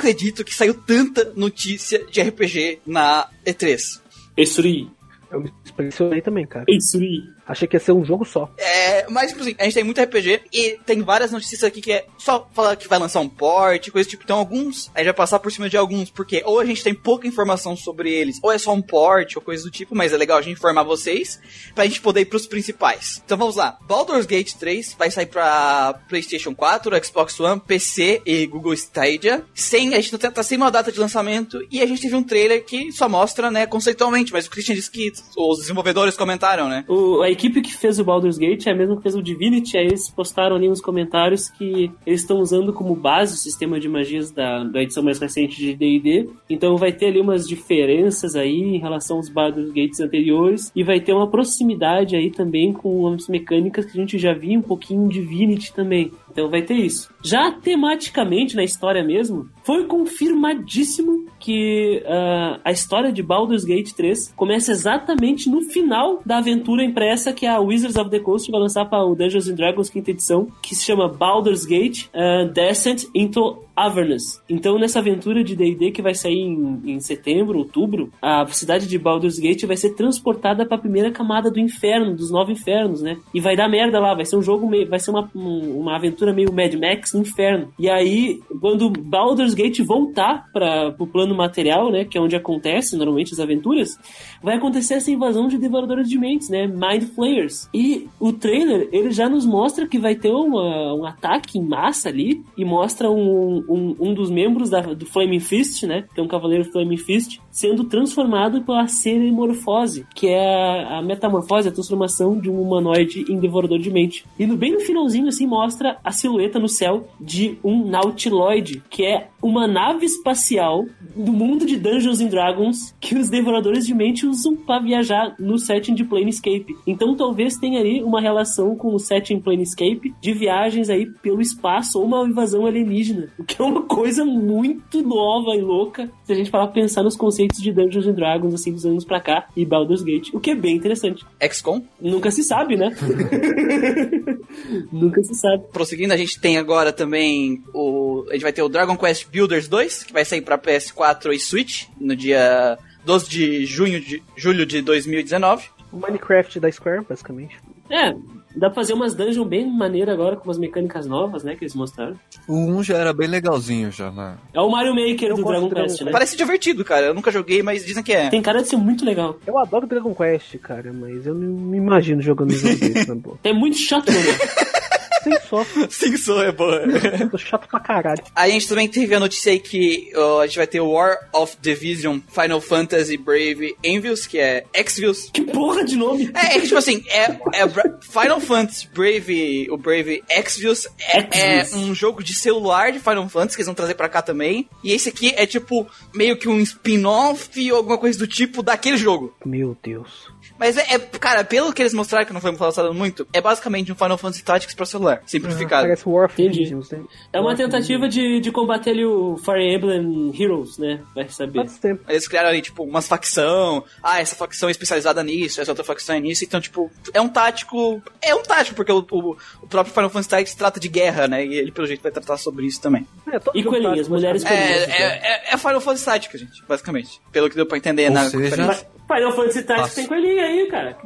Eu, eu não acredito que saiu tanta notícia de RPG na E3. Esri. Eu me impressionei também, cara. Esri. Achei que ia ser um jogo só. É, mas, tipo assim, a gente tem muito RPG e tem várias notícias aqui que é só falar que vai lançar um port, coisa do tipo. Então, alguns, a gente vai passar por cima de alguns, porque ou a gente tem pouca informação sobre eles, ou é só um port, ou coisa do tipo, mas é legal a gente informar vocês, pra gente poder ir pros principais. Então, vamos lá. Baldur's Gate 3 vai sair pra PlayStation 4, Xbox One, PC e Google Stadia. Sem, a gente tá, tá sem uma data de lançamento, e a gente teve um trailer que só mostra, né, conceitualmente, mas o Christian disse que os desenvolvedores comentaram, né? O, a equipe que fez o Baldur's Gate é a mesma que fez o Divinity, aí eles postaram ali nos comentários que eles estão usando como base o sistema de magias da, da edição mais recente de D&D, então vai ter ali umas diferenças aí em relação aos Baldur's Gates anteriores, e vai ter uma proximidade aí também com as mecânicas que a gente já viu um pouquinho em Divinity também. Então vai ter isso. Já tematicamente, na história mesmo, foi confirmadíssimo que uh, a história de Baldur's Gate 3 começa exatamente no final da aventura impressa que a Wizards of the Coast vai lançar para o Dungeons and Dragons quinta edição, que se chama Baldur's Gate uh, Descent into Avernus. Então, nessa aventura de D&D que vai sair em, em, setembro, outubro, a cidade de Baldur's Gate vai ser transportada para a primeira camada do inferno, dos nove infernos, né? E vai dar merda lá, vai ser um jogo meio, vai ser uma, uma aventura meio Mad Max no inferno. E aí, quando Baldur's Gate voltar para o plano material, né, que é onde acontece normalmente as aventuras, vai acontecer essa invasão de devoradores de mentes, né, Mind Flayers. E o trailer, ele já nos mostra que vai ter uma, um ataque em massa ali e mostra um, um, um dos membros da, do Flaming Fist, né? Que é um cavaleiro Flaming Fist, sendo transformado pela Ceremorfose, que é a, metamorfose, a transformação de um humanoide em devorador de mente. E no bem no finalzinho, assim, mostra a silhueta no céu de um Nautiloid, que é uma nave espacial do mundo de Dungeons and Dragons que os devoradores de mente usam para viajar no setting de Planescape. Então talvez tenha ali uma relação com o setting Planescape de viagens aí pelo espaço ou uma invasão alienígena, o que é uma coisa muito nova e louca se a gente parar pensar nos conceitos de Dungeons and Dragons, assim, dos anos pra cá, e Baldur's Gate, o que é bem interessante. XCOM? Nunca se sabe, né? Nunca se sabe. Prosseguindo, a gente tem agora também o... A gente vai ter o Dragon Quest Builders 2, que vai sair pra PS4 e Switch no dia 12 de junho de julho de 2019. O Minecraft da Square, basicamente. É, Dá pra fazer umas dungeons bem maneiras agora, com umas mecânicas novas, né, que eles mostraram. O 1 já era bem legalzinho, já, né? É o Mario Maker do Dragon Quest, né? Parece divertido, cara. Eu nunca joguei, mas dizem que é. Tem cara de ser muito legal. Eu adoro Dragon Quest, cara, mas eu não me imagino jogando desse, na boa. É muito chato, né? Sim, só. Sim, sou, é boa. Tô chato pra caralho. A gente também teve a notícia aí que uh, a gente vai ter o War of Division Final Fantasy Brave Envious, que é Exvius. Que porra de nome! É, é tipo assim, é, é Final Fantasy Brave, o Brave Exvius é, é, um jogo de celular de Final Fantasy que eles vão trazer pra cá também. E esse aqui é tipo meio que um spin-off ou alguma coisa do tipo daquele jogo. Meu Deus. Mas é, é, cara, pelo que eles mostraram, que não foi falado muito, é basicamente um Final Fantasy Tactics pra celular, simplificado. Ah, parece War of Engines, né? É uma tentativa de, de combater ali o Fire Emblem Heroes, né? Vai saber. Faz tempo. Eles criaram ali, tipo, umas facção. Ah, essa facção é especializada nisso, essa outra facção é nisso. Então, tipo, é um tático. É um tático, porque o, o, o próprio Final Fantasy Tactics trata de guerra, né? E ele, pelo jeito, vai tratar sobre isso também. É, e coelhinhas, mulheres É, coelhinhas. é, é, é Final Fantasy Tactics, gente, basicamente. Pelo que deu pra entender Ou na seja, conferência. Final Fantasy Tactics tem coelhinha aí, cara.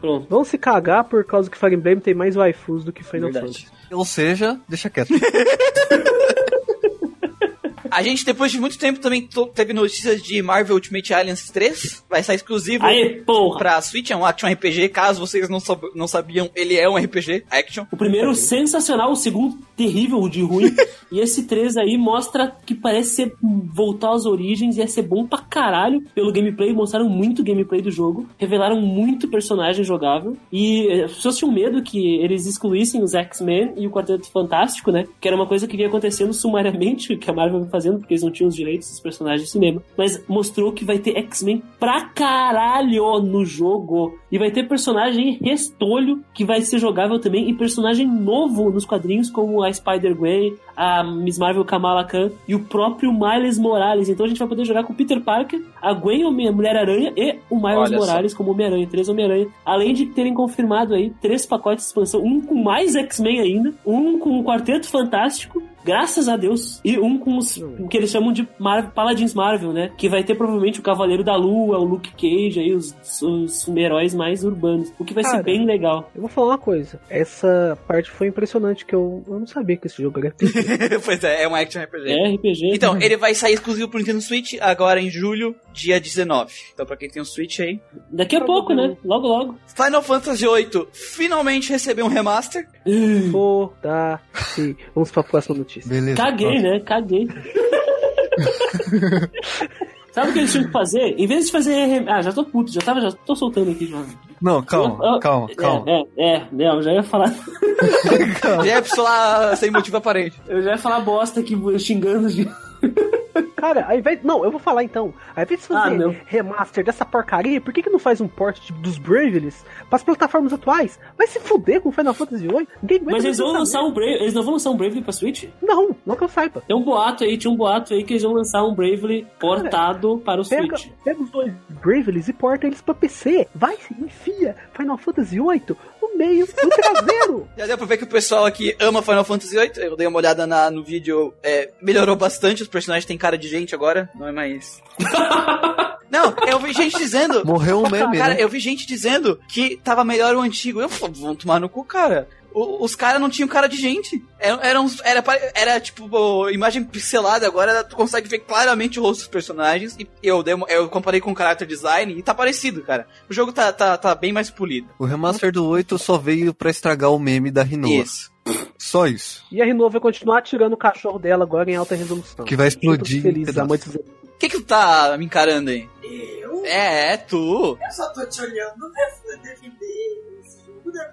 Pronto. Vão se cagar por causa que Fire Emblem tem mais waifus do que Final Verdade. Fantasy. Ou seja, deixa quieto. A gente, depois de muito tempo, também teve notícias de Marvel Ultimate Alliance 3. Vai sair exclusivo Aê, porra! pra Switch. É um action RPG. Caso vocês não, sab- não sabiam, ele é um RPG action. O primeiro sensacional, o segundo terrível de ruim. e esse 3 aí mostra que parece ser voltar às origens e ia ser bom pra caralho pelo gameplay. Mostraram muito gameplay do jogo, revelaram muito personagem jogável. E eh, as pessoas tinham medo que eles excluíssem os X-Men e o Quarteto Fantástico, né? Que era uma coisa que vinha acontecendo sumariamente, que a Marvel vem fazendo, porque eles não tinham os direitos dos personagens de cinema. Mas mostrou que vai ter X-Men pra caralho no jogo. E vai ter personagem restolho que vai ser jogável também. E personagem novo nos quadrinhos, como a Spider-Gwen, a Miss Marvel Kamala Khan e o próprio Miles Morales. Então a gente vai poder jogar com o Peter Parker, a Gwen, a Mulher-Aranha e o Miles Olha só. Morales como Homem-Aranha. Três Homem-Aranha. Além de terem confirmado aí três pacotes de expansão. Um com mais X-Men ainda, um com o Quarteto Fantástico graças a Deus. E um com os o que eles chamam de Mar Paladins Marvel, né? Que vai ter provavelmente o Cavaleiro da Lua, o Luke Cage, aí os, os heróis mais urbanos. O que vai Cara, ser bem legal. Eu vou falar uma coisa. Essa parte foi impressionante, que eu, eu não sabia que esse jogo era RPG. pois é, é um action RPG. É RPG. Então, ele vai sair exclusivo pro Nintendo Switch agora em julho, dia 19. Então, pra quem tem um Switch aí. Daqui a pouco, né? Logo, logo. Final Fantasy VIII finalmente recebeu um remaster. Foda-se. Vamos pra próxima notícia. Beleza. Caguei, né? Caguei. Sabe o que eles tinham que fazer? Em vez de fazer. Ah, já tô puto, já tava, já tô soltando aqui já. Não, calma, Eu- eu- calma, calma. É, é, é, é, eu já ia falar. É pessoa lá sem motivo aparente. Eu já ia falar bosta aqui xingando de. Cara, ao invés. Não, eu vou falar então. Ao invés de Ah, fazer não. remaster dessa porcaria, por que, que não faz um port tipo, dos Bravely's para as plataformas atuais? Vai se fuder com Final Fantasy VIII? Ninguém Mas eles vão lançar um Brave. Eles não vão lançar um Bravely pra Switch? Não, não que eu saiba. Tem um boato aí, tinha um boato aí que eles vão lançar um Bravely portado para o Pega, Switch. pega os dois Bravely's e porta eles pra PC. Vai, enfia Final Fantasy VIII no meio do traseiro. Já deu pra ver que o pessoal aqui ama Final Fantasy VIII. Eu dei uma olhada na- no vídeo, é, melhorou bastante. Os personagens têm cara de gente agora, não é mais. Não, eu vi gente dizendo. Morreu um meme, Cara, né? eu vi gente dizendo que tava melhor o antigo. Eu falei, vão tomar no cu, cara. O- os caras não tinham cara de gente. Era, era, uns- era, era, tipo, imagem pixelada. Agora tu consegue ver claramente o rosto dos personagens. E eu, eu comparei com o character design e tá parecido, cara. O jogo tá, tá, tá bem mais polido. O remaster do 8 só veio pra estragar o meme da Rinoa. Isso. Só isso. E a Renault vai continuar tirando o cachorro dela agora em alta resolução. Que vai explodir Feliz, O que que tu tá me encarando aí? Eu? É, é tu. Eu só tô te olhando né, defender esse jogo da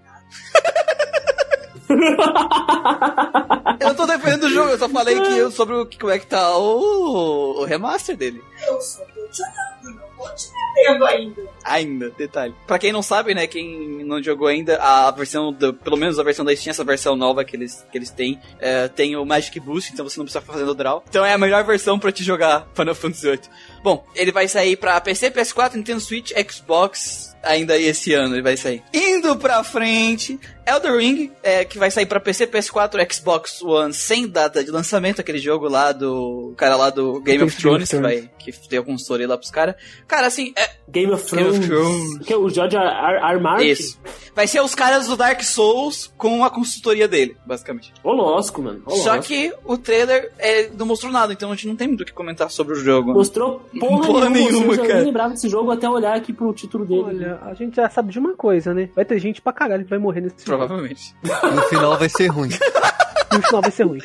Eu não tô defendendo o jogo, eu só falei que eu, sobre o, como é que tá o, o remaster dele. Eu só tô te olhando, não tô te metendo ainda. Ainda, detalhe. Pra quem não sabe, né, quem não jogou ainda, a versão, do, pelo menos a versão da Steam, essa versão nova que eles, que eles têm, é, tem o Magic Boost, então você não precisa ficar fazendo draw. Então é a melhor versão pra te jogar Final Fantasy VIII. Bom, ele vai sair pra PC, PS4, Nintendo Switch, Xbox, ainda esse ano ele vai sair. Indo pra frente, Elder Ring, é, que vai sair pra PC, PS4, Xbox One, sem data de lançamento, aquele jogo lá do cara lá do Game of Game of Thrones, que vai, que deu consultoria lá pros caras. Cara, assim, é, Game of Game Thrones. of Thrones. Que é o George R. R. R. Martin. Isso. Vai ser os caras do Dark Souls com a consultoria dele, basicamente. Ô, losco, mano. Ô, Só losco. que o trailer é, não mostrou nada, então a gente não tem muito o que comentar sobre o jogo. Mostrou porra, Porra nenhuma, nenhuma, eu cara. nem lembrava desse jogo até olhar aqui pro título dele. Olha, a gente já sabe de uma coisa, né? Vai ter gente pra caralho que vai morrer nesse jogo. Provavelmente. No final vai ser ruim. E o final vai ser ruim.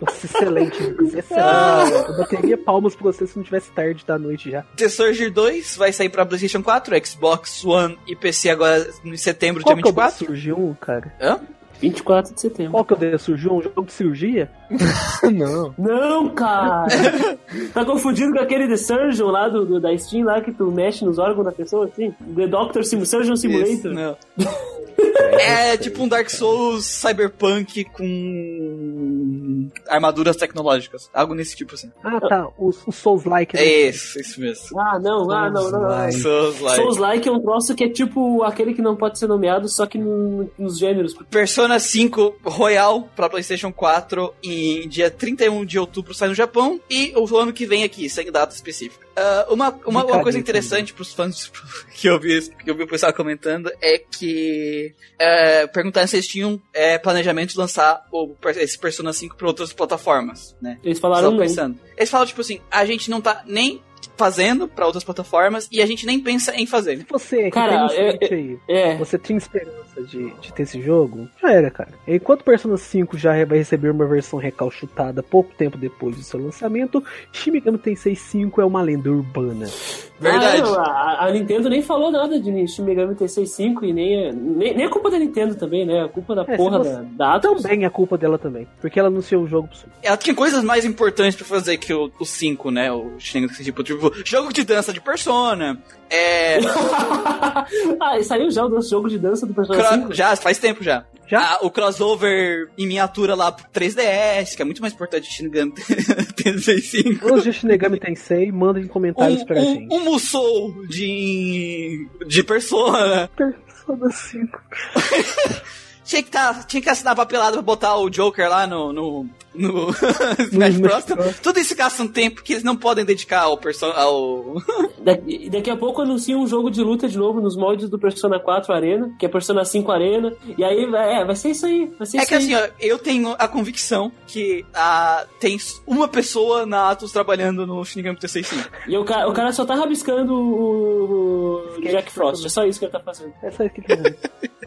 Nossa, excelente, Lucas. Excelente. Eu bateria palmas pra você se não tivesse tarde da noite já. The Surge 2 vai sair pra PlayStation 4, Xbox One e PC agora em setembro, Qual dia que é o 24. surgiu um, cara? Hã? 24 de setembro. Qual que é o surgiu um jogo de cirurgia? Não. Não, cara! tá confundido com aquele The Surgeon lá do, do- da Steam lá que tu mexe nos órgãos da pessoa, assim? The Doctor Sim Surgeon Isso, Simulator. não. É tipo um Dark Souls cyberpunk com armaduras tecnológicas. Algo nesse tipo assim. Ah, tá. Os, os Souls-like. né? É isso, isso mesmo. Ah, não, ah, não, não, não. Souls-like. Souls like. Souls-like é um troço que é tipo aquele que não pode ser nomeado, só que no- nos gêneros. Persona 5 Royal pra PlayStation 4 em dia 31 de outubro sai no Japão e o ano que vem aqui, sem data específica. Ah, uma, uma, uma coisa interessante pros fãs que eu vi, que eu vi o pessoal comentando é que é, perguntaram se eles tinham é, planejamento de lançar o, esse Persona 5 para outras plataformas, né? Eles falaram pensando. Eles falam tipo assim, a gente não tá nem fazendo pra outras plataformas e a gente nem pensa em fazer. Você que Cara, tem no é- aí, É, você tinha esperança de, de ter esse jogo? Já era, cara. Enquanto Persona 5 já vai receber uma versão recalchutada pouco tempo depois do seu lançamento, Shin Megami Tensei 5 é uma lenda urbana. Verdade. Ah, a, a Nintendo nem falou nada de Shin Megami Tensei 5 e nem é, nem, nem é culpa da Nintendo também, né? É culpa da É, porra você- da, da Atlus. Também é culpa dela também, porque ela anunciou o jogo pro. Ela tinha coisas mais importantes pra fazer que o 5, né? O Shin tipo, tipo, jogo de dança de Persona. É. ah, e saiu já o nosso jogo de dança do Persona cro- 5? já, faz tempo já. Já? Ah, o crossover em miniatura lá pro 3DS, que é muito mais importante que Shin Megami Tensei 5. Os de Shinigami Tensei, mandem comentários Um, pra um, gente. um Musou de. de Persona. Persona 5. Tinha que, tá, tinha que assinar papelada pra botar o Joker lá no. no, no Smash Bros. Tudo isso gasta um tempo que eles não podem dedicar ao person ao. Daqui, daqui a pouco anuncia um jogo de luta de novo nos moldes do Persona 4 Arena, que é Persona 5 Arena. E aí vai, é, vai ser isso aí. Vai ser É isso que aí. assim, ó, eu tenho a convicção que ah, tem uma pessoa na Atos trabalhando no Shinigami T65. E o cara, o cara só tá rabiscando o, o Jack Frost. É só isso que ele tá fazendo. É que tem.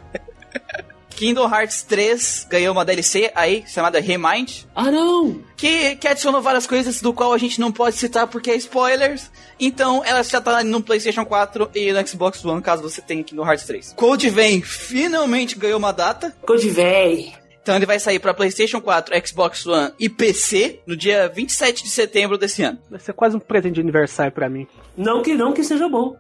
Kingdom Hearts 3 ganhou uma DLC aí, chamada Remind, Ah, não! que, que adicionou várias coisas do qual a gente não pode citar porque é spoilers. Então ela já tá no PlayStation 4 e no Xbox One, caso você tenha Kingdom Hearts 3. Code Vein finalmente ganhou uma data. Code véi. Então ele vai sair para PlayStation 4, Xbox One e PC no dia 27 de setembro desse ano. Vai ser quase um presente de aniversário pra mim. Não que não que seja bom.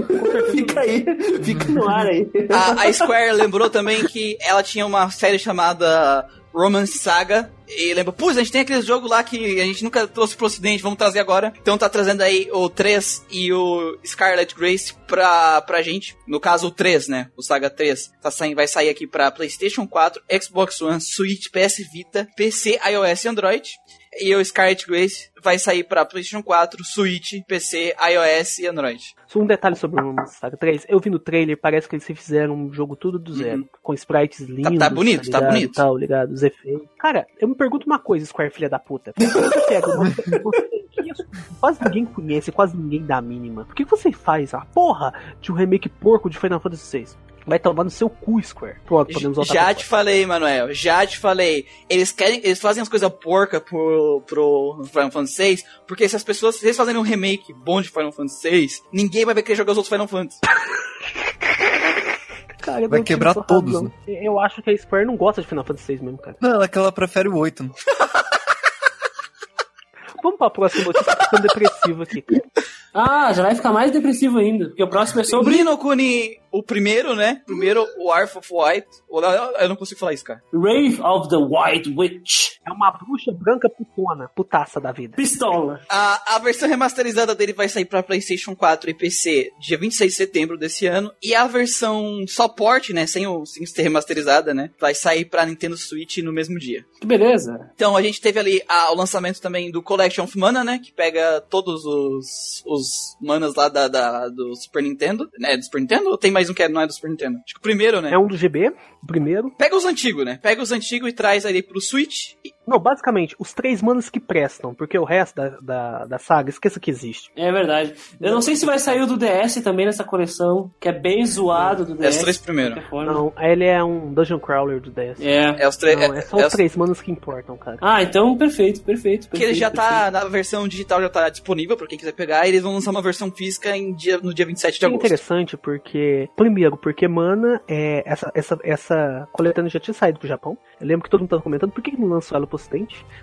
fica aí, fica no ar aí. A, a Square lembrou também que ela tinha uma série chamada Romance Saga. E lembra, putz, a gente tem aquele jogo lá que a gente nunca trouxe pro ocidente, vamos trazer agora. Então tá trazendo aí o 3 e o Scarlet Grace pra, pra gente. No caso, o 3, né? O Saga 3. Tá saindo, vai sair aqui pra PlayStation 4, Xbox One, Switch, PS Vita, PC, iOS e Android. E o Scarlet Grace vai sair pra PlayStation 4, Switch, PC, iOS e Android. Só um detalhe sobre o Saga 3. Eu vi no trailer, parece que eles fizeram um jogo tudo do zero. Com sprites lindos. tá bonito, tá ligado? bonito. Tal, ligado? Os efeitos. Cara, eu me pergunto uma coisa, Square, filha da puta. Por que você pega uma- quase ninguém conhece, quase ninguém dá a mínima. Por que você faz a porra de um remake porco de Final Fantasy VI? Vai tomar no seu cu, Square. Pronto, podemos voltar Já te falei, Manuel. Já te falei. Eles querem, eles fazem as coisas porca pro, pro Final Fantasy VI, porque se as pessoas, se eles fazerem um remake bom de Final Fantasy VI, ninguém vai querer jogar os outros Final Fantasy. Cara, Vai quebrar todos, razão. Eu acho que a Square não gosta de Final Fantasy VI mesmo, cara. Não, é que ela prefere o 8. Vamos pra próxima notícia, tô ficando depressivo aqui. cara. Ah, já vai ficar mais depressivo ainda. Porque o próximo é sobre Nino Kuni, o primeiro, né? Primeiro, o Arf of White. Eu não consigo falar isso, cara. Rave of the White Witch. É uma bruxa branca putona, putaça da vida. Pistola. A, a versão remasterizada dele vai sair pra PlayStation 4 e PC dia 26 de setembro desse ano. E a versão só port, né? Sem, o, sem ser remasterizada, né? Vai sair pra Nintendo Switch no mesmo dia. Que beleza. Então a gente teve ali a- o lançamento também do Collection of Mana, né? Que pega todos os, os manas lá da, da- do Super Nintendo. Né? Do Super Nintendo? Ou tem mais um que é- não é do Super Nintendo? Acho que o primeiro, né? É um do GB, o primeiro. Pega os antigos, né? Pega os antigos e traz ali pro Switch. E- Não, basicamente, os três manos que prestam, porque o resto da, da, da saga, esqueça que existe. É verdade. Eu não sei se vai sair o do DS também nessa coleção, que é bem zoado do É DS. os três primeiros. Não, ele é um Dungeon Crawler do DS. É. É os três. Não, é, é só é os os- três manos que importam, cara. Ah, então perfeito, perfeito. Que ele perfeito, já perfeito. tá, na versão digital já tá disponível pra quem quiser pegar. E eles vão lançar uma versão física em dia, no dia 27 de É agosto. interessante porque, primeiro, porque Mana, é, essa, essa, essa coletânea já tinha saído pro Japão. Eu lembro que todo mundo tava comentando, por que, que não lançou ela pro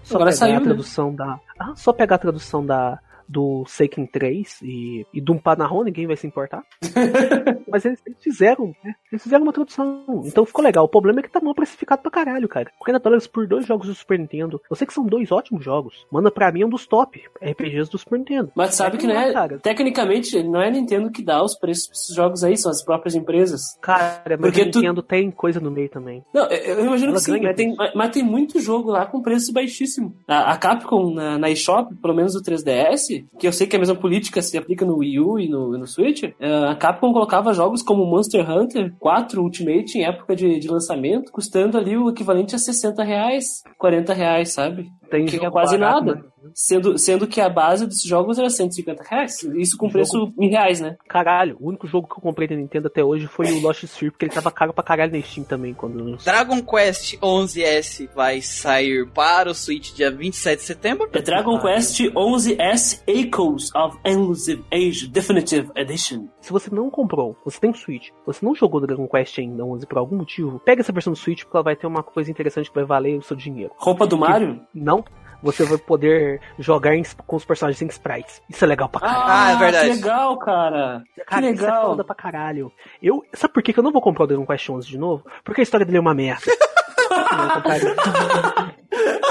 Só Agora pegar saiu, a né? tradução da. Ah, só pegar a tradução da. Do Seiken 3 e, e do Panahon, ninguém vai se importar. Mas eles, eles fizeram, né? Eles fizeram uma tradução. Então ficou legal. O problema é que tá mal precificado pra caralho, cara. 40 dólares por dois jogos do Super Nintendo. Eu sei que são dois ótimos jogos. Mana pra mim é um dos top RPGs do Super Nintendo. Mas sabe que não é, cara. tecnicamente, não é a Nintendo que dá os preços pra esses jogos aí, são as próprias empresas. Cara, mas Porque a tu- Nintendo tem coisa no meio também. Não, eu eu imagino Ela que sim, mas tem, mas- tem muito jogo lá com preço baixíssimo. A, a Capcom na, na eShop, pelo menos do 3DS, que eu sei que a mesma política se aplica no Wii U e no, no Switch, eh, a Capcom colocava jogos como Monster Hunter 4 Ultimate em época de, de lançamento, custando ali o equivalente a 60 reais, 40 reais, sabe? Tem Que é jogo quase barato, nada. né? Sendo, sendo que a base desses jogos era 150 reais. Isso com preço em reais, né? Caralho, o único jogo que eu comprei da Nintendo até hoje foi o Lost Sphere, porque ele tava caro pra caralho na Steam também. Quando... Dragon Quest 11S vai sair para o Switch dia 27 de setembro. The Dragon Quest 11S Echoes of Elusive Age Definitive Edition. Se você não comprou, você tem um Switch, você não jogou Dragon Quest ainda 11 por algum motivo, pega essa versão do Switch porque ela vai ter uma coisa interessante que vai valer o seu dinheiro. Roupa do Mario? Não, você vai poder jogar em- com os personagens em sprites. Isso é legal pra caralho. Ah, é verdade. Que legal, cara. Cara, que isso é legal. foda pra caralho. Eu, sabe por que que eu não vou comprar o Dragon Quest 11 de novo? Porque a história dele é uma merda.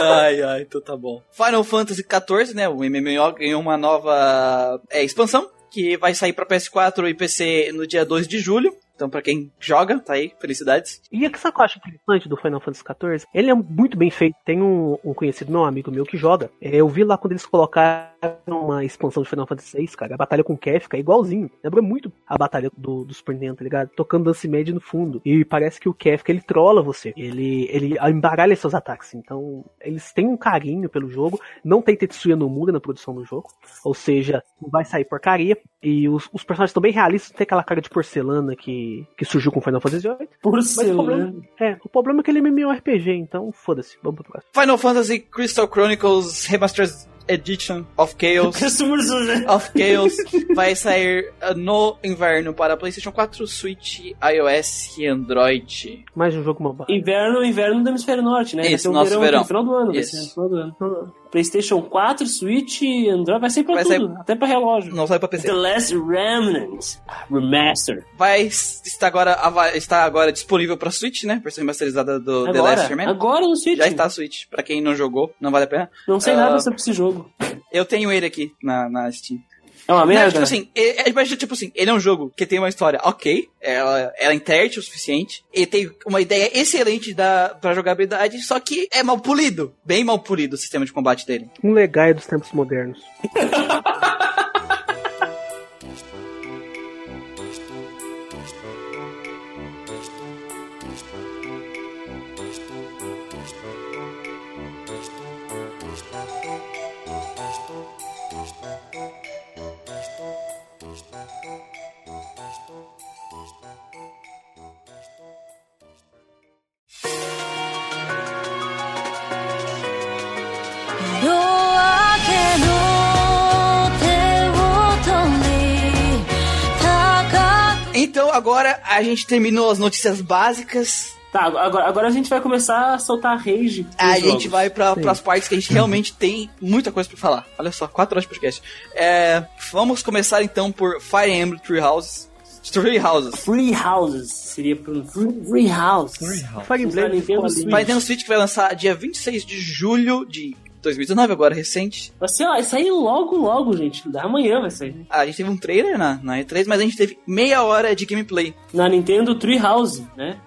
Ai, ai, então tá bom. Final Fantasy XIV, né? O MMO ganhou uma nova é, expansão que vai sair pra PS4 e PC no dia 2 de julho. Então, pra quem joga, tá aí, felicidades. E o que eu acho interessante do Final Fantasy XIV? Ele é muito bem feito. Tem um, um conhecido meu, um amigo meu, que joga. É, eu vi lá quando eles colocaram uma expansão de Final Fantasy VI, cara. A batalha com o Kefka é igualzinho. Lembra muito a batalha do, do Super Nintendo, tá ligado? Tocando Dance Mad no fundo. E parece que o Kefka, ele trola você. Ele, ele embaralha seus ataques. Então, eles têm um carinho pelo jogo. Não tem Tetsuya Nomura na produção do jogo. Ou seja, não vai sair porcaria. E os, os personagens estão bem realistas. Tem aquela cara de porcelana que, que surgiu com Final Fantasy VIII. Mas o problema, Porcelana. é, o problema é que ele é MMORPG, então foda-se. Vamos pro próximo. Final Fantasy Crystal Chronicles Remastered Edition of Chaos. Customers, né? of Chaos vai sair uh, no inverno para PlayStation 4, Switch, iOS e Android. Mais um jogo mobile. Inverno, inverno do hemisfério norte, né? vai Isso, ser um nosso verão, verão. no final do ano. Vai Isso. ser no final do ano. PlayStation 4, Switch, Android, vai ser pra Vai tudo, até pra relógio. Não sai pra PC. The Last Remnant Remaster. Vai estar agora, está agora disponível para Switch, né? Versão remasterizada do The Agora, Last Remnant. agora no Switch. Já está Switch. Pra quem não jogou, não vale a pena. Não sei Ah. nada sobre esse jogo. Eu tenho ele aqui na, na Steam. É uma Não, merda? tipo assim, é, é, tipo assim, ele é um jogo que tem uma história ok, ela, ela é interte o suficiente, ele tem uma ideia excelente da, pra jogabilidade, só que é mal polido, bem mal polido o sistema de combate dele. Um legal dos tempos modernos. agora a gente terminou as notícias básicas, Tá, agora, agora a gente vai começar a soltar rage. a gente jogos. vai pra, Sim. pras partes que a gente realmente tem muita coisa pra falar. Olha só, quatro horas de podcast. É, vamos começar então por Fire Emblem Three Houses. Three Houses. Free Houses. Seria pro Free, free House. Fire Emblem Nintendo ali. Switch. Vai ter no Switch que vai lançar dia 26 de julho de 2019, agora recente. Vai ser, vai sair logo, logo, gente. Amanhã vai sair. A gente teve um trailer na, na E3, mas a gente teve meia hora de gameplay. Na Nintendo Treehouse, né?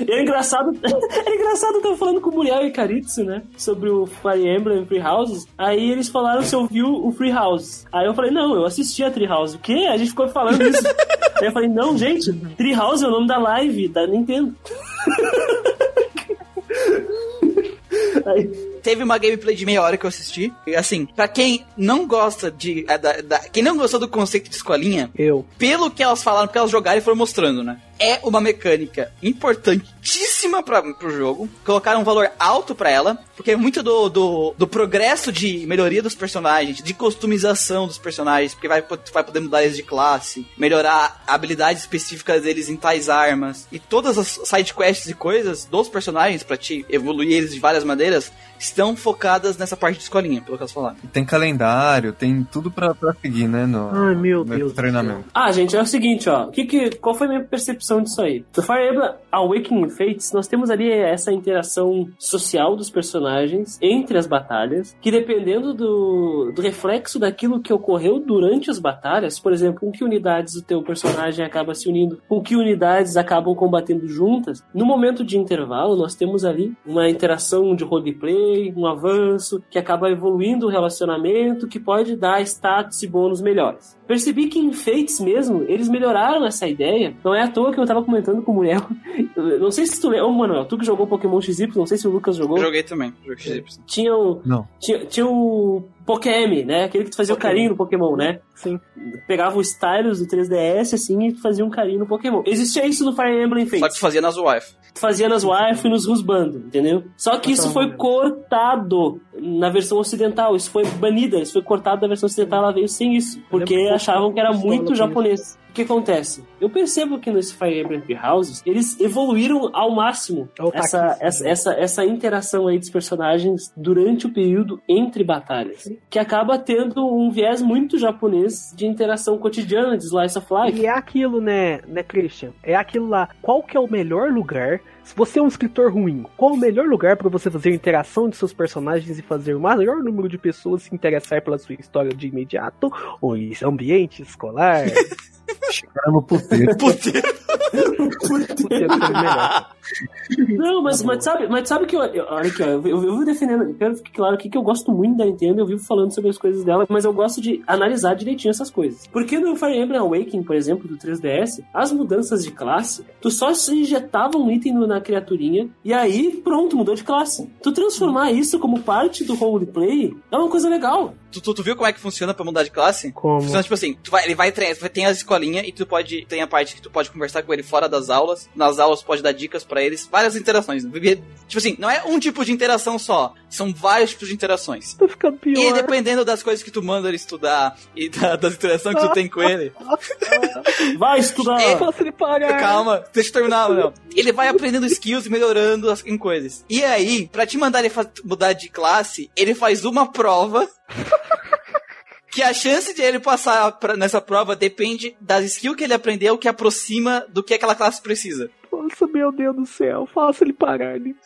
E é engraçado, é engraçado, eu tava falando com o Muriel e Caritsu, né? Sobre o Fire Emblem Free Houses. Aí eles falaram se eu viu o Free House. Aí eu falei, não, eu assisti a Tree House. O quê? A gente ficou falando isso. Aí eu falei, não, gente, Tree House é o nome da live da Nintendo. Aí, Teve uma gameplay de meia hora que eu assisti. E assim, pra quem não gosta de. é, da- da- quem não gostou do conceito de escolinha, Eu. pelo que elas falaram, porque elas jogaram e foram mostrando, né? É uma mecânica importantíssima pra, pro jogo. Colocaram um valor alto pra ela, porque é muito do, do, do progresso de melhoria dos personagens, de customização dos personagens, porque vai, vai poder mudar eles de classe, melhorar habilidades específicas deles em tais armas, e todas as side quests e coisas dos personagens pra te evoluir eles de várias maneiras estão focadas nessa parte de escolinha, pelo que elas falaram. Tem calendário, tem tudo pra, pra seguir, né? No, Ai, meu no Deus treinamento. Ah, gente, é o seguinte, ó. Que que, qual foi a minha percepção disso aí? No Fire Emblem Awakening Fates, nós temos ali essa interação social dos personagens entre as batalhas, que dependendo do, do reflexo daquilo que ocorreu durante as batalhas, por exemplo, com que unidades o teu personagem acaba se unindo, com que unidades acabam combatendo juntas, no momento de intervalo, nós temos ali uma interação de roleplay, um avanço, que acaba evoluindo o relacionamento, que pode dar status e bônus melhores. Percebi que em Fates mesmo, eles melhoraram essa ideia. Não é à toa que eu tava comentando com o Muriel. Não sei se tu lembra, Ô, Manuel, tu que jogou Pokémon XY, não sei se o Lucas jogou. Eu joguei também, joguei XY. Tinha o, Não. tinha, tinha o Pokémon, né? Aquele que tu fazia o Pokémon. carinho no Pokémon, né? Sim. Pegava o Stylus do 3DS, assim, e tu fazia um carinho no Pokémon. Existia isso no Fire Emblem Fates. Só que tu fazia nas wife. Tu fazia nas wife e nos rusbando, entendeu? Só que isso foi cortado na versão ocidental, isso foi banido, isso foi cortado da versão ocidental, ela veio sem isso, porque achavam que era muito japonês. O que acontece? Eu percebo que nesse Fire Emblem Houses, eles evoluíram ao máximo É o essa, essa, né? essa, essa interação aí dos personagens durante o período entre batalhas, que acaba tendo um viés muito japonês de interação cotidiana, de slice of life. E é aquilo, né, né, Christian? É aquilo lá. Qual que é o melhor lugar Se você é um escritor ruim, qual o melhor lugar para você fazer a interação de seus personagens e fazer o maior número de pessoas se interessar pela sua história de imediato? Ou em ambiente escolar? Chegar no puteiro. Puteiro. Puteiro. Não, mas, mas sabe, mas sabe que eu, eu- olha aqui, ó, eu, eu, vivo defendendo, eu quero ficar claro aqui que eu gosto muito da Nintendo, eu vivo falando sobre as coisas dela, mas eu gosto de analisar direitinho essas coisas. Porque no Fire Emblem Awakening, por exemplo, do 3DS, as mudanças de classe, tu só se injetava um item na criaturinha e aí pronto, mudou de classe. Tu transformar isso como parte do roleplay é uma coisa legal. Tu, tu, tu viu como é que funciona pra mudar de classe? Como? Funciona tipo assim, tu vai, ele vai treinar, tem as escolinhas e tu pode, tem a parte que tu pode conversar com ele fora das aulas, nas aulas tu pode dar dicas pra eles, várias interações. Tipo assim, não é um tipo de interação só, são vários tipos de interações. Tô ficando pior. E dependendo das coisas que tu manda ele estudar e da- das interações que tu tem com ele, Vai estudar! É. Posso ele parar? Calma, deixa eu terminar, não. Ele vai aprendendo skills e melhorando as, em coisas. E aí, pra te mandar ele mudar de classe, ele faz uma prova. Que a chance de ele passar pra- nessa prova depende das skills que ele aprendeu que aproxima do que aquela classe precisa. Nossa, meu Deus do céu. Faça ele parar ali.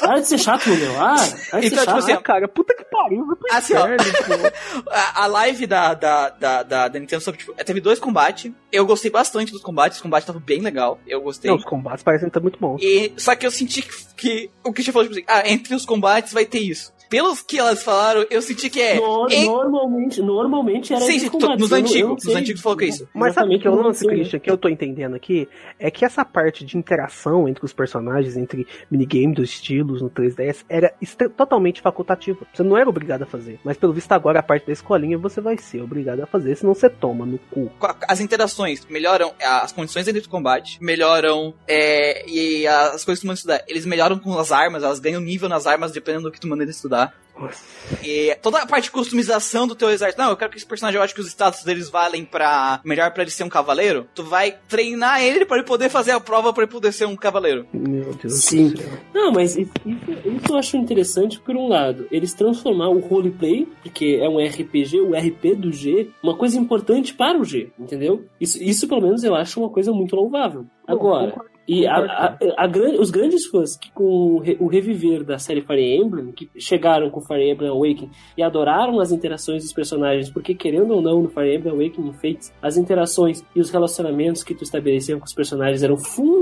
Para de ser chato, meu. Ah, para de Então, ser tipo chato. assim, Ah, cara, puta que pariu. Vai pro Assim, ó. inferno. A, a live da, da, da, da, da Nintendo sobre, tipo, teve dois combates. Eu gostei bastante dos combates, os combates estavam bem legal. Eu gostei. Não, os combates parecem estar muito bons. E, só que eu senti que, que o Christian falou, tipo assim, ah, entre os combates vai ter isso. Pelos que elas falaram, eu senti que é. No- em- normalmente, normalmente era Sim, nos antigos, nos antigos falou que é isso. Mas sabe o que é lance, eu não sei. Christian, que eu tô entendendo aqui? É que essa parte de interação entre os personagens, entre minigame dos estilos no 3DS, era totalmente facultativa. Você não era obrigado a fazer. Mas pelo visto agora a parte da escolinha você vai ser obrigado a fazer, senão você toma no cu. As interações melhoram as condições dentro do combate, melhoram é, e as coisas que tu manda estudar. Eles melhoram com as armas, elas ganham nível nas armas dependendo do que tu manda estudar. Nossa. E toda a parte de customização do teu exército. Não, eu quero que esse personagem, eu acho que os status deles valem pra. Melhor pra ele ser um cavaleiro. Tu vai treinar ele pra ele poder fazer a prova pra ele poder ser um cavaleiro. Meu Deus Sim. do céu. Não, mas isso, isso- eu acho interessante por um lado. Eles transformar o roleplay, porque é um RPG, o RP do G, uma coisa importante para o G, entendeu? Isso, isso pelo menos eu acho uma coisa muito louvável. Agora. E a, a- a os grandes fãs que com o, re- o reviver da série Fire Emblem, que chegaram com Fire Emblem Awakening e adoraram as interações dos personagens, porque querendo ou não, no Fire Emblem Awakening Fates, as interações e os relacionamentos que tu estabelecia com os personagens eram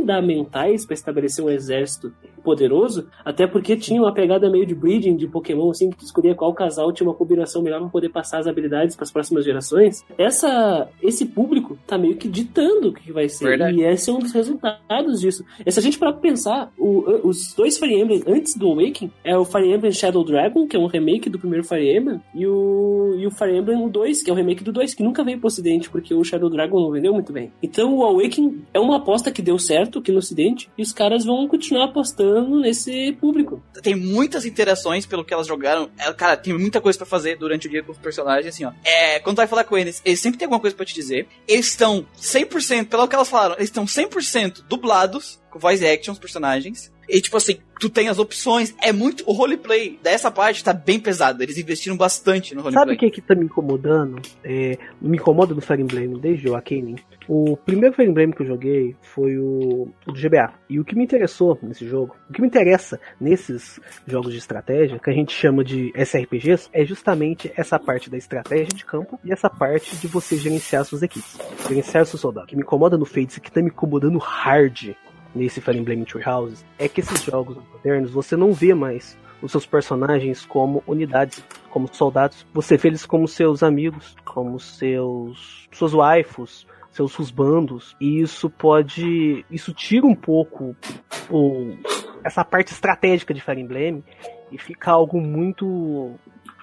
fundamentais para estabelecer um exército poderoso, até porque tinha uma pegada meio de breeding de Pokémon, assim, que tu escolhia qual casal tinha uma combinação melhor para poder passar as habilidades para as próximas gerações. Essa, esse público tá meio que ditando o que vai ser. Verdade. E esse é um dos resultados disso. E se a gente parar pra pensar, o- os dois Fire Emblem antes do Awakening é o Fire Emblem Shadow Dragon, que é um remake do primeiro Fire Emblem, e o, e o Fire Emblem 2, que é um remake do 2, que nunca veio pro ocidente, porque o Shadow Dragon não vendeu muito bem. Então o Awakening é uma aposta que deu certo aqui no ocidente, e os caras vão continuar apostando nesse público. Tem muitas interações pelo que elas jogaram. É, cara, tem muita coisa pra fazer durante o dia com os personagens, assim, ó. É, quando tu vai falar com eles, eles sempre têm alguma coisa pra te dizer. Eles estão 100%, pelo que elas falaram, eles estão 100% dublados, com voice action, os personagens. E, tipo assim, tu tem as opções. É muito. O roleplay dessa parte tá bem pesado. Eles investiram bastante no roleplay. Sabe o que, que tá me incomodando? É, me incomoda no Fire Emblem desde o Awakening. O primeiro Fire Emblem que eu joguei foi o, o do GBA. E o que me interessou nesse jogo, o que me interessa nesses jogos de estratégia, que a gente chama de SRPGs, é justamente essa parte da estratégia de campo e essa parte de você gerenciar suas equipes, gerenciar seus soldados. O que me incomoda no Fates, que tá me incomodando hard nesse Fire Emblem Three Houses, é que esses jogos modernos você não vê mais os seus personagens como unidades, como soldados. Você vê eles como seus amigos, como seus suas waifus, seus husbandos. E isso pode, isso tira um pouco o, essa parte estratégica de Fire Emblem e fica algo muito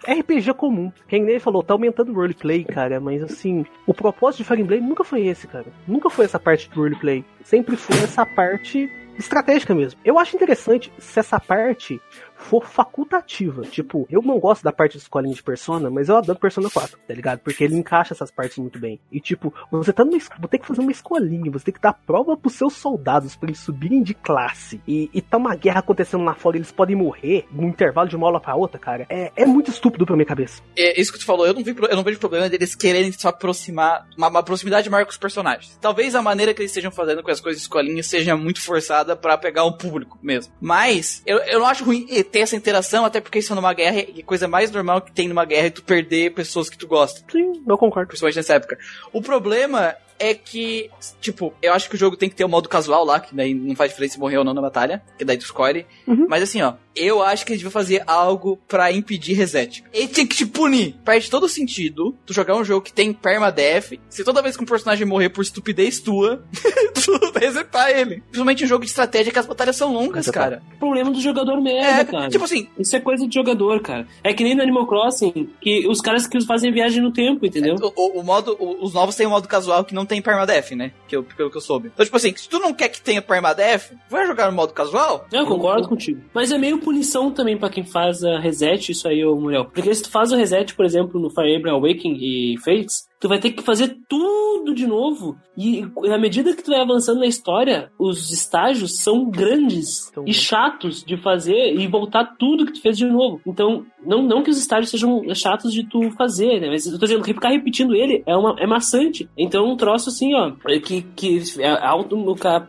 RPG comum. Quem nem falou, tá aumentando o roleplay, cara, mas assim, o propósito de Fire Emblem nunca foi esse, cara. Nunca foi essa parte do roleplay. Sempre foi essa parte estratégica mesmo. Eu acho interessante se essa parte for facultativa. Tipo, eu não gosto da parte de escolinha de Persona, mas eu adoro Persona 4, tá ligado? Porque ele encaixa essas partes muito bem. E tipo, você tá numa escola, tem que fazer uma escolinha, você tem que dar prova pros seus soldados pra eles subirem de classe. E, e tá uma guerra acontecendo lá fora, eles podem morrer no intervalo de uma aula pra outra, cara. É, é muito estúpido pra minha cabeça. É isso que tu falou, eu não, vi, eu não vejo problema deles quererem se aproximar, uma, uma proximidade maior com os personagens. Talvez a maneira que eles estejam fazendo com as coisas de escolinha seja muito forçada pra pegar o público mesmo. Mas, eu, eu não acho ruim ter essa interação, até porque isso é numa guerra, e a coisa mais normal que tem numa guerra é tu perder pessoas que tu gosta. Sim, eu concordo. Principalmente nessa época. O problema é que, tipo, eu acho que o jogo tem que ter o modo casual lá, que daí não faz diferença se morrer ou não na batalha, que daí tu escolhe. Uhum. Mas assim, ó, eu acho que eles deviam fazer algo pra impedir reset. Ele tinha que te punir. Perde todo sentido tu jogar um jogo que tem permadeath, se toda vez que um personagem morrer por estupidez tua, tu resetar ele. Principalmente em jogo de estratégia que as batalhas são longas, Resetar. cara. Problema do jogador merda, É, cara. tipo assim, Isso é coisa de jogador, cara. É que nem no Animal Crossing, que os caras que fazem viagem no tempo, entendeu? O, o- o modo, o- os novos têm um modo casual que não tem permadeath, né? Que eu, pelo que eu soube. Então, tipo assim, se tu não quer que tenha permadeath, vai jogar no modo casual? Eu concordo contigo. Mas é meio punição também pra quem faz a reset, isso aí, ô Muriel. Porque se tu faz o reset, por exemplo, no Fire Emblem Awakening e Fates, tu vai ter que fazer tudo de novo. E à medida que tu vai avançando na história, os estágios são grandes São e chatos de fazer e voltar tudo que tu fez de novo. Então, não, não que os estágios sejam chatos de tu fazer, né? Mas eu tô dizendo, ficar repetindo ele é, uma, é maçante. Então, um troço assim, ó, é que, que é auto,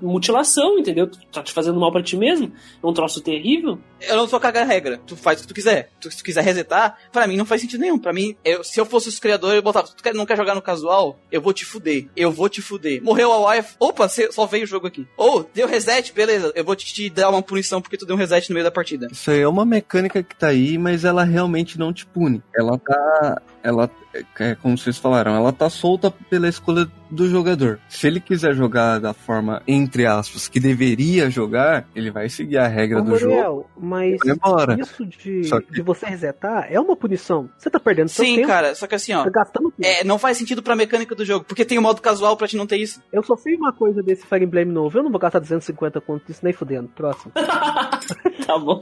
mutilação, entendeu? Tu tá te fazendo mal pra ti mesmo. É um troço terrível. Eu não sou cagar regra. Tu faz o que tu quiser. Tu, se tu quiser resetar, pra mim não faz sentido nenhum. Pra mim, eu- se eu fosse os criadores, eu botava, tu quer- não quer jogar no casual? Eu vou te fuder. Eu vou te fuder. Morreu a wife. Opa, só veio o jogo aqui. Ou, deu reset, beleza. Eu vou te, te dar uma punição porque tu deu um reset no meio da partida. Isso aí é uma mecânica que tá aí, mas ela realmente não te pune. Ela tá. Ela. É como vocês falaram, ela tá solta pela escolha do jogador. Se ele quiser jogar da forma, entre aspas, que deveria jogar, ele vai seguir a regra Ô, do jogo mas embora. isso de, que- de você resetar é uma punição. Você tá perdendo seu Sim, tempo, cara. Só que assim, ó. tá gastando tempo. É, não faz sentido pra mecânica do jogo, porque tem o modo casual pra te não ter isso. Eu só sei uma coisa desse Fire Emblem novo. Eu não vou gastar 250 conto disso nem fudendo. Próximo. Tá bom.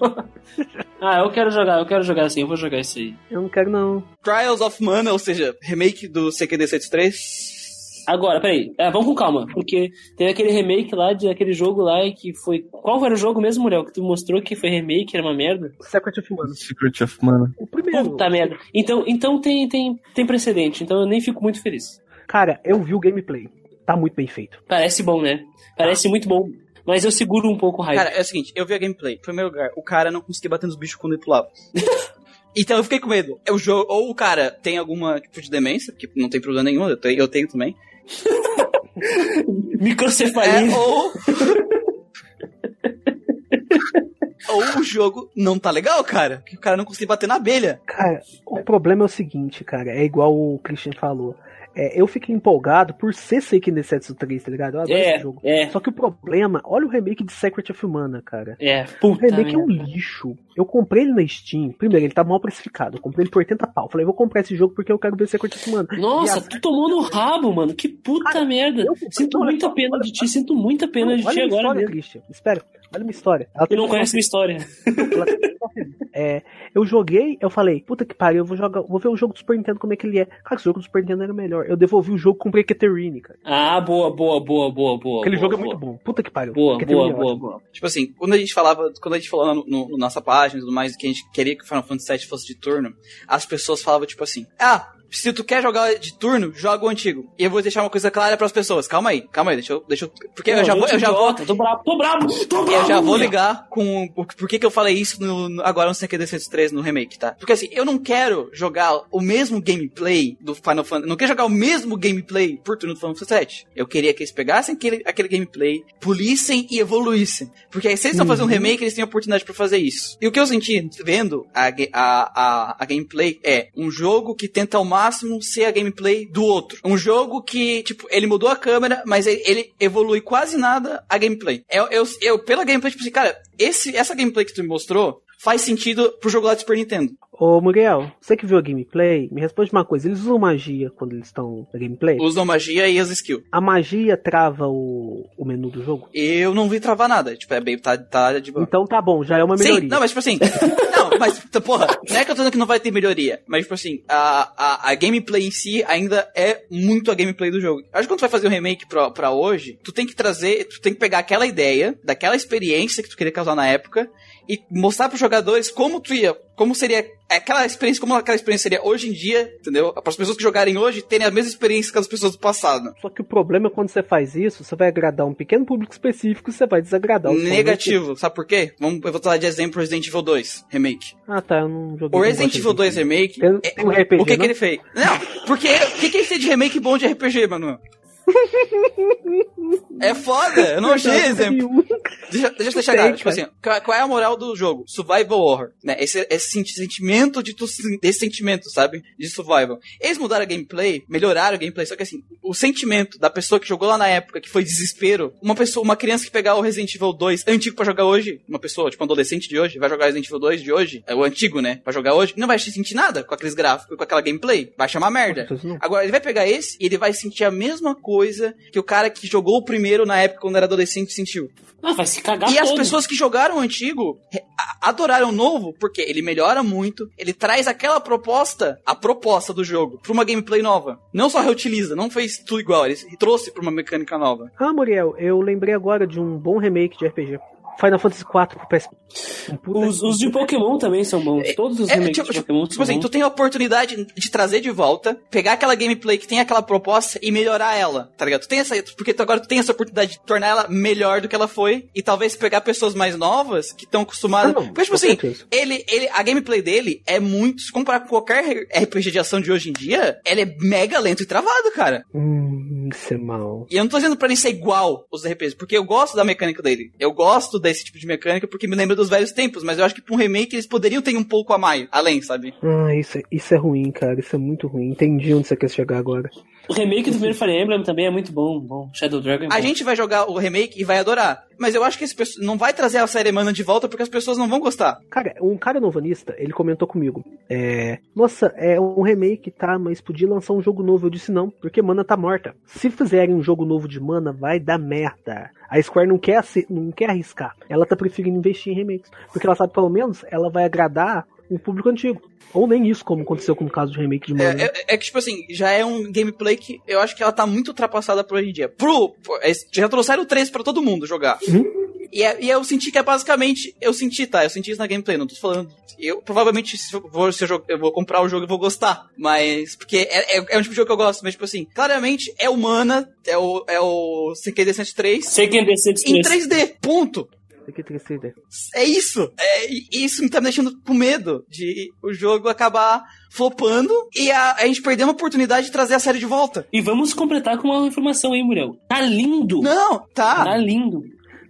ah, eu quero jogar, eu quero jogar assim, eu vou jogar isso aí. Eu não quero, não. Trials of Mana, ou seja, remake do CQD 73. Agora, peraí, é, vamos com calma, porque teve aquele remake lá de aquele jogo lá que foi. Qual era o jogo mesmo, Muriel? Que tu mostrou que foi remake, era uma merda? Secret of Mana. Secret of Mana. O primeiro. Puta merda. Então, então tem, tem, tem precedente, então eu nem fico muito feliz. Cara, eu vi o gameplay. Tá muito bem feito. Parece bom, né? Parece muito bom. Mas eu seguro um pouco o hype. Cara, é o seguinte, eu vi a gameplay. Em primeiro lugar, o cara não conseguia bater nos bichos quando ele pulava. Então eu fiquei com medo. É o jogo, ou o cara tem alguma tipo de demência, que não tem problema nenhum, eu tenho, eu tenho também. Microcefalia. É, ou. ou o jogo não tá legal, cara. Que o cara não conseguia bater na abelha. Cara, o problema é o seguinte, cara. É igual o Christian falou. É, eu fiquei empolgado por ser Seiken Densetsu 3, tá ligado? Eu adoro É, esse jogo. é, Só que o problema, olha o remake de Secret of Mana, cara. é. O Puta remake é um lixo. Eu comprei ele na Steam. Primeiro, ele tá mal precificado. Eu comprei ele por 80 pau. Falei, vou comprar esse jogo porque eu quero ver Secret of Mana. Nossa, E a- tu tomou no rabo, mano. Que puta Cara, merda. eu- Sinto olha muita pena olha- de ti, sinto muita pena de ti agora história, mesmo. Christian. Espera, olha minha história. Ela Tu tem não conhece minha história. É, eu joguei, eu falei, puta que pariu, eu vou jogar, vou ver o jogo do Super Nintendo como é que ele é. Cara, o jogo do Super Nintendo era melhor. Eu devolvi o jogo com Breaketerine, cara. Ah, boa, boa, boa, boa, boa. Aquele boa, jogo é boa. muito bom. Puta que pariu. Boa, boa, é boa, boa. Tipo assim, quando a gente falava, quando a gente falou no, no- na nossa página e tudo mais, que a gente queria que o Final Fantasy VII fosse de turno, as pessoas falavam tipo assim: Ah, se tu quer jogar de turno, joga o antigo. E eu vou deixar uma coisa clara pras pessoas. Calma aí, calma aí, deixa eu. Deixa eu porque eu já vou. Eu já vou Tô bravo, tô bravo, tô bravo. eu já vou ligar com o por que, que eu falei isso no, no- agora no CQD 103 no remake, tá? Porque assim, eu não quero jogar o mesmo gameplay do Final Fantasy. Não quero jogar o mesmo gameplay por turno do Final Fantasy VII. Eu queria que eles pegassem aquele, aquele gameplay, polissem e evoluíssem. Porque aí, se eles estão fazendo um remake, eles têm a oportunidade pra fazer isso. E o que eu senti vendo a, a, a, a gameplay é um jogo que tenta ao máximo ser a gameplay do outro. Um jogo que, tipo, ele mudou a câmera, mas ele, ele evolui quase nada a gameplay. Eu, eu, eu, pela gameplay, tipo assim, cara, esse, essa gameplay que tu me mostrou faz sentido pro jogo lá de Super Nintendo. Ô Muriel, você que viu a gameplay, me responde uma coisa. Eles usam magia quando eles estão na gameplay? Usam magia e as skills. A magia trava o, o menu do jogo? Eu não vi travar nada. Tipo, é bem, tá, tá de boa. Então tá bom, já é uma melhoria. Sim, não, mas tipo assim. não, mas, porra, não é que eu tô dizendo que não vai ter melhoria. Mas, tipo assim, a, a, a gameplay em si ainda é muito a gameplay do jogo. Acho que quando tu vai fazer um remake pra, pra hoje, tu tem que trazer, tu tem que pegar aquela ideia, daquela experiência que tu queria causar na época, e mostrar pros jogadores como tu ia, como seria aquela experiência, como aquela experiência seria hoje em dia, entendeu? Para as pessoas que jogarem hoje terem a mesma experiência que as pessoas do passado. Só que o problema é quando você faz isso, você vai agradar um pequeno público específico e você vai desagradar o Negativo, sabe por quê? Vamos, eu vou dar de exemplo Resident Evil 2 Remake. Ah, tá, eu não joguei. O Resident Evil 2 Remake, tem, tem um RPG, o que, não? que ele fez? Não, porque o que, que ele fez de remake bom de RPG, mano? É foda, eu não achei exemplo. Deixa, deixa eu deixar claro, tipo assim, qual, é a moral do jogo? Survival horror, né? Esse, esse sentimento de tu, desse sentimento, sabe? De survival. Eles mudaram a gameplay, melhoraram a gameplay, só que assim, o sentimento da pessoa que jogou lá na época, que foi desespero, uma pessoa, uma criança que pegar o Resident Evil 2 antigo pra jogar hoje, uma pessoa, tipo um adolescente de hoje, vai jogar Resident Evil 2 de hoje, é o antigo, né? Pra jogar hoje, não vai sentir nada com aqueles gráficos, com aquela gameplay, vai chamar merda. Agora, ele vai pegar esse e ele vai sentir a mesma coisa que o cara que jogou o primeiro na época quando era adolescente sentiu. Ah, vai se cagar E todo. as pessoas que jogaram o antigo adoraram o novo porque ele melhora muito, ele traz aquela proposta, a proposta do jogo, pra uma gameplay nova. Não só reutiliza, não fez tudo igual, ele trouxe pra uma mecânica nova. Ah, Muriel, eu lembrei agora de um bom remake de RPG. Final Fantasy IV pro PS. Os, os, de Pokémon também são bons. Todos os é, remakes tipo, de Pokémon tipo assim, bons. tu tem a oportunidade de trazer de volta, pegar aquela gameplay que tem aquela proposta e melhorar ela, tá ligado? Tu tem essa, porque tu, agora tu tem essa oportunidade de tornar ela melhor do que ela foi e talvez pegar pessoas mais novas que estão acostumadas. Ah, não, porque, tipo assim, ele, ele, a gameplay dele é muito, se comparar com qualquer RPG de ação de hoje em dia, ele é mega lento e travado, cara. Hum, isso é mal. E eu não tô dizendo pra ele ser igual os RPGs, porque eu gosto da mecânica dele. Eu gosto desse tipo de mecânica porque me lembra dos velhos tempos, mas eu acho que pra um remake eles poderiam ter um pouco a mais, além, sabe? Ah, isso, é- isso é ruim, cara. Isso é muito ruim. Entendi onde você quer chegar agora. O remake do primeiro Fire Emblem também é muito bom. bom. Shadow Dragon é bom. A gente vai jogar o remake e vai adorar. Mas eu acho que esse pessoa não vai trazer a série Mana de volta porque as pessoas não vão gostar. Cara, um cara novanista, ele comentou comigo. É. Nossa, é um remake, tá? Mas podia lançar um jogo novo. Eu disse não, porque Mana tá morta. Se fizerem um jogo novo de Mana, vai dar merda. A Square não quer, se- não quer arriscar. Ela tá preferindo investir em remakes. Porque ela sabe, pelo menos, ela vai agradar o público antigo. Ou nem isso, como aconteceu com o caso de remake de Mana. É, é- é que, tipo assim, já é um gameplay que eu acho que ela tá muito ultrapassada por hoje em dia. Pro, pro- é, já trouxeram o 3 pra todo mundo jogar. E, é- e eu senti que é basicamente. Eu senti, tá? Eu senti isso na gameplay, não tô falando. Eu provavelmente, se eu vou, se eu, jogo- eu vou comprar o jogo e vou gostar. Mas. Porque é, é, é um tipo de jogo que eu gosto, mas, tipo assim, claramente é humana, é o, é o CQD 103 Seiken Descent em 3. 3D. Ponto. Tem que. É isso. É, isso me tá me deixando com medo de o jogo acabar flopando e a, a gente perder uma oportunidade de trazer a série de volta. E vamos completar com uma informação aí, Muriel. Tá lindo! Não, tá. Tá lindo.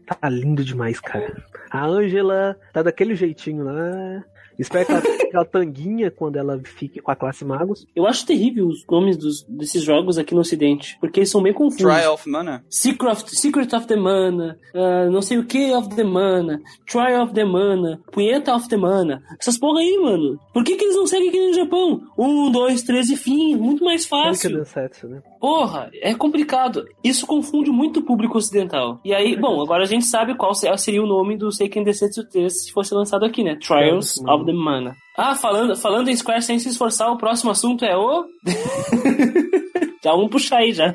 Tá lindo demais, cara. A Angela tá daquele jeitinho lá. Espero que ela tenha aquela tanguinha quando ela fique com a classe Magos. Eu acho terrível os nomes dos, desses jogos aqui no ocidente, porque eles são meio confusos. Trial of Mana. Secret of, Secret of the Mana, ah, não sei o que of the Mana, Trial of the Mana, Punheta of the Mana. Essas porra aí, mano. Por que, que eles não seguem aqui no Japão? Um, dois, três e fim. Muito mais fácil. Densetsu, né? Porra, é complicado. Isso confunde muito o público ocidental. E aí, bom, agora a gente sabe qual se- seria o nome do Seiken Densetsu 3 se fosse lançado aqui, né? Trials of the Mana. Ah, falando, falando em Square sem se esforçar, o próximo assunto é o... já vamos puxar aí já.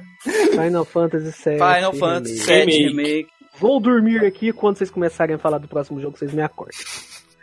Final Fantasy VII. Final Fantasy. VII Remake. Remake. Vou dormir aqui quando vocês começarem a falar do próximo jogo, vocês me acordem.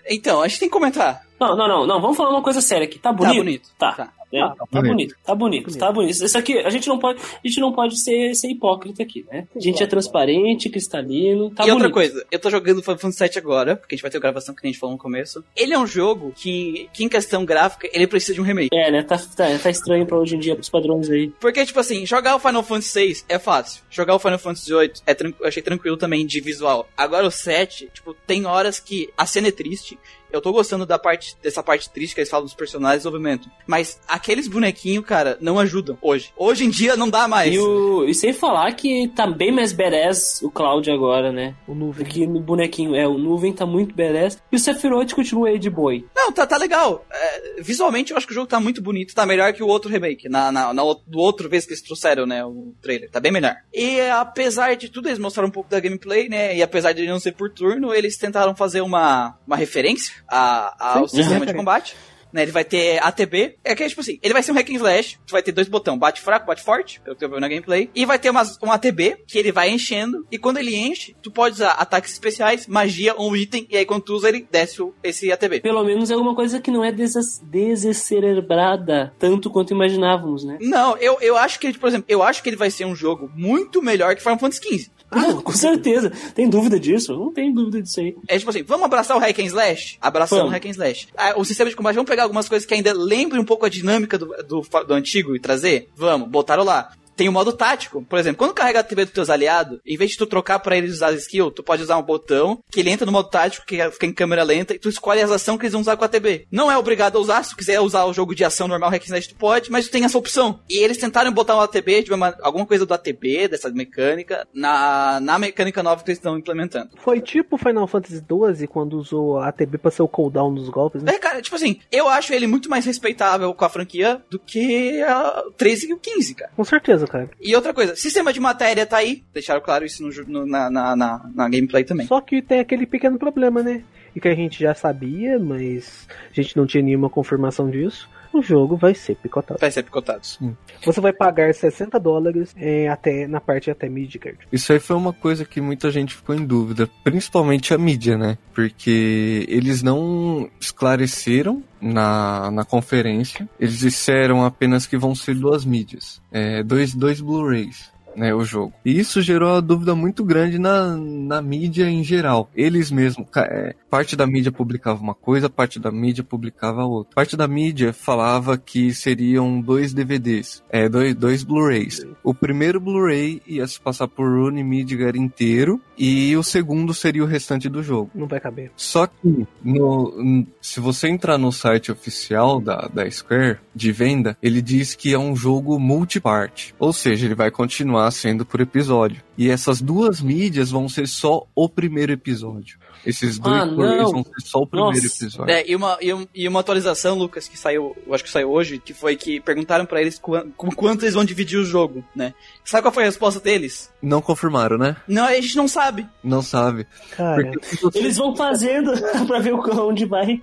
Então, a gente tem que comentar. Não, não, não, não. Vamos falar uma coisa séria aqui. Tá bonito? bonito. Tá. Tá. É, Ah, tá, tá bonito. bonito. Tá bonito, tá bonito. Isso aqui, a gente não pode, a gente não pode ser, ser hipócrita aqui, né? A gente é transparente, cristalino, tá e outra bonito. coisa, eu tô jogando Final Fantasy VII agora, porque a gente vai ter a gravação que a gente falou no começo. Ele é um jogo que, que em questão gráfica, ele precisa de um remake. É, né? Tá, tá, tá estranho pra hoje em dia, pros padrões aí. Porque, tipo assim, jogar o Final Fantasy VI é fácil. Jogar o Final Fantasy VIII é eu achei tranquilo também de visual. Agora o 7, tipo, tem horas que a cena é triste. Eu tô gostando da parte, dessa parte triste que eles falam dos personagens e desenvolvimento. Mas aqueles bonequinhos, cara, não ajudam hoje. Hoje em dia não dá mais. E, o, e sem falar que tá bem mais badass o Cloud agora, né? O nuvem. Porque no bonequinho, é, o nuvem tá muito badass. E o Sephiroth continua aí de boi. Não, tá, tá legal. É, visualmente eu acho que o jogo tá muito bonito, tá melhor que o outro remake. Na, na, na do outro vez que eles trouxeram, né, o trailer. Tá bem melhor. E apesar de tudo, eles mostraram um pouco da gameplay, né? E apesar de não ser por turno, eles tentaram fazer uma, uma referência a- ao Sim, sistema de combate. Né, ele vai ter ATB. É que é tipo assim, ele vai ser um hack and slash. Tu vai ter dois botões, bate fraco, bate forte, pelo que eu vi na gameplay. E vai ter umas, um ATB, que ele vai enchendo. E quando ele enche, tu pode usar ataques especiais, magia ou um item. E aí quando tu usa, ele desce o- esse ATB. Pelo menos é alguma coisa que não é desecerebrada tanto quanto imaginávamos, né? Não, eu, eu acho que, por exemplo, eu acho que ele vai ser um jogo muito melhor que Final Fantasy XV. Ah, com certeza. Tem dúvida disso? Não tem dúvida disso aí. É tipo assim, vamos abraçar o hack and slash? Abraçamos o hack and slash. Ah, o sistema de combate, vamos pegar algumas coisas que ainda lembrem um pouco a dinâmica do, do, do antigo e trazer? Vamos, botaram lá. Tem o modo tático. Por exemplo, quando carrega a TV dos teus aliados, em vez de tu trocar pra eles usar skill, tu pode usar um botão que ele entra no modo tático, que fica em câmera lenta, e tu escolhe as ações que eles vão usar com a TB. Não é obrigado a usar, se tu quiser usar o jogo de ação normal, hack slash, tu pode, mas tu tem essa opção. E eles tentaram botar um ATB, tipo, uma- alguma coisa do ATB, dessa mecânica, na, na mecânica nova que eles estão implementando. Foi tipo Final Fantasy XII quando usou a ATB pra ser o cooldown dos golpes, né? É, cara, tipo assim, eu acho ele muito mais respeitável com a franquia do que a 13 e o 15, cara. Com certeza, cara. E outra coisa, sistema de matéria tá aí. Deixaram claro isso no, no- na, na, na, na gameplay também. Só que tem aquele pequeno problema, né? E que a gente já sabia, mas a gente não tinha nenhuma confirmação disso. O jogo vai ser picotado. Vai ser picotado. Você vai pagar 60 dólares é, até, na parte até Midgard. Isso aí foi uma coisa que muita gente ficou em dúvida, principalmente a mídia, né? Porque eles não esclareceram na, na conferência, eles disseram apenas que vão ser duas mídias, é, dois, dois Blu-rays. Né, o jogo. E isso gerou uma dúvida muito grande na, na mídia em geral. Eles mesmos, é, parte da mídia publicava uma coisa, parte da mídia publicava outra. Parte da mídia falava que seriam dois DVDs, é, dois, dois Blu-rays. O primeiro Blu-ray ia se passar por Rune Midgar inteiro e o segundo seria o restante do jogo. Não vai caber. Só que no, se você entrar no site oficial da, da Square de venda, ele diz que é um jogo multiparte. Ou seja, ele vai continuar sendo por episódio. E essas duas mídias vão ser só o primeiro episódio. Esses dois Ah, vão ser só o primeiro Nossa. episódio. É, e uma, e, um- e uma atualização, Lucas, que saiu, eu acho que saiu hoje, que foi que perguntaram pra eles quan- com quanto eles vão dividir o jogo, né? Sabe qual foi a resposta deles? Não confirmaram, né? Não, a gente não sabe. Não sabe. Cara, Porque Eles vão fazendo pra ver o- onde vai.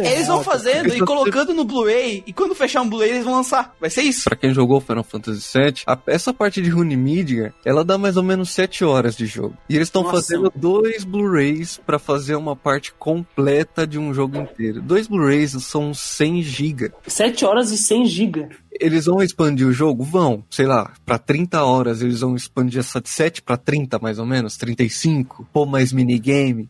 É. Eles vão fazendo porque e colocando no Blu-ray, e quando fechar um Blu-ray, eles vão lançar. Vai ser isso. Pra quem jogou Final Fantasy VII, a- essa parte de Rune Midgar, ela dá mais ou menos 7 horas de jogo. E eles estão fazendo dois Blu-rays pra fazer uma parte completa de um jogo inteiro. Dois Blu-rays são 100 GB. 7 horas e 100 GB. Eles vão expandir o jogo? Vão. Sei lá, pra 30 horas eles vão expandir essa de 7 pra 30 mais ou menos, 35. Pô, mais minigame.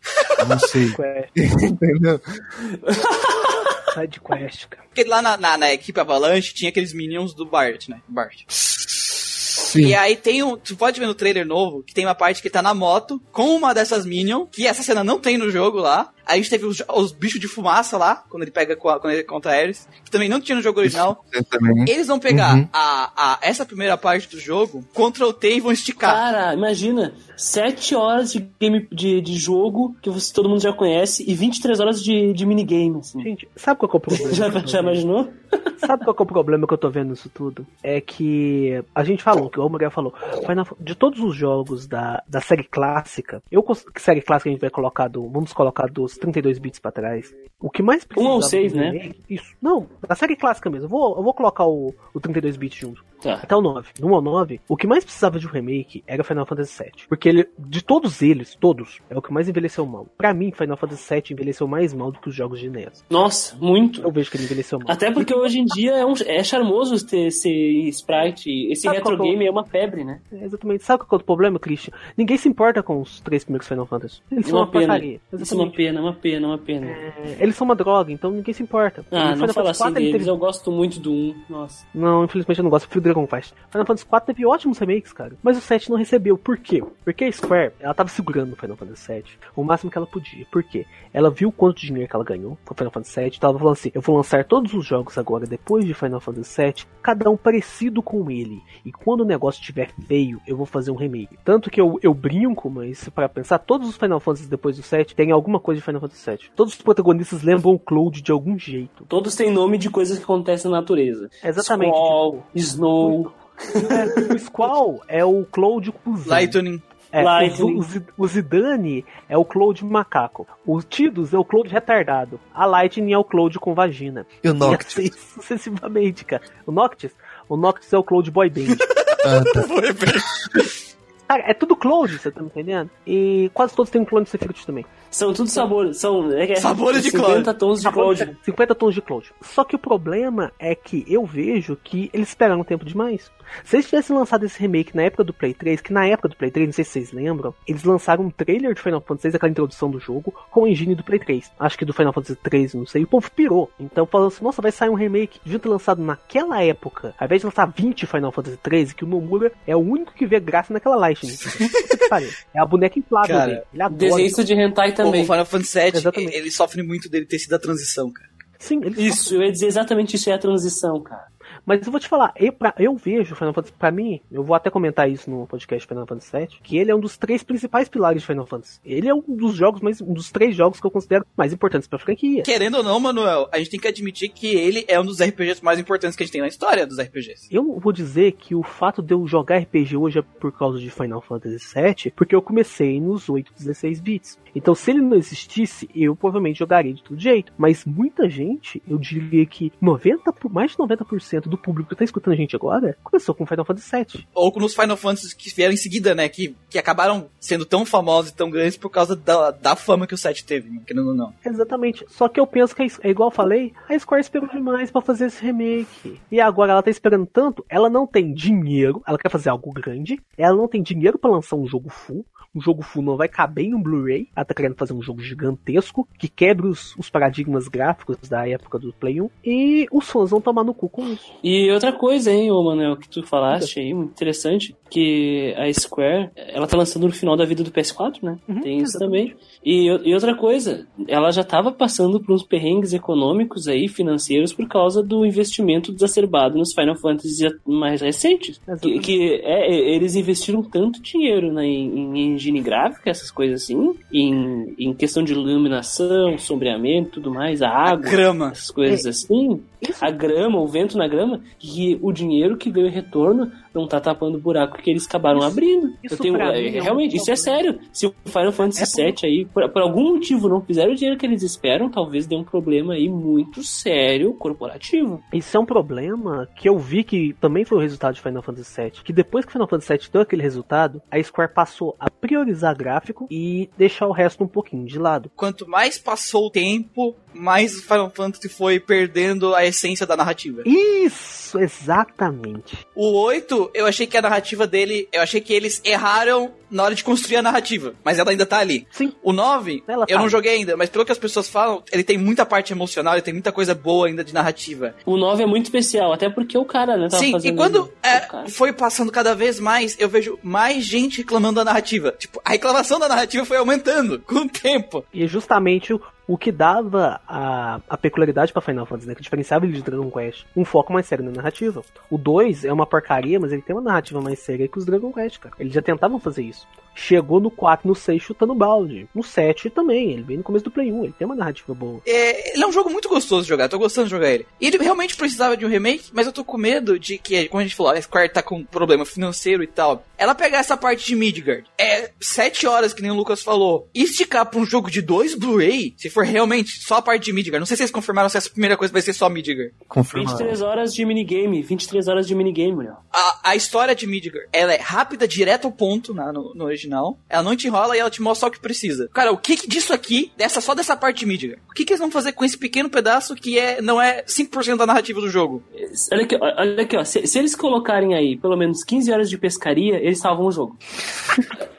Não sei. Entendeu? side quest, cara. Porque lá na, na, na equipe Avalanche tinha aqueles minions do Bart, né? Bart. Sim. E aí tem um. Tu pode ver no trailer novo que tem uma parte que tá na moto com uma dessas Minion, que essa cena não tem no jogo lá. Aí a gente teve os, os bichos de fumaça lá, quando ele pega com a- quando ele contra Ares, que também não tinha no jogo original. Eles vão pegar Uhum. a, a, essa primeira parte do jogo, Ctrl T e vão esticar. Cara, imagina, 7 horas de game de, de jogo que você, todo mundo já conhece e 23 horas de, de minigame. Assim. Gente, sabe qual é o problema? Já, já imaginou? Sabe qual é o problema que eu tô vendo nisso tudo? É que a gente falou, que o Muriel falou, Final- de todos os jogos da, da série clássica, eu que série clássica a gente vai colocar do, vamos colocar dos 32 bits pra trás. O que mais precisa Um ao seis, né? Isso. Não, da série clássica mesmo. Eu vou, eu vou colocar o, o 32 bits junto. Tá. Até o 9. Do 1 ao 9, o que mais precisava de um remake era Final Fantasy VII. Porque ele, de todos eles, todos, é o que mais envelheceu mal. Pra mim, Final Fantasy VII envelheceu mais mal do que os jogos de NES. Nossa, muito. Eu vejo que ele envelheceu mal. Até porque hoje em dia é, um- é charmoso ter esse sprite, esse Sabe retro é o- game é uma febre, né? É, exatamente. Sabe qual é o problema, Christian? Ninguém se importa com os três primeiros Final Fantasy. Eles são Uma uma pena. porcaria. Isso é uma pena, uma pena, uma pena. É, eles são uma droga, então ninguém se importa. Ah, não Final fala Fantasy assim deles, teve- eu gosto muito do 1. Nossa. Não, infelizmente eu não gosto, eu prefiro Dragon Quest. Final Fantasy IV teve ótimos remakes, cara. Mas o 7 não recebeu. Por quê? Porque a Square, ela tava segurando o Final Fantasy VII o máximo que ela podia. Por quê? Ela viu quanto dinheiro que ela ganhou com o Final Fantasy VII, então ela falou assim, eu vou lançar todos os jogos agora, depois de Final Fantasy VII, cada um parecido com ele. E quando o negócio estiver feio, eu vou fazer um remake. Tanto que eu, eu brinco, mas para pensar, todos os Final Fantasy depois do 7 tem alguma coisa de Final Fantasy VII. Todos os protagonistas lembram o Cloud de algum jeito. Todos têm nome de coisas que acontecem na natureza. Exatamente. Squall, Snow. É, o Squall é o Cloud cuzão. Lightning. É, Lightning. o, o Zidane é o Cloud macaco. O Tidus é o Cloud retardado. A Lightning é o Cloud com vagina. E o E Noctis? assim sucessivamente, cara. O Noctis? O Noctis é o Cloud boy band. Ah, tá. Cara, é tudo Cloud, você tá me entendendo? E quase todos têm um clone de Sephiroth também. São tudo sabores. São é, é, Sabores de 50 Cloud. tons de Cloud. 50 tons de Cloud. Só que o problema é que eu vejo que eles esperaram um tempo demais. Se eles tivessem lançado esse remake na época do Play 3, que na época do Play 3, não sei se vocês lembram, eles lançaram um trailer de Final Fantasy VI, aquela introdução do jogo, com o engine do Play 3. Acho que do Final Fantasy 3, não sei. E o povo pirou. Então falando assim, nossa, vai sair um remake. Devia ter lançado naquela época, ao invés de lançar 20 Final Fantasy 13, que o Nomura é o único que vê graça naquela Lightning. É a boneca inflável Cara, dele. Ele adora. Desenhista de hentai O também. Final Fantasy VII, Exatamente. ele sofre muito dele ter sido a transição, cara. Sim, ele Isso, eu ia dizer exatamente isso, é a transição, cara. Mas eu vou te falar, eu, pra- eu vejo Final Fantasy, pra mim, eu vou até comentar isso no podcast Final Fantasy VII, que ele é um dos três principais pilares de Final Fantasy. Ele é um dos jogos mais, um dos três jogos que eu considero mais importantes pra franquia. Querendo ou não, Manuel, a gente tem que admitir que ele é um dos RPGs mais importantes que a gente tem na história dos RPGs. Eu vou dizer que o fato de eu jogar RPG hoje é por causa de Final Fantasy VII, porque eu comecei nos 8, 16 bits. Então, se ele não existisse, eu provavelmente jogaria de todo jeito. Mas muita gente, eu diria que 90, por- mais de 90% do público que tá escutando a gente agora, começou com Final Fantasy VII. Ou nos Final Fantasy que vieram em seguida, né? Que, que acabaram sendo tão famosos e tão grandes por causa da, da fama que o 7 teve, né, querendo ou não. Exatamente. Só que eu penso que, é igual eu falei, a Square esperou demais pra fazer esse remake. E agora ela tá esperando tanto, ela não tem dinheiro, ela quer fazer algo grande, ela não tem dinheiro pra lançar um jogo full. Um jogo full não vai caber em um Blu-ray. Tá querendo fazer um jogo gigantesco que quebre os, os paradigmas gráficos da época do Play 1. E os fãs vão tomar no cu com isso. E outra coisa, hein, ô Manuel, que tu falaste aí, muito interessante, que a Square, ela tá lançando no final da vida do PS4, né? Uhum, Tem isso exatamente. também. E, e outra coisa, ela já tava passando por uns perrengues econômicos aí, financeiros, por causa do investimento desacerbado nos Final Fantasy mais recentes. Que, que é, eles investiram tanto dinheiro né, em, em engine gráfica, essas coisas assim, em, em questão de iluminação, sombreamento, tudo mais, a A água, grama. essas coisas assim, a grama, o vento na grama, que o dinheiro que veio em retorno não tá tapando o buraco que eles acabaram abrindo. isso Eu tenho, é, mim é um realmente, isso é sério. Se o Final Fantasy É VII aí, por, por algum motivo, não fizeram o dinheiro que eles esperam, talvez dê um problema aí muito sério corporativo. Isso é um problema que eu vi que também foi o resultado de Final Fantasy VII. Que depois que Final Fantasy VII deu aquele resultado, a Square passou a priorizar gráfico e deixar o resto um pouquinho de lado. Quanto mais passou o tempo, mais o Final Fantasy foi perdendo a essência da narrativa. Isso, exatamente. O 8, eu achei que a narrativa dele, eu achei que eles erraram na hora de construir a narrativa, mas ela ainda tá ali. Sim. O 9, Ela eu tá. não joguei ainda, mas pelo que as pessoas falam, ele tem muita parte emocional, ele tem muita coisa boa ainda de narrativa. O 9 é muito especial, até porque o cara, né, tava Sim, e quando é, foi passando cada vez mais, eu vejo mais gente reclamando da narrativa. Tipo, a reclamação da narrativa foi aumentando com o tempo. E justamente o, o que dava a, a peculiaridade pra Final Fantasy, né? Que diferenciava ele de Dragon Quest. Um foco mais sério na narrativa. O 2 é uma porcaria, mas ele tem uma narrativa mais séria que os Dragon Quest, cara. Eles já tentavam fazer isso. Chegou no 4 no 6 chutando balde. No 7 também, ele veio no começo do Play 1, ele tem uma narrativa boa. É, ele é um jogo muito gostoso de jogar, tô gostando de jogar ele. E ele realmente precisava de um remake, mas eu tô com medo de que, como a gente falou, a Square tá com problema financeiro e tal. Ela pegar essa parte de Midgard, é 7 horas, que nem o Lucas falou, e esticar pra um jogo de dois Blu-ray, se for realmente só a parte de Midgard. Não sei se vocês confirmaram se essa primeira coisa vai ser só Midgard. Confirmado. 23 horas de minigame, 23 horas de minigame, Léo. A, a história de Midgard, ela é rápida, direta ao ponto na- no, no original. Original. Ela não te enrola e ela te mostra só o que precisa. Cara, o que, que disso aqui, dessa só dessa parte de mídia, o que, que eles vão fazer com esse pequeno pedaço que é, não é 5% da narrativa do jogo? Olha aqui, ó, olha aqui, ó. Se, se eles colocarem aí pelo menos 15 horas de pescaria, eles salvam o jogo.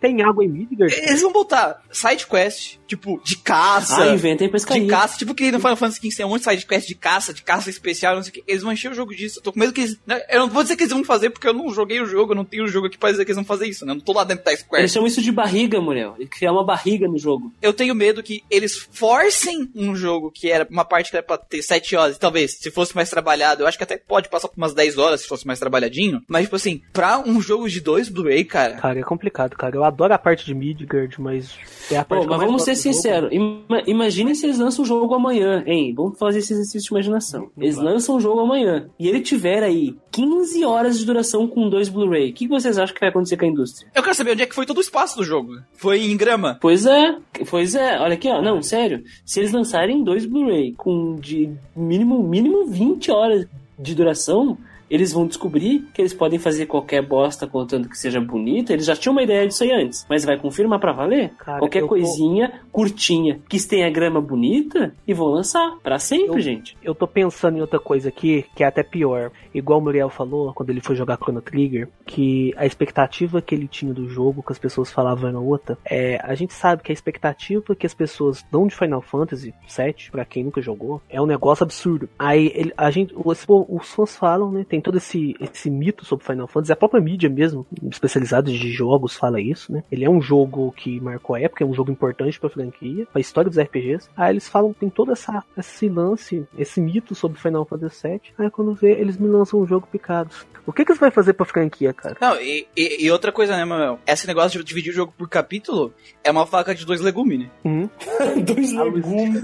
Tem água em Midgard? Eles vão botar side quest, tipo, de caça. Ah, inventem pescaria. de caça, tipo que no Final Fantasy XV tem um monte de side quest de caça, de caça especial, não sei o que. Eles vão encher o jogo disso. Eu tô com medo que eles. né, Eu não vou dizer que eles vão fazer, porque eu não joguei o jogo, eu não tenho o jogo aqui pra dizer que eles vão fazer isso, né? Eu não tô lá dentro da Square. Eles chamam isso de barriga, Muriel. Eles criar uma barriga no jogo. Eu tenho medo que eles forcem um jogo que era uma parte que era pra ter 7 horas, e talvez, se fosse mais trabalhado, eu acho que até pode passar por umas 10 horas se fosse mais trabalhadinho. Mas, tipo assim, pra um jogo de dois Blu-ray, cara. Cara, é complicado, cara. Eu adoro a parte de Midgard, mas é a parte Pô, mas vamos ser sinceros. Ima imagine se eles lançam o jogo amanhã, hein? Vamos fazer esse exercício de imaginação. Eles lançam o jogo amanhã e ele tiver aí 15 horas de duração com dois Blu-ray. O que vocês acham que vai acontecer com a indústria? Eu quero saber onde é que foi todo o espaço do jogo. Foi em grama. Pois é, pois é. Olha aqui, ó. Não, sério. Se eles lançarem dois Blu-ray com de mínimo, mínimo 20 horas de duração, eles vão descobrir que eles podem fazer qualquer bosta contanto que seja bonita. Eles já tinham uma ideia disso aí antes, mas vai confirmar pra valer? Cara, qualquer eu tô- coisinha curtinha que tenha grama bonita e vão lançar pra sempre, Eu- gente. Eu tô pensando em outra coisa aqui, que é até pior. Igual o Muriel falou quando ele foi jogar Chrono Trigger, que a expectativa que ele tinha do jogo, que as pessoas falavam era outra. É, a gente sabe que a expectativa que as pessoas dão de Final Fantasy VII, pra quem nunca jogou, é um negócio absurdo. Aí ele- a gente, os, os fãs falam, né? Tem todo esse, esse mito sobre Final Fantasy, a própria mídia mesmo, especializada de jogos, fala isso, né? Ele é um jogo que marcou a época, é um jogo importante pra franquia, pra história dos RPGs. Aí eles falam, tem todo essa, esse lance, esse mito sobre Final Fantasy VII. Aí quando vê, eles me lançam um jogo picado. O que que eles vão fazer pra franquia, cara? Não, e, e- e outra coisa, né, Manuel? Esse negócio de dividir o jogo por capítulo é uma faca de dois legumes, né? Hum, Dois legumes.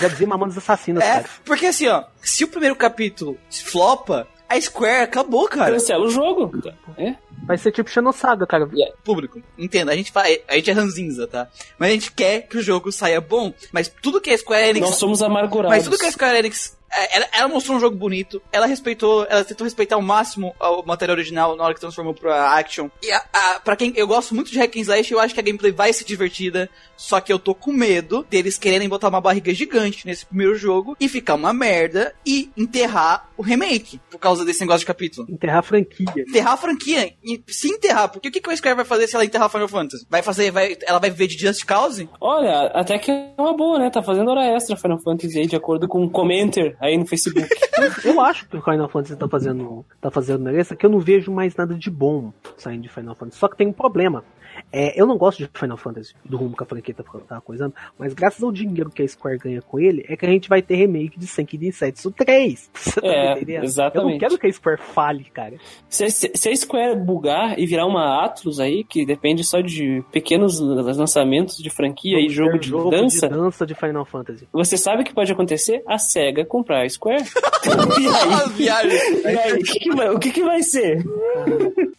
já dizia Mamonas Assassinas, É, cara. porque assim, ó, se o primeiro capítulo flopa, a Square acabou, cara. Cancela o jogo. É? Vai ser tipo Xenosaga, cara. Público, entenda, a gente, faz, a gente é ranzinza, tá? Mas a gente quer que o jogo saia bom, mas tudo que a Square Enix Nós somos amargurados. Mas tudo que a Square Enix. É, Ela, ela mostrou um jogo bonito, ela respeitou, ela tentou respeitar ao máximo o material original na hora que transformou pra action. E a, a, pra quem eu gosto muito de Hack and Slash, eu acho que a gameplay vai ser divertida, só que eu tô com medo deles quererem botar uma barriga gigante nesse primeiro jogo e ficar uma merda e enterrar o remake por causa desse negócio de capítulo. Enterrar a franquia. Enterrar a franquia, e se enterrar, porque o que, que a Square vai fazer se ela enterrar Final Fantasy? Vai fazer, vai, ela vai viver de Just Cause? Olha, até que é uma boa, né? Tá fazendo hora extra Final Fantasy aí, de acordo com um commenter aí no Facebook. Eu acho que o Final Fantasy tá fazendo, tá fazendo nessa, que eu não vejo mais nada de bom saindo de Final Fantasy. Só que tem um problema. É, eu não gosto de Final Fantasy, do rumo que a franquia tá, tá coisando, mas graças ao dinheiro que a Square ganha com ele, é que a gente vai ter remake de Senki Densetsu 3. Você tá É, entendendo? Eu não exatamente. quero que a Square fale, cara. Se, se- se a Square bugar e virar uma Atlus aí, que depende só de pequenos lançamentos de franquia e jogo de jogo dança, de dança de Final Fantasy. você sabe o que pode acontecer? A SEGA comprar a Square. e aí? viagem. E aí, o que, que vai, o que que vai ser?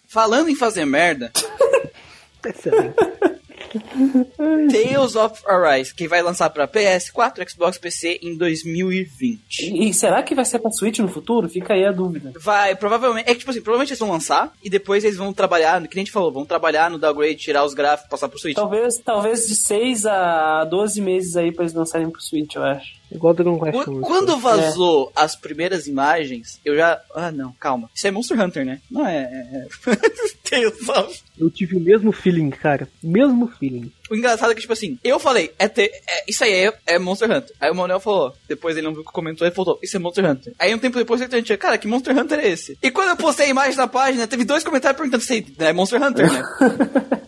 Falando em fazer merda, Excelente. Tales of Arise, que vai lançar pra PS4, Xbox, PC em 2020. E, e será que vai ser pra Switch no futuro? Fica aí a dúvida. Vai, provavelmente. É que, tipo assim, provavelmente eles vão lançar e depois eles vão trabalhar, que nem a gente falou, vão trabalhar no downgrade, tirar os gráficos, passar pro Switch. Talvez, talvez de 6 a 12 meses aí pra eles lançarem pro Switch, eu acho. Igual Dragon Quest Qu- 1. Quando vazou as primeiras imagens, eu já. Ah, não, calma. Isso é Monster Hunter, né? Não é. é... é- Tales of. Eu tive o mesmo feeling, cara. Mesmo feeling. O engraçado é que, tipo assim, eu falei, é, te- é- isso aí é, é Monster Hunter. Aí o Manuel falou, depois ele não viu o que comentou, ele falou, isso é Monster Hunter. Aí um tempo depois ele tinha, cara, que Monster Hunter é esse? E quando eu postei a imagem na página, teve dois comentários perguntando se é Monster Hunter, né?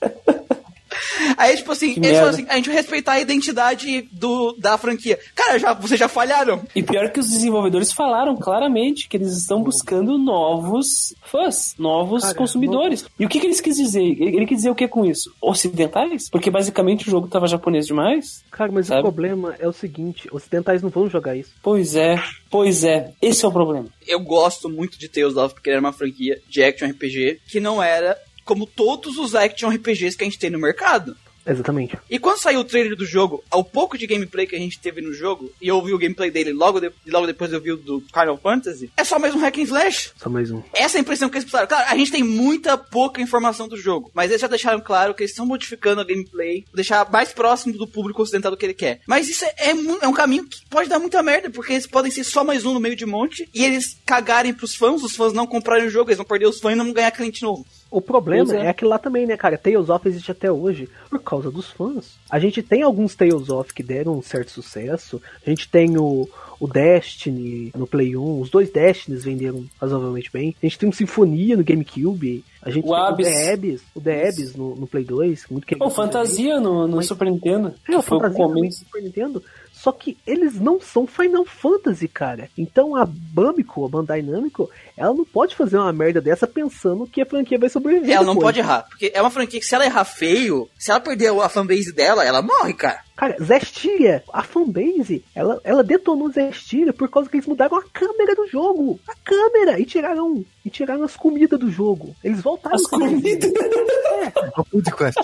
Aí, tipo assim, Que eles falaram assim, a gente vai respeitar a identidade do, da franquia. Cara, já, vocês já falharam. E pior que os desenvolvedores falaram claramente que eles estão buscando novos fãs, novos Cara, consumidores. E o que, que eles quis dizer? Ele, ele quis dizer o que com isso? Ocidentais? Porque basicamente o jogo tava japonês demais? Cara, mas Sabe? o problema é o seguinte: ocidentais não vão jogar isso. Pois é, pois é. Esse é o problema. Eu gosto muito de Tales of, porque ele era uma franquia de action RPG que não era como todos os action RPGs que a gente tem no mercado. Exatamente. E quando saiu o trailer do jogo, ao pouco de gameplay que a gente teve no jogo, e eu vi o gameplay dele logo, de, logo depois eu vi o do Final Fantasy, é só mais um hack and slash. Só mais um. Essa é a impressão que eles passaram. Claro, a gente tem muita pouca informação do jogo, mas eles já deixaram claro que eles estão modificando a gameplay, deixar mais próximo do público ocidental do que ele quer. Mas isso é, é, é um caminho que pode dar muita merda, porque eles podem ser só mais um no meio de um monte, e eles cagarem pros fãs, os fãs não comprarem o jogo, eles vão perder os fãs e não vão ganhar cliente novo. O problema é. é. aquilo lá também, né, cara? Tales of existe até hoje por causa dos fãs. A gente tem alguns Tales of que deram um certo sucesso. A gente tem o, o Destiny no Play 1. Os dois Destinies venderam razoavelmente bem. A gente tem um Sinfonia no GameCube. A gente O tem Abyss. o The Abyss, o The Abyss no, no Play 2. Muito querido Pô, Fantasia no, no Mas- Super Nintendo. É, o o Fantasia começo. Super Nintendo. Só que eles não são Final Fantasy, cara. Então a Bamco, a Bandai Namco, ela não pode fazer uma merda dessa pensando que a franquia vai sobreviver. Ela não depois. pode errar, porque é uma franquia que se ela errar feio, se ela perder a fanbase dela, ela morre, cara. Cara, Zestiria, a fanbase, ela, ela detonou Zestiria por causa que eles mudaram a câmera do jogo. A câmera! E tiraram, e tiraram as comidas do jogo. Eles voltaram As com a comidas. A Food Quest.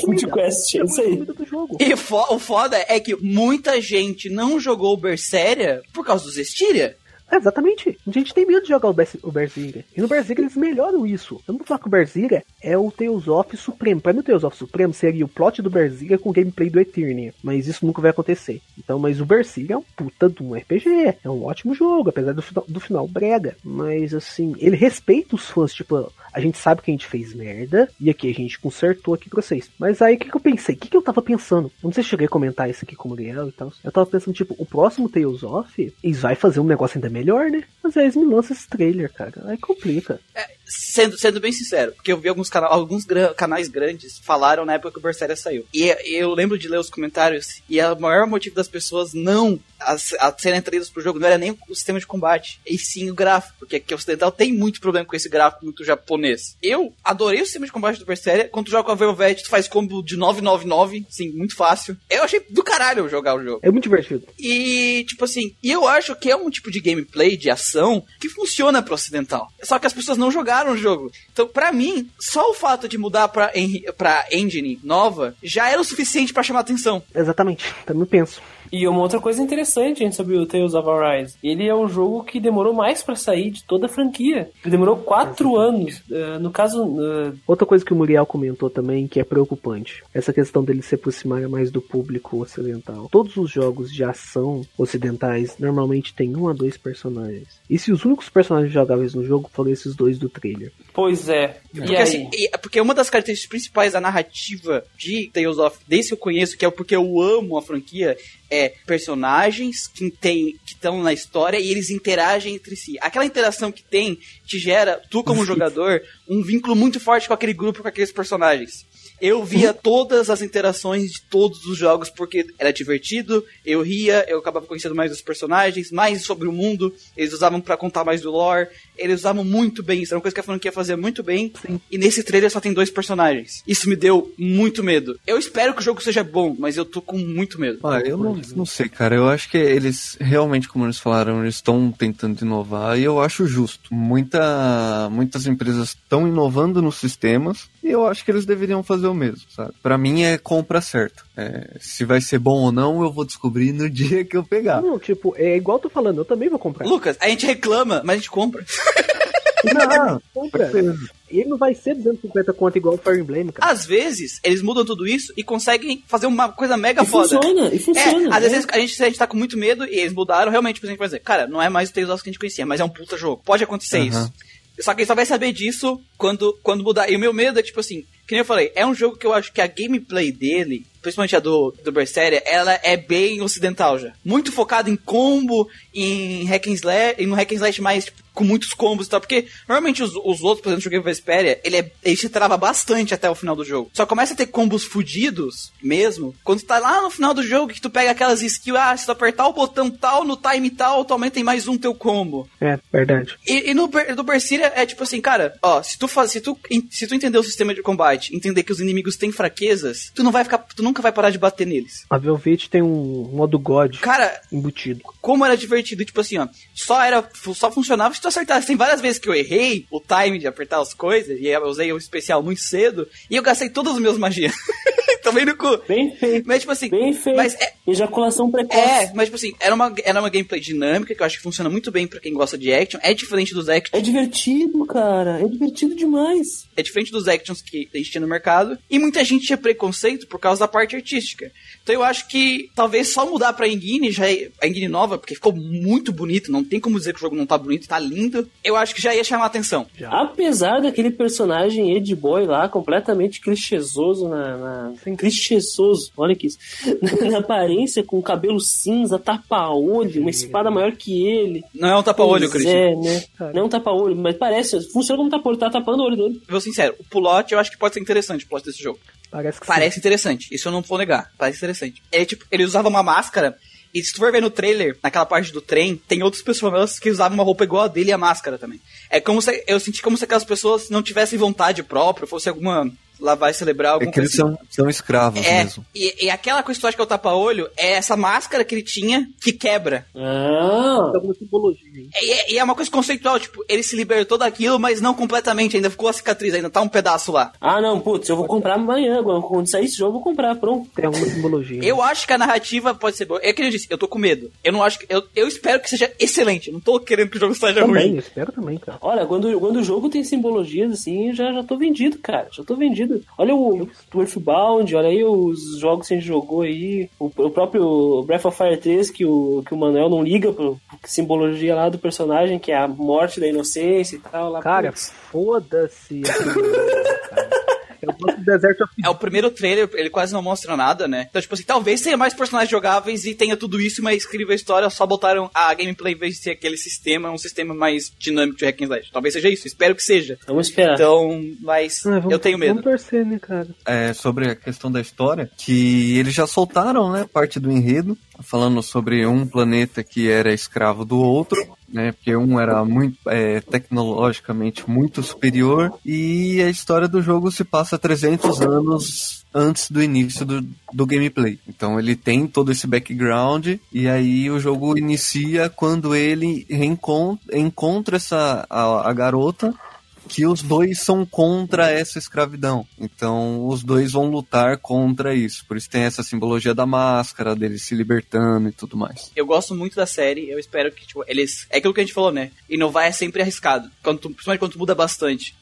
Food Quest, é isso aí. comida do jogo. E fo- o foda é que muita gente não jogou o Berseria por causa do Zestiria. É, exatamente. A gente tem medo de jogar o, Bers o Berserker. E no Berserker eles melhoram isso. Eu não vou falar que o Berserker é o Tales of Supremo. Pra mim o Tales of Supremo seria o plot do Berserker com o gameplay do Eternia. Mas isso nunca vai acontecer. Então, mas o Berserker é um puta de um RPG. É um ótimo jogo, apesar do, do final brega. Mas assim, ele respeita os fãs. Tipo, a gente sabe que a gente fez merda. E aqui a gente consertou aqui pra vocês. Mas aí o que, que eu pensei? O que, que eu tava pensando? Eu não sei se cheguei a comentar isso aqui com o Muriel e tal. Eu tava pensando, tipo, o próximo Tales of, eles vai fazer um negócio ainda melhor, né? Mas aí eles me lançam esse trailer, cara. Aí complica. Sendo, sendo bem sincero, porque eu vi alguns, cana alguns gra- canais grandes falaram na época que o Berseria saiu. E eu lembro de ler os comentários, e o maior motivo das pessoas não a, a serem atraídas pro jogo não era nem o sistema de combate, e sim o gráfico, porque aqui o ocidental tem muito problema com esse gráfico muito japonês. Eu adorei o sistema de combate do Berseria, quando tu joga com a Velvet, tu faz combo de 999, sim, muito fácil. Eu achei do caralho jogar o jogo. É muito divertido. E, tipo assim, eu acho que é um tipo de gameplay, de ação, que funciona pro ocidental. Só que as pessoas não jogaram o jogo. Então, pra mim, só o fato de mudar pra, pra engine nova já era o suficiente pra chamar atenção. Exatamente. Também penso. E uma outra coisa interessante hein, sobre o Tales of Arise. Ele é um jogo que demorou mais pra sair de toda a franquia. Ele demorou quatro anos. Eh, no caso, eh, Outra coisa que o Muriel comentou também que é preocupante. Essa questão dele se aproximar mais do público ocidental. Todos os jogos de ação ocidentais normalmente tem um a dois personagens. E se os únicos personagens jogáveis no jogo foram esses dois do trailer? Pois é. Porque, assim, e- porque uma das características principais da narrativa de Tales of, desde que eu conheço, que é porque eu amo a franquia, é personagens que tem que estão na história e eles interagem entre si. Aquela interação que tem te gera, tu como jogador, um vínculo muito forte com aquele grupo, com aqueles personagens. Eu via todas as interações de todos os jogos porque era divertido, eu ria, eu acabava conhecendo mais dos personagens, mais sobre o mundo, eles usavam pra contar mais do lore, eles usavam muito bem, isso era uma coisa que a franquia fazia muito bem, e nesse trailer só tem dois personagens. Isso me deu muito medo. Eu espero que o jogo seja bom, mas eu tô com muito medo. Ah, eu não, não sei, cara. Eu acho que eles realmente, como eles falaram, eles estão tentando inovar e eu acho justo. Muita, muitas empresas estão inovando nos sistemas e eu acho que eles deveriam fazer o mesmo, sabe? Pra mim é compra certa. É, se vai ser bom ou não, eu vou descobrir no dia que eu pegar. Não, tipo, é igual eu tô falando, eu também vou comprar. Lucas, a gente reclama, mas a gente compra. Não, Compra. E ele não vai ser 250 conto igual o Fire Emblem, cara. Às vezes, eles mudam tudo isso e conseguem fazer uma coisa mega E foda. funciona, e funciona. É, às né? vezes a gente, a gente tá com muito medo e eles mudaram, realmente, a gente vai dizer, cara, não é mais o Tales of que a gente conhecia, mas é um puta jogo. Pode acontecer Aham. isso. Só que ele só vai saber disso quando, quando mudar. E o meu medo é, tipo assim, que nem eu falei, é um jogo que eu acho que a gameplay dele, principalmente a do, do Berseria, ela é bem ocidental já. Muito focado em combo, em hack and slash, em um hack and slash mais, tipo, com muitos combos e tal. Porque normalmente os, os outros, por exemplo, o Vesperia, ele, é, ele se trava bastante até o final do jogo. Só começa a ter combos fudidos mesmo quando tu tá lá no final do jogo que tu pega aquelas skills, ah, se tu apertar o botão tal, no time tal, tu aumenta em mais um teu combo. É, verdade. E, e no, do Berseria é tipo assim, cara, ó, se tu faz, se tu, se tu entender o sistema de combate, entender que os inimigos têm fraquezas, tu não vai ficar, tu nunca vai parar de bater neles. A Velvet tem um modo God Cara, embutido. como era divertido, tipo assim, ó, só era, só funcionava se tu acertar. Tem várias vezes que eu errei o time de apertar as coisas, e eu usei o especial muito cedo, e eu gastei todas as minhas magias. Tomei no cu. Bem feito. Mas, tipo assim, Bem feito. mas é, Ejaculação precoce. é, mas tipo assim, era uma, era uma gameplay dinâmica que eu acho que funciona muito bem pra quem gosta de action. É diferente dos action, É divertido, cara. É divertido demais. é diferente dos actions que a gente tinha no mercado. E muita gente tinha preconceito por causa da parte artística. Então eu acho que talvez só mudar pra Engine, já é- a Engine nova, porque ficou muito bonito, não tem como dizer que o jogo não tá bonito, tá lindo. Eu acho que já ia chamar atenção. Apesar daquele personagem Ed Boy lá, completamente clichêsoso na. na... Clichêsoso, olha que isso. na aparência, com cabelo cinza, tapa-olho, uma espada maior que ele. Não é um tapa-olho, Christian. É, né? Não é um tapa-olho, mas parece, funciona como tapa-olho, tá tapando o olho dele. Vou ser sincero, o plot eu acho que pode ser interessante, o plot desse jogo. Parece que Parece interessante, isso eu não vou negar, parece interessante. Ele, tipo, ele usava uma máscara, e se tu for ver no trailer, naquela parte do trem, tem outros personagens que usavam uma roupa igual a dele e a máscara também. É como se, eu senti como se aquelas pessoas não tivessem vontade própria, fosse alguma lavagem cerebral, É alguma que eles coisa são, são escravos É, mesmo. e, e aquela coisa que tu acha que é o tapa-olho, é essa máscara que ele tinha que quebra. Ah, tem alguma simbologia. hein? E é, e é uma coisa conceitual, tipo, ele se libertou daquilo, mas não completamente, ainda ficou a cicatriz, ainda tá um pedaço lá. ah não, putz, eu vou comprar amanhã. Quando sair esse jogo, eu vou comprar, pronto. Tem alguma simbologia. Eu acho que a narrativa pode ser boa. É que eu disse, eu tô com medo. Eu não acho que. Eu, eu espero que seja excelente. Eu não tô querendo que o jogo seja também, ruim. eu espero também, cara. Olha, quando, quando o jogo tem simbologias assim, eu já, já tô vendido, cara. Já tô vendido. Olha o Earthbound, olha aí os jogos que a gente jogou aí. O, o próprio Breath of Fire 3, que o, que o Manuel não liga pro, pro simbologia lá do personagem, que é a morte da inocência e tal. Lá, Cara, foda-se. Eu do Desert of É o primeiro trailer, ele quase não mostra nada, né? Então, tipo assim, talvez tenha mais personagens jogáveis e tenha tudo isso, mas incrível a história, só botaram a gameplay em vez de ser aquele sistema, um sistema mais dinâmico de hack and slash. Talvez seja isso, espero que seja. Vamos esperar. Então, mas Ah, vamos- eu tenho medo. Vamos torcer, né, cara? é, sobre a questão da história, que eles já soltaram, né, parte do enredo, falando sobre um planeta que era escravo do outro, né, porque um era muito é, tecnologicamente muito superior e a história do jogo se passa 300 anos antes do início do, do gameplay. Então ele tem todo esse background e aí o jogo inicia quando ele reencontra encontra essa a, a garota que os dois são contra essa escravidão. Então, os dois vão lutar contra isso. Por isso tem essa simbologia da máscara, deles se libertando e tudo mais. Eu gosto muito da série, eu espero que, tipo, eles. É aquilo que a gente falou, né? Inovar é sempre arriscado. Quando tu, principalmente quando tu muda bastante.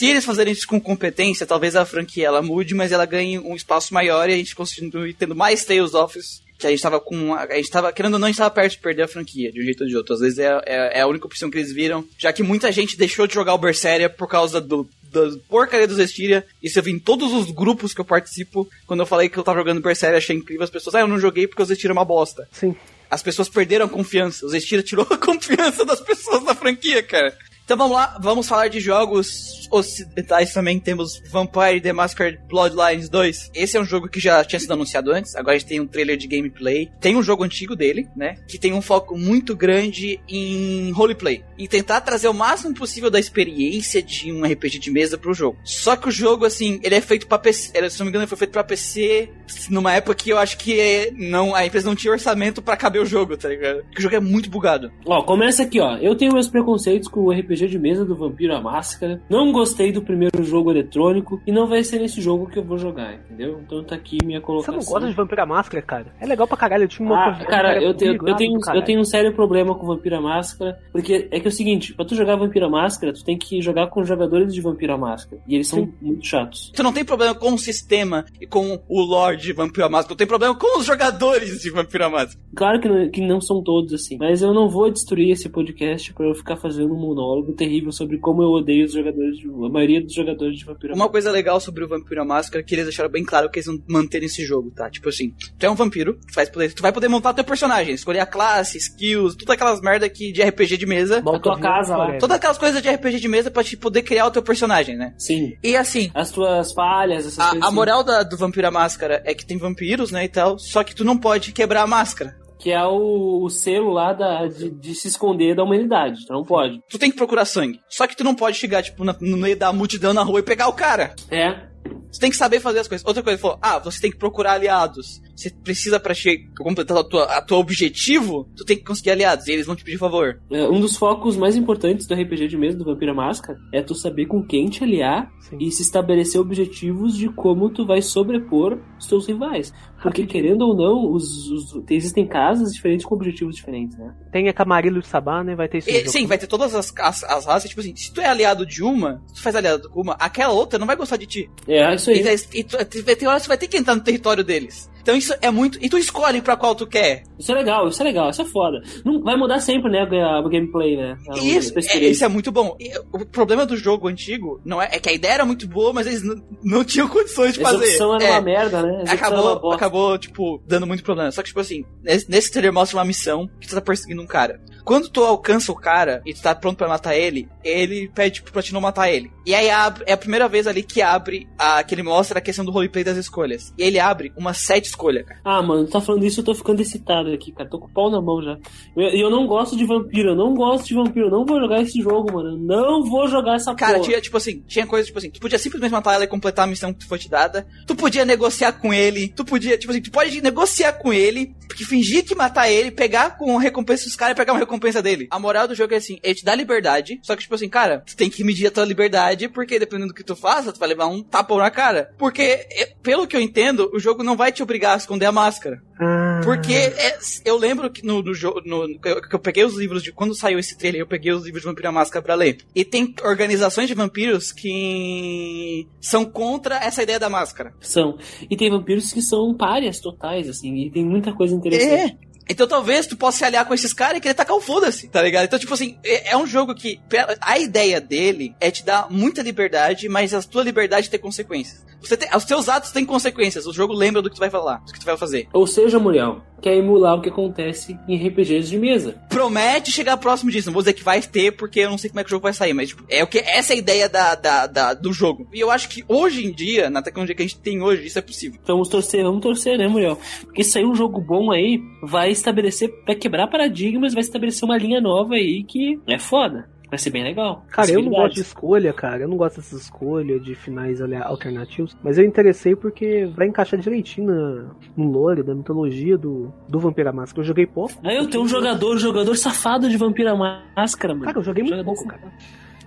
Se eles fazerem isso com competência, talvez a franquia ela mude, mas ela ganhe um espaço maior e a gente continue tendo mais Tales of que a gente tava com. A gente tava, querendo ou não, a gente tava perto de perder a franquia, de um jeito ou de outro. Às vezes é, é, é a única opção que eles viram, já que muita gente deixou de jogar o Berseria por causa do. Da porcaria dos Estiria, isso eu vi em todos os grupos que eu participo. Quando eu falei que eu tava jogando Berseria, achei incrível. As pessoas, ah, eu não joguei porque os Estiria é uma bosta. Sim. As pessoas perderam a confiança. Os Estira tirou a confiança das pessoas da franquia, cara. Então vamos lá, vamos falar de jogos ocidentais também. Temos Vampire The Masquerade Bloodlines 2. Esse é um jogo que já tinha sido anunciado antes. Agora a gente tem um trailer de gameplay. Tem um jogo antigo dele, né? Que tem um foco muito grande em roleplay. E tentar trazer o máximo possível da experiência de um RPG de mesa pro jogo. Só que o jogo, assim, ele é feito pra PC. Se não me engano, ele foi feito pra PC numa época que eu acho que é, não, a empresa não tinha orçamento pra caber o jogo, tá ligado? Porque o jogo é muito bugado. Ó, começa aqui, ó. Eu tenho meus preconceitos com o RPG de mesa do Vampiro à Máscara. Não gostei do primeiro jogo eletrônico e não vai ser nesse jogo que eu vou jogar, entendeu? Então tá aqui minha Você colocação. não gosta de Vampira Máscara, cara? É legal pra caralho. Eu tinha uma Ah, cara, eu, tenho, eu, tenho, eu tenho um sério problema com Vampira Máscara, porque é que é o seguinte, pra tu jogar Vampira Máscara, tu tem que jogar com jogadores de Vampira Máscara, e eles são muito chatos. Tu não tem problema com o sistema e com o lore de Vampiro à Máscara, tu tem problema com os jogadores de Vampiro à Máscara. Claro que não, que não são todos assim, mas eu não vou destruir esse podcast pra eu ficar fazendo um monólogo terrível sobre como eu odeio os jogadores, de, a maioria dos jogadores de Vampira Uma coisa legal sobre o Vampiro à Máscara é que eles deixaram bem claro que eles vão manter nesse jogo, tá? Tipo assim, tu é um vampiro, tu, faz poder, tu vai poder montar teu personagem, escolher a classe, skills, todas aquelas merda que de RPG de mesa. A tua casa lá. Todas aquelas coisas de RPG de mesa pra te poder criar o teu personagem, né? Sim. E assim, As tuas falhas, essas coisas a, a assim. moral da- do Vampiro à Máscara é que tem vampiros, né, e tal, só que tu não pode quebrar a máscara. Que é o, o selo lá da, de, de se esconder da humanidade. Tu não pode. Tu tem que procurar sangue. Só que tu não pode chegar, tipo, na- no meio da multidão na rua e pegar o cara. É. Você tem que saber fazer as coisas. Outra coisa, ele falou, ah, você tem que procurar aliados. Você precisa pra che- completar a tua, a tua objetivo, tu tem que conseguir aliados, e eles vão te pedir favor. É, Um dos focos mais importantes do RPG de mesa do Vampira Máscara é tu saber com quem te aliar Sim. e se estabelecer objetivos de como tu vai sobrepor os teus rivais. Porque, querendo ou não, os, os- existem casas diferentes com objetivos diferentes, né? Tem a Camarillo e Sabá, né? Vai ter isso. E, sim, vai ter todas as, as, as raças, tipo assim, se tu é aliado de uma, se tu faz aliado com uma, aquela outra não vai gostar de ti. É, isso aí. E, e tu, vai ter hora que você vai ter que entrar no território deles. Então isso é muito. E tu escolhe pra qual tu quer. Isso é legal, isso é legal, isso é foda. Não, vai mudar sempre, né, a, a gameplay, né? A- isso, a é, isso é muito bom. E o problema do jogo antigo não é, é que a ideia era muito boa, mas eles não, não tinham condições de fazer. opção era É. uma merda, né? Acabou, acabou, tipo, dando muito problema. Só que, tipo assim, nesse, nesse trailer mostra uma missão que tu tá perseguindo um cara. Quando tu alcança o cara e tu tá pronto pra matar ele, ele pede tipo, pra te não matar ele. E aí abre- é a primeira vez ali que abre, a, que ele mostra a questão do roleplay das escolhas. E ele abre uma sete escolha, cara. Ah, mano, tá falando isso, eu tô ficando excitado aqui, cara. Tô com o pau na mão já. E eu, eu não gosto de vampiro, eu não gosto de vampiro, eu não vou jogar esse jogo, mano. Eu não vou jogar essa Cara, porra. tinha, tipo assim, tinha coisa, tipo assim, tu podia simplesmente matar ela e completar a missão que foi te dada. Tu podia negociar com ele. Tu podia, tipo assim, tu pode negociar com ele, porque fingir que matar ele, pegar com recompensa dos caras e pegar uma recompensa dele. A moral do jogo é assim, ele te dá liberdade, só que, tipo assim, cara, tu tem que medir a tua liberdade, porque dependendo do que tu faça, tu vai levar um tapa na cara. Porque, pelo que eu entendo, o jogo não vai te obrigar a esconder a máscara. Ah, Porque é, eu lembro que no, no jogo. Que eu, peguei os livros de. Quando saiu esse trailer, eu peguei os livros de Vampiro à Máscara pra ler. E tem organizações de vampiros que são contra essa ideia da máscara. São. E tem vampiros que são párias totais, assim, e tem muita coisa interessante. É. Então talvez tu possa se aliar com esses caras e querer tacar o foda-se, tá ligado? Então, tipo assim, é, é um jogo que. A ideia dele é te dar muita liberdade, mas a tua liberdade tem consequências. Você tem, os teus atos têm consequências. O jogo lembra do que tu vai falar, do que tu vai fazer. Ou seja, Muriel, quer emular o que acontece em RPGs de mesa. promete chegar próximo disso. Não vou dizer que vai ter, porque eu não sei como é que o jogo vai sair, mas tipo, é o que essa é a ideia da, da, da- do jogo. E eu acho que hoje em dia, na tecnologia que a gente tem hoje, isso é possível. Vamos torcer, vamos torcer, né, Muriel? Porque sair um jogo bom aí vai estabelecer, vai quebrar paradigmas, vai estabelecer uma linha nova aí que é foda. Vai ser bem legal. Cara, eu não gosto de escolha, cara. Eu não gosto dessas escolhas de finais alternativos. Mas eu interessei porque vai encaixar direitinho na- no lore, da mitologia do, do Vampira Máscara. Eu joguei pouco. Aí eu tenho um jogador, um jogador safado de Vampira Máscara, mano. Cara, eu joguei muito Jogador pouco, cara.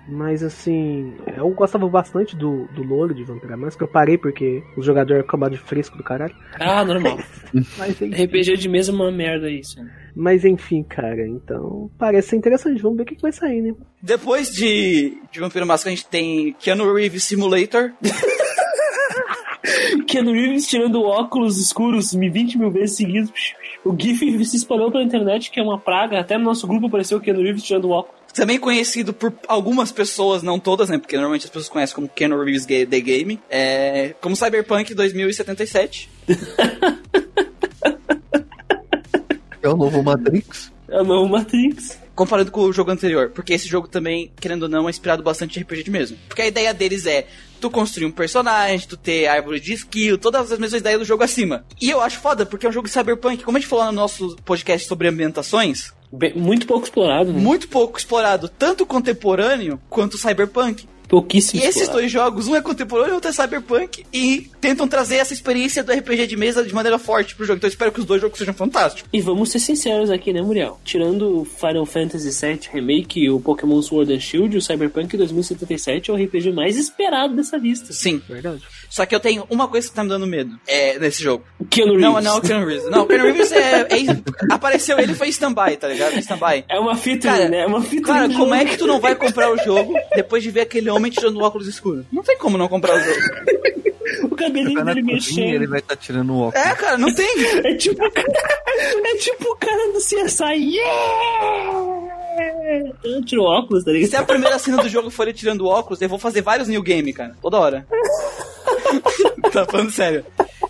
Mas assim, eu gostava bastante do, do lore de Vampira Máscara. Eu parei porque o jogador acabou de fresco do caralho. Ah, normal. Mas enfim, RPG de mesa é uma merda isso. né? mas, enfim cara. Então, parece ser interessante. Vamos ver o que, que vai sair, né? Depois de, de Vampiro Máscara, a gente tem Keanu Reeves Simulator. Keanu Reeves tirando óculos escuros 20 mil vezes seguidos. O GIF se espalhou pela internet, que é uma praga. Até no nosso grupo apareceu o Keanu Reeves tirando óculos. Também conhecido por algumas pessoas, não todas, né? Porque normalmente as pessoas conhecem como Keanu Reeves The Game. É, como Cyberpunk 2077. É o novo Matrix. É o novo Matrix. comparando com o jogo anterior. Porque esse jogo também, querendo ou não, é inspirado bastante em RPG de mesmo. Porque a ideia deles é tu construir um personagem, tu ter árvore de skill, todas as mesmas ideias do jogo acima. E eu acho foda, porque é um jogo cyberpunk. Como a gente falou no nosso podcast sobre ambientações, muito pouco explorado, né? muito pouco explorado, tanto contemporâneo quanto cyberpunk. Pouquíssimo E esses explorado. dois jogos, um é contemporâneo e outro é cyberpunk, e tentam trazer essa experiência do RPG de mesa de maneira forte pro jogo. Então eu espero que os dois jogos sejam fantásticos. E vamos ser sinceros aqui, né, Muriel? Tirando o Final Fantasy VII Remake, o Pokémon Sword and Shield, o Cyberpunk 2077 é o RPG mais esperado dessa lista. Sim. Verdade. Só que eu tenho uma coisa que tá me dando medo é, nesse jogo. O Keanu Reeves. Não, não, o Keanu Reeves. Não, o Keanu Reeves é, é- Apareceu, ele foi stand-by, tá ligado? Stand-by. É uma fita, Cara, né? É uma fita Cara, como jogo. é que tu não vai comprar o jogo depois de ver aquele homem tirando o óculos escuro? Não tem como não comprar o jogo. O cabelinho Tá na dele cozinha, ele mexendo. vai estar tirando o óculos. É, cara, não tem. É tipo, o é tipo o cara do CSI. Yeah! Eu tiro o óculos, tá ligado? Se a primeira cena do jogo for ele tirando o óculos, eu vou fazer vários new game, cara. Toda hora. tá falando sério.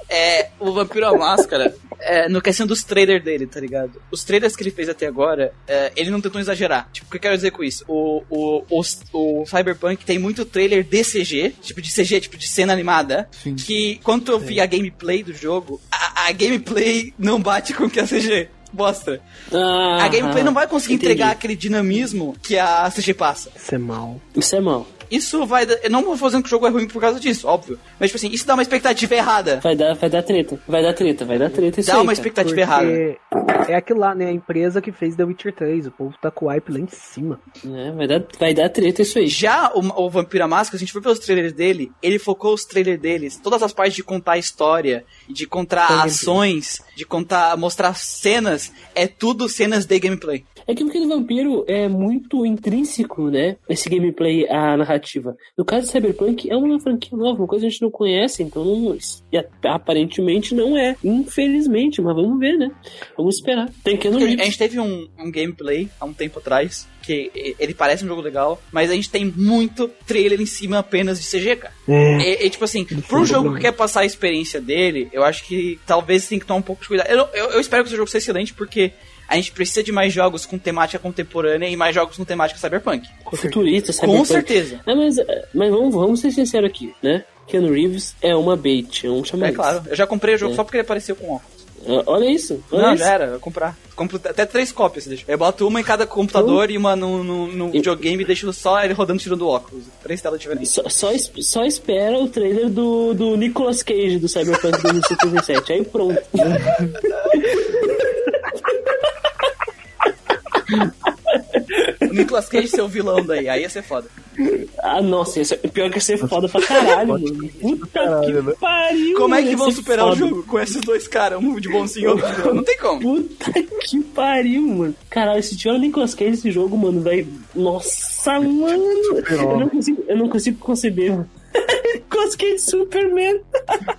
É, o Vampiro à Máscara, é, no questão dos trailers dele, tá ligado? Os trailers que ele fez até agora, é, ele não tentou exagerar. Tipo, o que eu quero dizer com isso? O, o, o, o Cyberpunk tem muito trailer de CG, tipo de CG, tipo de cena animada, Sim. que quando eu vi a gameplay do jogo, a, a gameplay não bate com o que a CG mostra. Ah, A gameplay não vai conseguir entendi. entregar aquele dinamismo que a CG passa. Isso é mal. Isso é mal. Isso vai. dar- Eu não vou fazendo que o jogo é ruim por causa disso, óbvio. Mas, tipo assim, isso dá uma expectativa errada. Vai dar, vai dar treta. Vai dar treta, vai dar treta isso Dá aí, uma expectativa errada. Porque é aquilo lá, né? A empresa que fez The Witcher 3. O povo tá com o hype lá em cima. É, vai, dar, vai dar treta isso aí. Já o, o Vampira Máscara, se a gente for pelos trailers dele, ele focou os trailers deles, todas as partes de contar a história, de contar Tem ações, de contar, mostrar cenas, é tudo cenas de gameplay. É que porque do Vampiro é muito intrínseco, né? Esse gameplay, a narrativa. No caso de Cyberpunk, é uma franquia nova, uma coisa que a gente não conhece, então não, e aparentemente não é. Infelizmente, mas vamos ver, né? Vamos esperar. Tem que no a gente teve um, um gameplay há um tempo atrás, que ele parece um jogo legal, mas a gente tem muito trailer em cima apenas de CG, cara. E, e, tipo assim, pro jogo que quer passar a experiência dele, eu acho que talvez tem que tomar um pouco de cuidado. Eu, eu, eu espero que o jogo seja excelente, porque a gente precisa de mais jogos com temática contemporânea e mais jogos com temática cyberpunk. Futurista, Com Cyberpunk. certeza. É, mas, mas vamos, vamos ser sinceros aqui, né? Keanu Reeves é uma bait, é um chamariz. É claro, eu já comprei o jogo É. só porque ele apareceu com óculos. Ah, Olha isso. Olha Não, isso. já era, eu vou comprar. Compro até três cópias, deixa. Eu boto uma em cada computador e uma no, no, no videogame e deixo só ele rodando tirando o óculos. Três telas diferentes. Só, só, es- só espera o trailer do, do Nicolas Cage do Cyberpunk 2077. Aí pronto. O Nicolas Cage ser o vilão daí, aí ia ser foda. Ah, nossa, isso é pior que ia ser foda pra caralho, mano. Puta caralho, que né? pariu. Como é que ia vão ser superar o foda. jogo com esses dois caras? Um de bonzinho e outro de vilão? Não tem como. Puta que pariu, mano. Caralho, se tiver o Nicolas Cage nesse jogo, mano, vai. Nossa, mano. Eu não consigo, eu não consigo conceber, mano. Nicolas Cage Superman.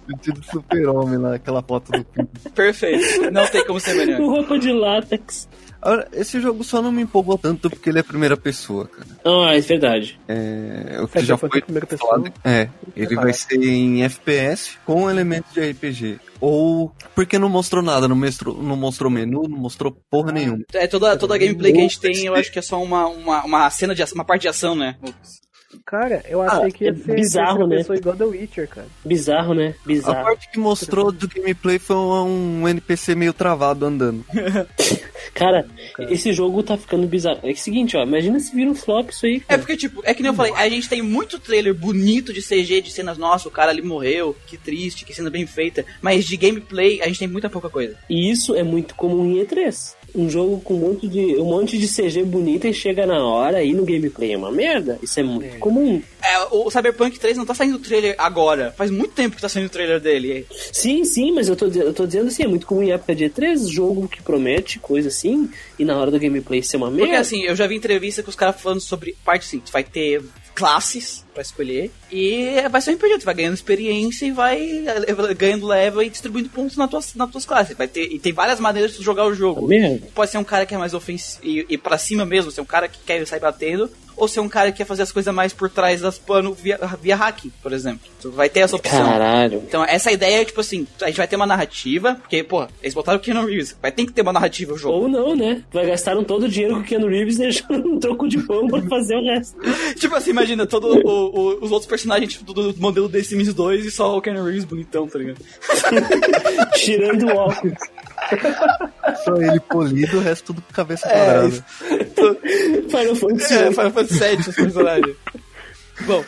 Sentido do super-homem lá, aquela foto do filme. Perfeito. Não tem como ser melhor. Com roupa de látex. Agora, esse jogo só não me empolgou tanto porque ele é primeira pessoa, cara. Ah, é verdade. É, o que já Cyberpunk foi é primeira pessoa. falado. É, ele vai ser em FPS com elementos de RPG. Ou porque não mostrou nada, não mostrou, não mostrou menu, não mostrou porra nenhuma. É, toda, toda a gameplay que a gente tem, eu acho que é só uma, uma, uma cena de ação, uma parte de ação, né? Cara, eu achei Ah, que ia é ser bizarro, né? pessoa igual The Witcher, cara. Bizarro, né? A Bizarro. parte que mostrou do gameplay foi um NPC meio travado andando. Cara, esse jogo tá ficando bizarro. É o seguinte, ó, imagina se vira um flop isso aí, É cara. porque, tipo, é que nem eu falei, a gente tem muito trailer bonito de CG, de cenas, nossa, o cara ali morreu, que triste, que cena bem feita. Mas de gameplay, a gente tem muita pouca coisa. E isso é muito comum em E3. Um jogo com um monte de, um monte de CG bonita e chega na hora e no gameplay é uma merda. Isso é muito comum. É, o Cyberpunk 3 não tá saindo trailer agora. Faz muito tempo que tá saindo o trailer dele. Sim, sim, mas eu tô, eu tô dizendo assim, é muito comum em época de E3, jogo que promete coisa assim, e na hora do gameplay ser uma merda. Porque assim, eu já vi entrevista com os caras falando sobre parte assim, vai ter classes pra escolher e vai ser um RPG, tu vai ganhando experiência e vai ganhando level e distribuindo pontos nas tuas, nas tuas classes. Vai ter, e tem várias maneiras de tu jogar o jogo. merda. Pode ser um cara que é mais ofensivo e, e pra cima mesmo, ser um cara que quer sair batendo, ou ser um cara que quer fazer as coisas mais por trás das pano via, via hacking, por exemplo. Tu vai ter essa opção. Caralho. Então, essa ideia é tipo assim: a gente vai ter uma narrativa, porque, pô, eles botaram o Keanu Reeves, vai ter que ter uma narrativa o jogo. Ou não, né? Vai gastaram todo o dinheiro com o Keanu Reeves deixando um troco de pão pra fazer o resto. Tipo assim, imagina todos os outros personagens tipo, do, modelo The Sims 2 e só o Keanu Reeves bonitão, tá ligado? Tirando o óculos. Só ele polido, o resto tudo com cabeça É, quadrada. Final Fantasy É. Final Fantasy VII, os personagens. Bom,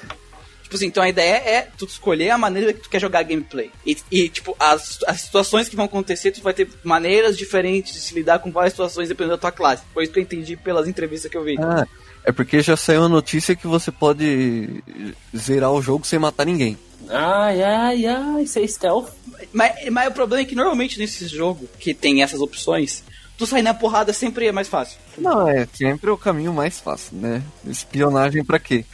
tipo assim, então a ideia é tu escolher a maneira que tu quer jogar gameplay. E, e, tipo, as, as situações que vão acontecer, tu vai ter maneiras diferentes de se lidar com várias situações dependendo da tua classe. Foi isso que eu entendi pelas entrevistas que eu vi. Ah, é porque já saiu a notícia que você pode zerar o jogo sem matar ninguém. Ai, ai, ai, isso é stealth. Mas, mas o problema é que normalmente nesse jogo, que tem essas opções, tu sair na porrada sempre é mais fácil. Não, é sempre o caminho mais fácil, né? Espionagem pra quê?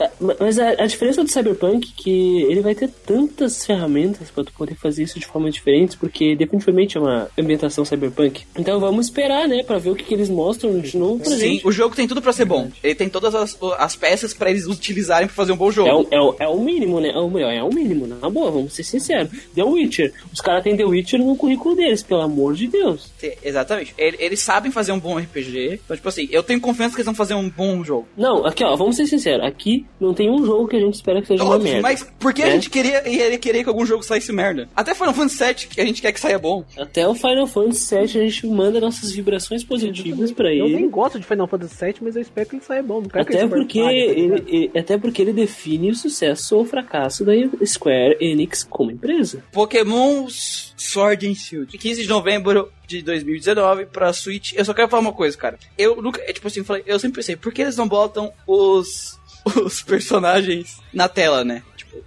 É, ma- Mas a, a diferença do Cyberpunk é que ele vai ter tantas ferramentas pra tu poder fazer isso de forma diferente, porque definitivamente é uma ambientação cyberpunk. Então vamos esperar, né, pra ver o que, que eles mostram de novo pra Sim, gente. o jogo tem tudo pra ser bom. Ele tem todas as, as peças pra eles utilizarem pra fazer um bom jogo. É o, é, é o mínimo, né? É o, é o mínimo, na boa, vamos ser sinceros. The Witcher. Os caras têm The Witcher no currículo deles, pelo amor de Deus. Sim, Exatamente. Ele- Eles sabem fazer um bom RPG. Então, tipo assim, eu tenho confiança que eles vão fazer um bom jogo. Não, aqui ó, vamos ser sinceros. Aqui não tem um jogo que a gente espera que seja uma Óbvio, merda. mas por que a É. gente queria, ia querer que algum jogo saísse merda? Até Final Fantasy VII, que a gente quer que saia bom. Até o Final Fantasy VII a gente manda nossas vibrações positivas pra Eu nem ele. gosto de Final Fantasy VII, mas eu espero que ele saia bom. Não quero que Até ele porque, tá ele, ele- até porque ele define o sucesso ou o fracasso da Square Enix como empresa. Pokémon Sword and Shield. 15 de novembro de 2019 pra Switch. Eu só quero falar uma coisa, cara. Eu nunca, é tipo assim, eu sempre pensei, por que eles não botam os os personagens na tela, né? Tipo,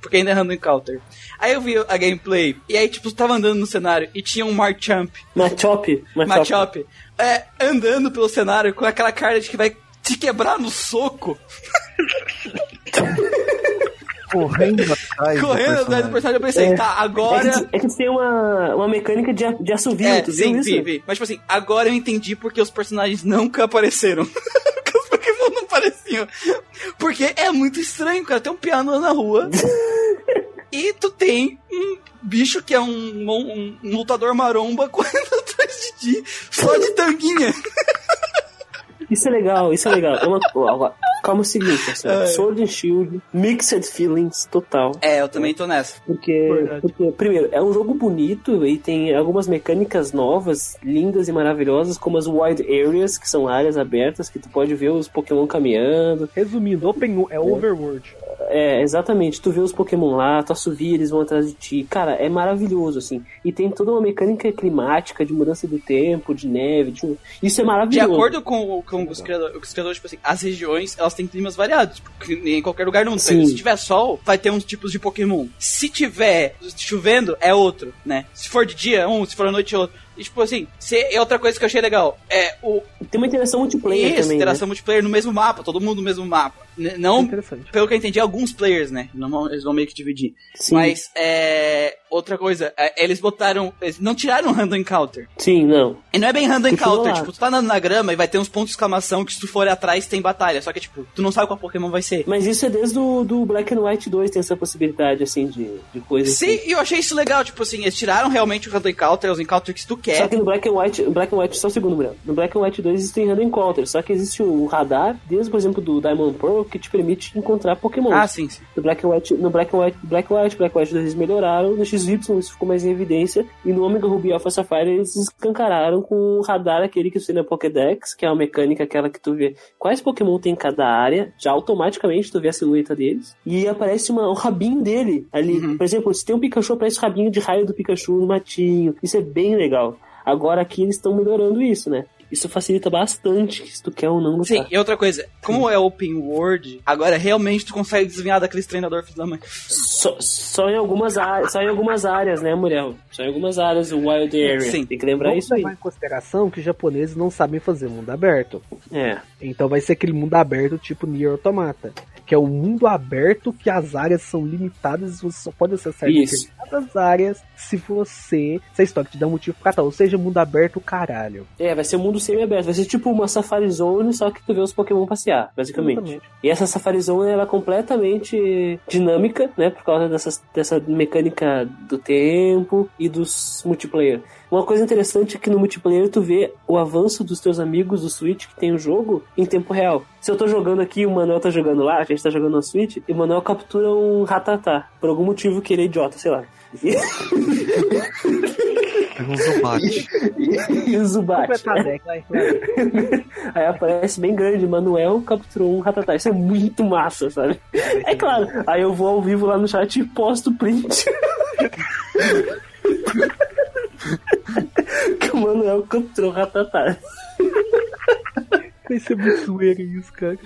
porque- ainda é random encounter. Aí eu vi a gameplay e aí tipo, tava andando no cenário e tinha um Marchamp, Machop, Machop. É, andando pelo cenário com aquela cara de que vai te quebrar no soco, Correndo atrás. do correndo atrás do personagem. Eu pensei, É. tá, É agora. que, é que tem uma, uma mecânica de, a- de assovio, É, tu sim, viu isso? vi. Mas, tipo assim, agora eu entendi porque os personagens nunca apareceram. Pokémon não apareciam. Porque é muito estranho, cara. Tem um piano na rua. e tu tem um bicho que é um, um- um lutador maromba correndo atrás de ti, só de tanguinha. Isso é legal, isso é legal. É uma, calma o seguinte, assim, É. Sword and Shield, Mixed Feelings total. É, eu também tô nessa. Porque, porque, primeiro, é um jogo bonito e tem algumas mecânicas novas, lindas e maravilhosas, como as Wide Areas, que são áreas abertas que tu pode ver os Pokémon caminhando. Resumindo, Open é Overworld. É, exatamente. Tu vê os Pokémon lá, tu assovia, eles vão atrás de ti. Cara, é maravilhoso, assim. E tem toda uma mecânica climática de mudança do tempo, de neve. de- Isso é De maravilhoso. acordo com, com os criadores, os criadores, tipo assim, as regiões, elas têm climas variados. Porque em qualquer lugar não tem. Sim. Se tiver sol, vai ter uns tipos de Pokémon. Se tiver chovendo, é outro, né? Se for de dia, é um. Se for à noite, é outro. E, tipo assim, se, é outra coisa que eu achei legal. É o Tem uma interação multiplayer isso, também. interação multiplayer no mesmo mapa, todo mundo no mesmo mapa. N- Não, Interessante. pelo que eu entendi, alguns players, né? Não eles vão meio que dividir. Né? Sim, Mas, é. Outra coisa, é, eles botaram. Eles não tiraram o random encounter. sim, não. E não é bem random encounter, tipo, tu tá andando na grama e vai ter uns pontos de exclamação que se tu for atrás tem batalha. Só que, tipo, tu não sabe qual Pokémon vai ser. Mas isso é desde o do Black and White 2, tem essa possibilidade, assim, de, de coisa. Sim, assim. e eu achei isso legal, tipo assim, eles tiraram realmente o random encounter, os encounters que tu Só quer. que no Black and White, Black and White, só um segundo, Bruno. No Black and White 2 existem random encounter, só que existe o radar, desde, por exemplo, do Diamond Pearl, que te permite encontrar Pokémon. Ah, sim, sim. No Black and White, no Black and White, Black and White, Black and White 2 eles melhoraram, no XY isso ficou mais em evidência, e no Omega Ruby Alpha Sapphire eles escancararam com o radar aquele que você tem na Pokédex, que é uma mecânica aquela que tu vê quais Pokémon tem em cada área, já automaticamente tu vê a silhueta deles, e aparece uma, um rabinho dele ali. Uhum. Por exemplo, se tem um Pikachu, aparece o rabinho de raio do Pikachu no matinho. Isso é bem legal. Agora aqui eles estão melhorando isso, né? Isso facilita bastante se tu quer ou não Sim, lutar. e outra coisa, como é open world, agora realmente tu consegue desviar daqueles treinador filho da mãe. Só, só em algumas áreas, só em algumas áreas, né, Muriel? Só em algumas áreas o Wild Area. Sim. Tem que lembrar Vamos isso aí. levar em consideração que os japoneses não sabem fazer mundo aberto. É. Então vai ser aquele mundo aberto tipo Nier Automata. Que é um mundo aberto que as áreas são limitadas e você só pode acessar Isso. determinadas áreas se você. Se a história te dá um motivo pra tal. Ou seja, mundo aberto caralho. É, vai ser um mundo semi-aberto. Vai ser tipo uma Safari Zone, só que tu vê os Pokémon passear, basicamente. Exatamente. E essa Safari Zone ela é completamente dinâmica, né? Por causa dessas, dessa mecânica do tempo e dos multiplayer. Uma coisa interessante é que no multiplayer tu vê o avanço dos teus amigos do Switch que tem o jogo em tempo real. Se eu tô jogando aqui e o Manuel tá jogando lá, a gente tá jogando no Switch, e o Manuel captura um ratatá. Por algum motivo que ele é idiota, sei lá. Pega um Zubat. E o Zubat. Vai. Aí aparece bem grande, Manuel capturou um ratatá. Isso é muito massa, sabe? É claro, aí eu vou ao vivo lá no chat e posto o print. que o Manuel o ratatá. Vai ser muito zoeiro isso, cara.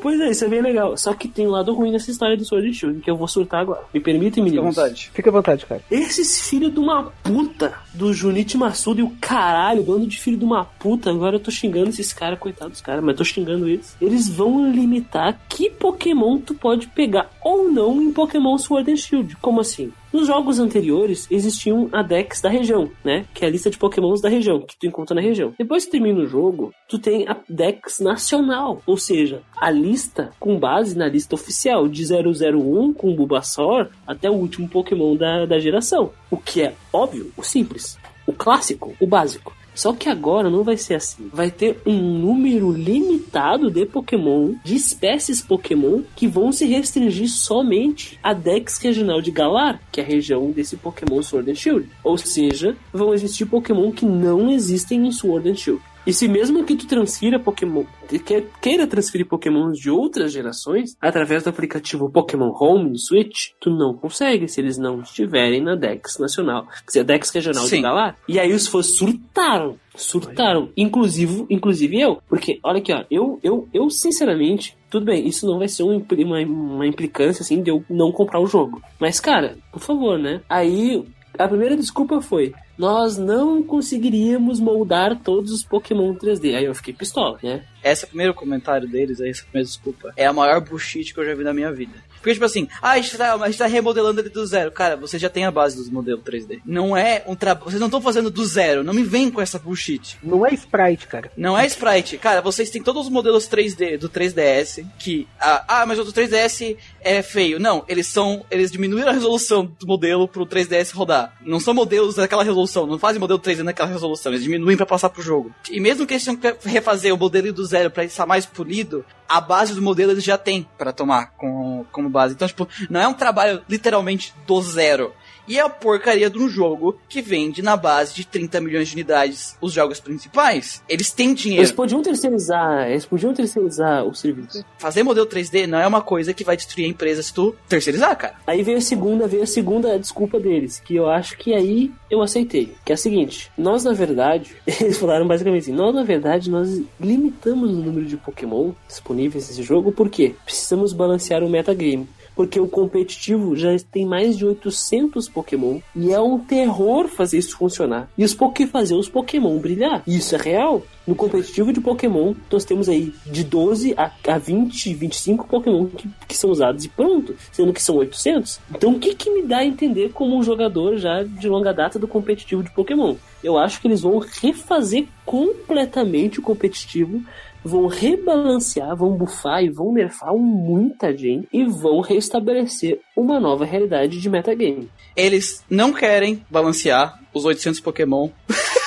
Pois é, isso é bem legal. Só que tem um lado ruim nessa história do Sword and Shield, que eu vou surtar agora. Me permitem, Fica à meninos? vontade. Fica à vontade, cara. Esses filhos de uma puta do Junichi Masuda e o caralho, bando de filho de uma puta. Agora eu tô xingando esses caras, coitados dos caras, mas tô xingando eles. Eles vão limitar que Pokémon tu pode pegar ou não em Pokémon Sword and Shield. Como assim? Nos jogos anteriores existiam a Dex da região, né? Que é a lista de Pokémons da região, que tu encontra na região. Depois que termina o jogo, tu tem a Dex nacional, ou seja, a lista com base na lista oficial de 001 com Bulbasaur até o último Pokémon da, da geração. O que é óbvio, o simples, o clássico, o básico. Só que agora não vai ser assim. Vai ter um número limitado de Pokémon, de espécies Pokémon, que vão se restringir somente à Dex regional de Galar, que é a região desse Pokémon Sword and Shield. Ou seja, vão existir Pokémon que não existem em Sword and Shield. E se mesmo que tu transfira Pokémon, que- queira transferir Pokémons de outras gerações através do aplicativo Pokémon Home no Switch, tu não consegue se eles não estiverem na Dex nacional, quer dizer, a Dex regional Sim. de Galar. E aí os fãs surtaram, surtaram, inclusive, inclusive eu, porque olha aqui, ó, eu, eu, eu sinceramente, tudo bem, isso não vai ser um uma, uma implicância assim de eu não comprar o jogo. Mas cara, por favor, né? Aí a primeira desculpa foi: nós não conseguiríamos moldar todos os Pokémon 3D. Aí eu fiquei pistola, né? Esse primeiro comentário deles, essa primeira desculpa, é a maior bullshit que eu já vi na minha vida. Porque, tipo assim, ah, a gente tá, a gente tá remodelando ele do zero. Cara, você já tem a base dos modelos 3D. Não é um trabalho. Vocês não estão fazendo do zero. Não me vem com essa bullshit. Não é sprite, cara. Não é sprite. Cara, vocês têm todos os modelos 3D do 3DS que. Ah, ah, mas o do 3DS é feio. Não, eles são. Eles diminuíram a resolução do modelo pro 3DS rodar. Não são modelos daquela resolução. Não fazem modelo 3D naquela resolução. Eles diminuem pra passar pro jogo. E mesmo que eles tenham que refazer o modelo do zero pra estar mais polido, a base do modelo eles já têm pra tomar como, como base. Então, tipo, não é um trabalho literalmente do zero. E é a porcaria de um jogo que vende na base de 30 milhões de unidades os jogos principais. Eles têm dinheiro. Eles podiam terceirizar, eles podiam terceirizar o serviço. Fazer modelo 3D não é uma coisa que vai destruir a empresa se tu terceirizar, cara. Aí veio a segunda, veio a segunda desculpa deles, que eu acho que aí eu aceitei. Que é a seguinte, nós na verdade, eles falaram basicamente assim, nós na verdade nós limitamos o número de Pokémon disponíveis nesse jogo, por quê? Precisamos balancear o metagame. Porque o competitivo já tem mais de 800 Pokémon e é um terror fazer isso funcionar. E os fazer os Pokémon brilhar. Isso é real. No competitivo de Pokémon, nós temos aí de 12 a, a 20, 25 Pokémon que, que são usados e pronto, sendo que são 800. Então o que, que me dá a entender como um jogador já de longa data do competitivo de Pokémon? Eu acho que eles vão refazer completamente o competitivo vão rebalancear, vão bufar e vão nerfar muita gente e vão restabelecer uma nova realidade de metagame. Eles não querem balancear os 800 Pokémon.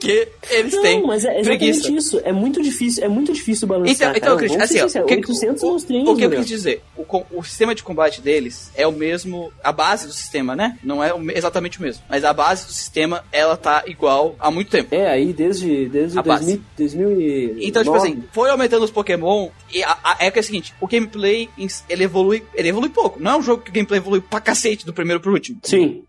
porque eles Não, têm mas é exatamente preguiça. isso. É muito difícil, é muito difícil Então, balancear. então cara. Christian, assim, que- 800 o, monstrinhos, o que eu quis dizer? O, o sistema de combate deles é o mesmo, a base do sistema, né? Não é exatamente o mesmo, mas a base do sistema, ela tá igual há muito tempo. É, aí desde, desde A base. 2000, 2000 e Então, tipo assim, foi aumentando os Pokémon e a- a- é que é o seguinte, o gameplay, ele evolui, ele evolui pouco. Não é um jogo que o gameplay evolui pra cacete do primeiro pro último. Sim,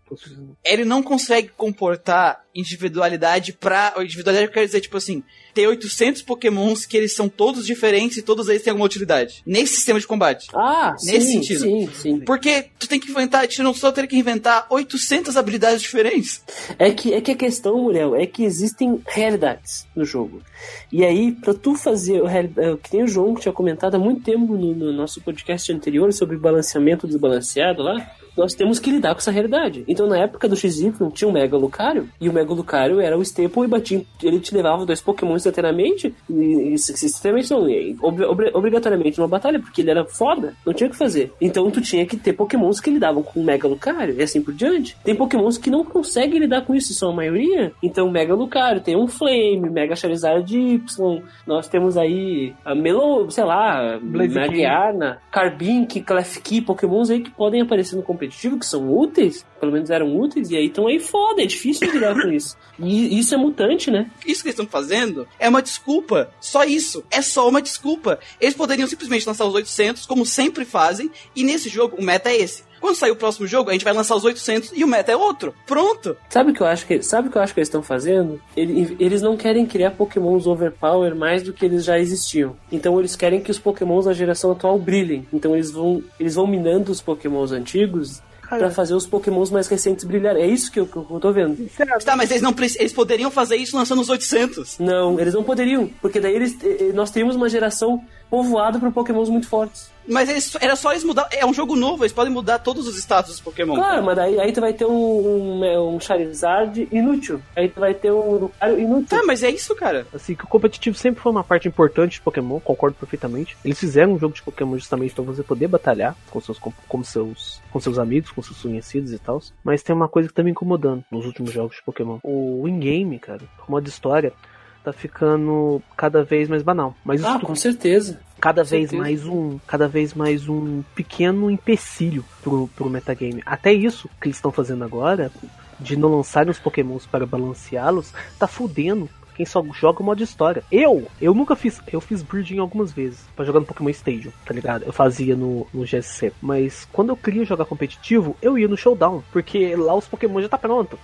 Ele não consegue comportar individualidade pra... Individualidade quer dizer, tipo assim, ter 800 Pokémons que eles são todos diferentes e todos eles têm alguma utilidade. Nesse sistema de combate. Ah, Nesse sim, sentido. sim, sim. Porque tu tem que inventar, tu não só ter que inventar 800 habilidades diferentes. É que, é que a questão, Muriel, é que existem realidades no jogo. E aí, pra tu fazer o é, que tem o João que tinha comentado há muito tempo no, no nosso podcast anterior sobre balanceamento desbalanceado lá, nós temos que lidar com essa realidade. Então, na época do XY, tinha o Mega Lucario, e o Mega Lucario era o Staple e batia, ele te levava dois Pokémon instantaneamente, instantaneamente não, obri- obrigatoriamente numa batalha, porque ele era foda, não tinha o que fazer. Então, tu tinha que ter Pokémons que lidavam com o Mega Lucario, e assim por diante. Tem Pokémons que não conseguem lidar com isso, são a maioria. Então, Mega Lucario, tem um Flame, Mega Charizard Y, nós temos aí a Melo, sei lá. Magiarna, Carbink, Klefki, Pokémons aí que podem aparecer no competitivo, que são úteis, pelo menos eram úteis, e aí estão aí foda, é difícil de lidar com isso. E isso é mutante, né? Isso que eles estão fazendo é uma desculpa. Só isso. É só uma desculpa. Eles poderiam simplesmente lançar os 800, como sempre fazem, e nesse jogo o meta é esse. Quando sair o próximo jogo, a gente vai lançar os 800 e o meta é outro. Pronto. Sabe o que eu acho que, sabe o que eu acho que eles estão fazendo? Ele- Eles não querem criar Pokémons overpower mais do que eles já existiam. Então eles querem que os Pokémons da geração atual brilhem. Então eles vão, eles vão minando os Pokémons antigos pra fazer os Pokémons mais recentes brilharem. É isso que eu, que eu tô vendo. Tá, mas eles não eles poderiam fazer isso lançando os 800. Não, eles não poderiam, porque daí eles, eh, eh, nós teríamos uma geração povoado por pokémons muito fortes. Mas eles, era só eles mudar. É um jogo novo, eles podem mudar todos os status dos Pokémon. Claro, mas daí, aí tu vai ter um, um, um Charizard inútil. Aí tu vai ter um Lucario inútil. Tá, mas é isso, cara. Assim, que o competitivo sempre foi uma parte importante de Pokémon, concordo perfeitamente. Eles fizeram um jogo de Pokémon justamente pra você poder batalhar com seus, com, com seus, com seus amigos, com seus conhecidos e tal. Mas tem uma coisa que tá me incomodando nos últimos jogos de Pokémon. O in-game, cara, o modo história, tá ficando cada vez mais banal. Mas Ah, com certeza. cada com vez certeza. mais um cada vez mais um pequeno empecilho pro, pro metagame. Até isso que eles estão fazendo agora, de não lançarem os pokémons para balanceá-los, tá fudendo quem só joga o modo história. Eu, eu nunca fiz, eu fiz breeding algumas vezes pra jogar no Pokémon Stadium, tá ligado? Eu fazia no, no GSC. Mas quando eu queria jogar competitivo, eu ia no Showdown, porque lá os Pokémon já tá pronto.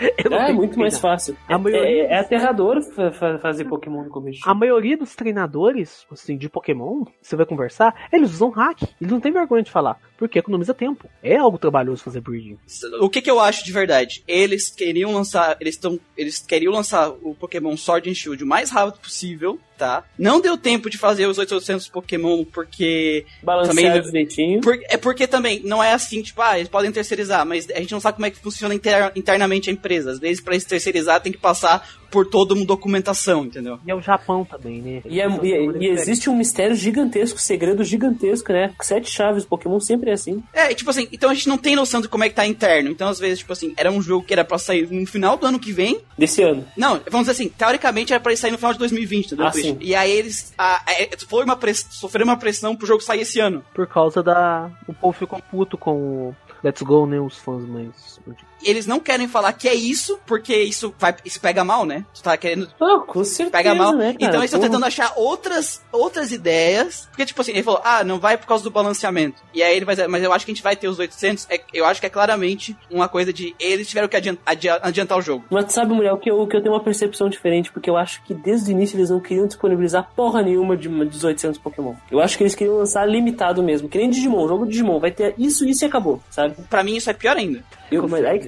É muito mais fácil. A É, maioria é, é dos- aterrador fa- fa- fazer Pokémon no competitivo. A maioria dos treinadores, assim, de Pokémon, você vai conversar, eles usam hack. Eles não têm vergonha de falar. Porque economiza tempo. É algo trabalhoso fazer breeding. O que que eu acho de verdade? Eles queriam lançar, eles estão, eles queriam lançar o Pokémon Sword and Shield o mais rápido possível, tá? Não deu tempo de fazer os 800 Pokémon porque Balanceado também- direitinho. Por- é porque também não é assim, tipo, ah, eles podem terceirizar, mas a gente não sabe como é que funciona inter- internamente a empresa. Às vezes, pra eles terceirizar, tem que passar por toda uma documentação, entendeu? E é o Japão também, né? E, é- e- e existe um mistério gigantesco, segredo gigantesco, né? Sete chaves, Pokémon sempre é assim. É, e, tipo assim, então a gente não tem noção de como é que tá interno. Então, às vezes, tipo assim, era um jogo que era pra sair no final do ano que vem. Desse ano. Não, vamos dizer assim, teoricamente era pra ele sair no final de 2020, entendeu? Ah, sim. E aí eles a, a- foi uma press, sofreram uma pressão pro jogo sair esse ano. Por causa da. O povo ficou puto com o Let's Go, né? Os fãs mais. Eles não querem falar que é isso, porque isso vai isso pega mal, né? Tu tá querendo Ah, com certeza, pega mal. né, cara? então eles estão tentando achar outras, outras ideias. Porque, tipo assim, ele falou, ah, não vai por causa do balanceamento. E aí ele vai dizer, mas eu acho que a gente vai ter os 800. É, eu acho que é claramente uma coisa de eles tiveram que adian- adia- adiantar o jogo. Mas sabe, mulher, o que, eu, que eu tenho uma percepção diferente, porque eu acho que desde o início eles não queriam disponibilizar porra nenhuma de, de 800 Pokémon. Eu acho que eles queriam lançar limitado mesmo, que nem Digimon, jogo Digimon, vai ter isso, isso e acabou, sabe? Pra mim isso é pior ainda. Eu, mas aí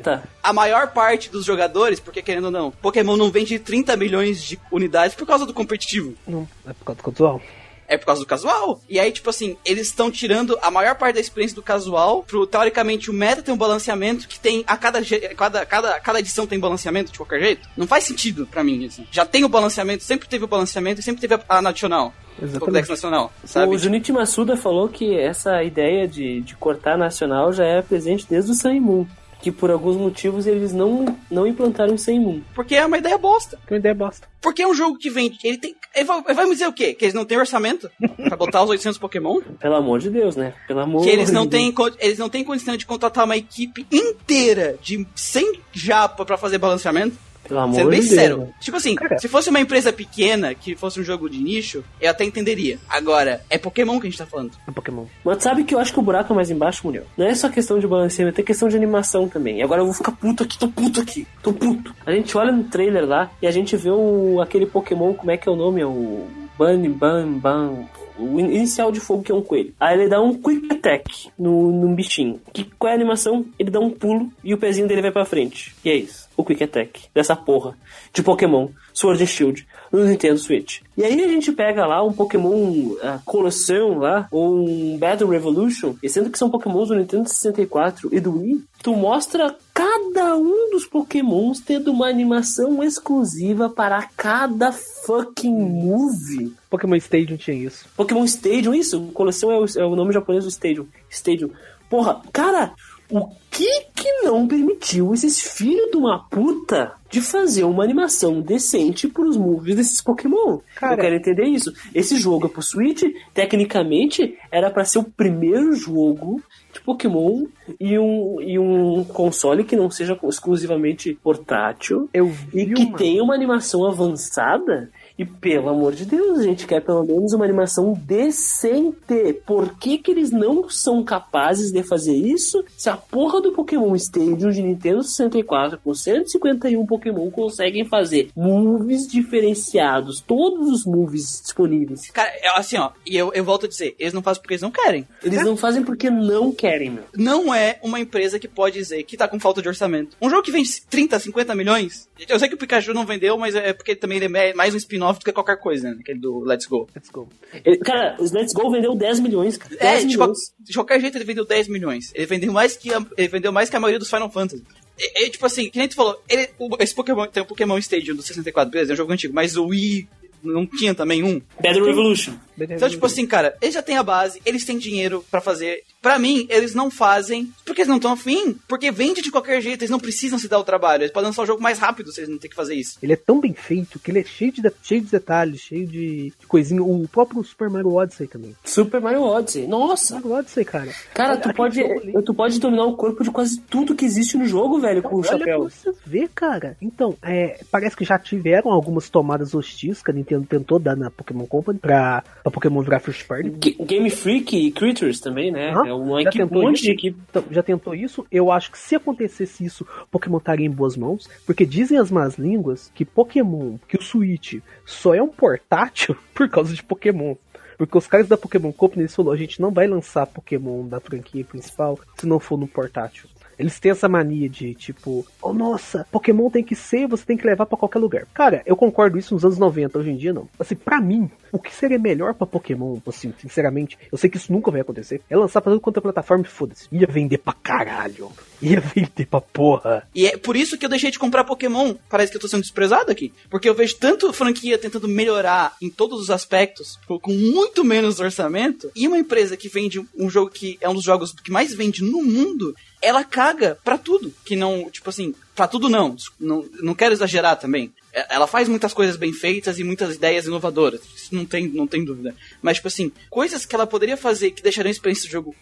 A maior parte dos jogadores, porque querendo ou não, Pokémon não vende 30 milhões de unidades por causa do competitivo. Não, é por causa do casual. É por causa do casual. E aí, tipo assim, eles estão tirando a maior parte da experiência do casual pro, teoricamente, o meta tem um balanceamento que tem a cada, cada, cada, cada edição tem balanceamento de qualquer jeito. Não faz sentido pra mim, assim. Já tem o balanceamento, sempre teve o balanceamento e sempre teve a, a nacional. Exatamente. nacional, sabe? O Junichi Masuda falou que essa ideia de, de cortar nacional já é presente desde o Sun Moon. Que por alguns motivos eles não, não implantaram o e Moon. Porque é uma ideia bosta. Que uma ideia bosta. Porque é um jogo que vende. Ele tem. Ele vai, ele vai me dizer o quê? Que eles não têm orçamento pra botar os 800 Pokémon? Pelo amor de Deus, né? Pelo amor Que eles não de têm, co- eles não têm condição de contratar uma equipe inteira de 100 japa pra fazer balanceamento. Pelo amor Sendo bem de sincero. Deus. Tipo assim, se fosse uma empresa pequena, que fosse um jogo de nicho, eu até entenderia. Agora, é Pokémon que a gente tá falando. É Pokémon. Mas sabe que eu acho que o buraco é mais embaixo, Muriel? Não é só questão de balanceamento, tem questão de animação também. E agora eu vou ficar puto aqui, tô puto aqui, tô puto. A gente olha no trailer lá e a gente vê o, aquele Pokémon, como é que é o nome? É o Bunny Bam Bam. O in- inicial de fogo que é um coelho. Aí ele dá um Quick Attack no, no bichinho. Que, qual é a animação? Ele dá um pulo e o pezinho dele vai pra frente. E é isso. O Quick Attack. Dessa porra. De Pokémon. Sword and Shield. No Nintendo Switch. E aí a gente pega lá um Pokémon ah, Colossão lá, ou um Battle Revolution, e sendo que são Pokémons do Nintendo 64 e do Wii, tu mostra cada um dos Pokémons tendo uma animação exclusiva para cada fucking movie. Pokémon Stadium tinha isso. Pokémon Stadium, isso? O Colossão é o, é o nome japonês do Stadium. Stadium. Porra, cara, o que que não permitiu esses filhos de uma puta de fazer uma animação decente pros movies desses Pokémon? Cara. Eu quero entender isso. Esse jogo é pro Switch, tecnicamente, era pra ser o primeiro jogo de Pokémon e um, e um console que não seja exclusivamente portátil Eu e vi que uma... tem uma animação avançada. E pelo amor de Deus, a gente quer pelo menos uma animação decente. Por que, que eles não são capazes de fazer isso se a porra do Pokémon Stadium de Nintendo 64 com 151 Pokémon conseguem fazer moves diferenciados, todos os moves disponíveis? Cara, é assim, ó, e eu, eu volto a dizer, eles não fazem porque eles não querem. Eles não fazem porque não querem, meu. Não é uma empresa que pode dizer que tá com falta de orçamento. Um jogo que vende 30, 50 milhões, eu sei que o Pikachu não vendeu, mas é porque também ele é mais um spin-off spin-off do que qualquer coisa, né? Aquele do Let's Go. Let's go. Ele- cara, os Let's Go vendeu 10 milhões, cara. 10 É, de, milhões. de qualquer jeito ele vendeu 10 milhões. Ele vendeu mais que a, ele vendeu mais que a maioria dos Final Fantasy. E, e, tipo assim, que nem tu falou, ele, o- esse Pokémon tem o Pokémon Stadium do 64, beleza, é um jogo antigo, mas o Wii não tinha também um. Battle Revolution. Então, tipo assim, cara, eles já têm a base, eles têm dinheiro pra fazer. Pra mim, eles não fazem porque eles não estão afim. Porque vende de qualquer jeito, eles não precisam se dar o trabalho. Eles podem lançar o jogo mais rápido se eles não terem que fazer isso. Ele é tão bem feito que ele é cheio de, cheio de detalhes, cheio de, de coisinha. O próprio Super Mario Odyssey também. Super Mario Odyssey. Nossa! Mario Odyssey, cara. Cara, Olha tu pode, tu pode dominar o corpo de quase tudo que existe no jogo, velho, com o Olha pra chapéu. você ver, cara. Então, é, parece que já tiveram algumas tomadas hostis que a Nintendo tentou dar na Pokémon Company pra, pra Pokémon virar First Party. Ga- Game Freak e Critters também, né? Aham, É uma já equipe, um monte isso? de equipe. Então, já tentou isso? Eu acho que se acontecesse isso, Pokémon estaria em boas mãos. Porque dizem as más línguas que Pokémon, que o Switch só é um portátil por causa de Pokémon. Porque os caras da Pokémon Company eles falaram, a gente não vai lançar Pokémon da franquia principal se não for no portátil. Eles têm essa mania de tipo, oh nossa, Pokémon tem que ser, você tem que levar pra qualquer lugar. Cara, eu concordo isso nos anos 90, hoje em dia não. Assim, pra mim, o que seria melhor pra Pokémon, assim, sinceramente, eu sei que isso nunca vai acontecer, é lançar pra tudo quanto é plataforma e foda-se. Ia vender pra caralho. Ia vender pra porra. E é por isso que eu deixei de comprar Pokémon. Parece que eu tô sendo desprezado aqui. Porque eu vejo tanto franquia tentando melhorar em todos os aspectos, com muito menos orçamento, e uma empresa que vende um jogo que é um dos jogos que mais vende no mundo, ela caga pra tudo. Que não, tipo assim, pra tudo não. Não, não quero exagerar também. É, Ela faz muitas coisas bem feitas e muitas ideias inovadoras. Isso não tem, não tem dúvida. Mas, tipo assim, coisas que ela poderia fazer que deixariam a experiência do jogo.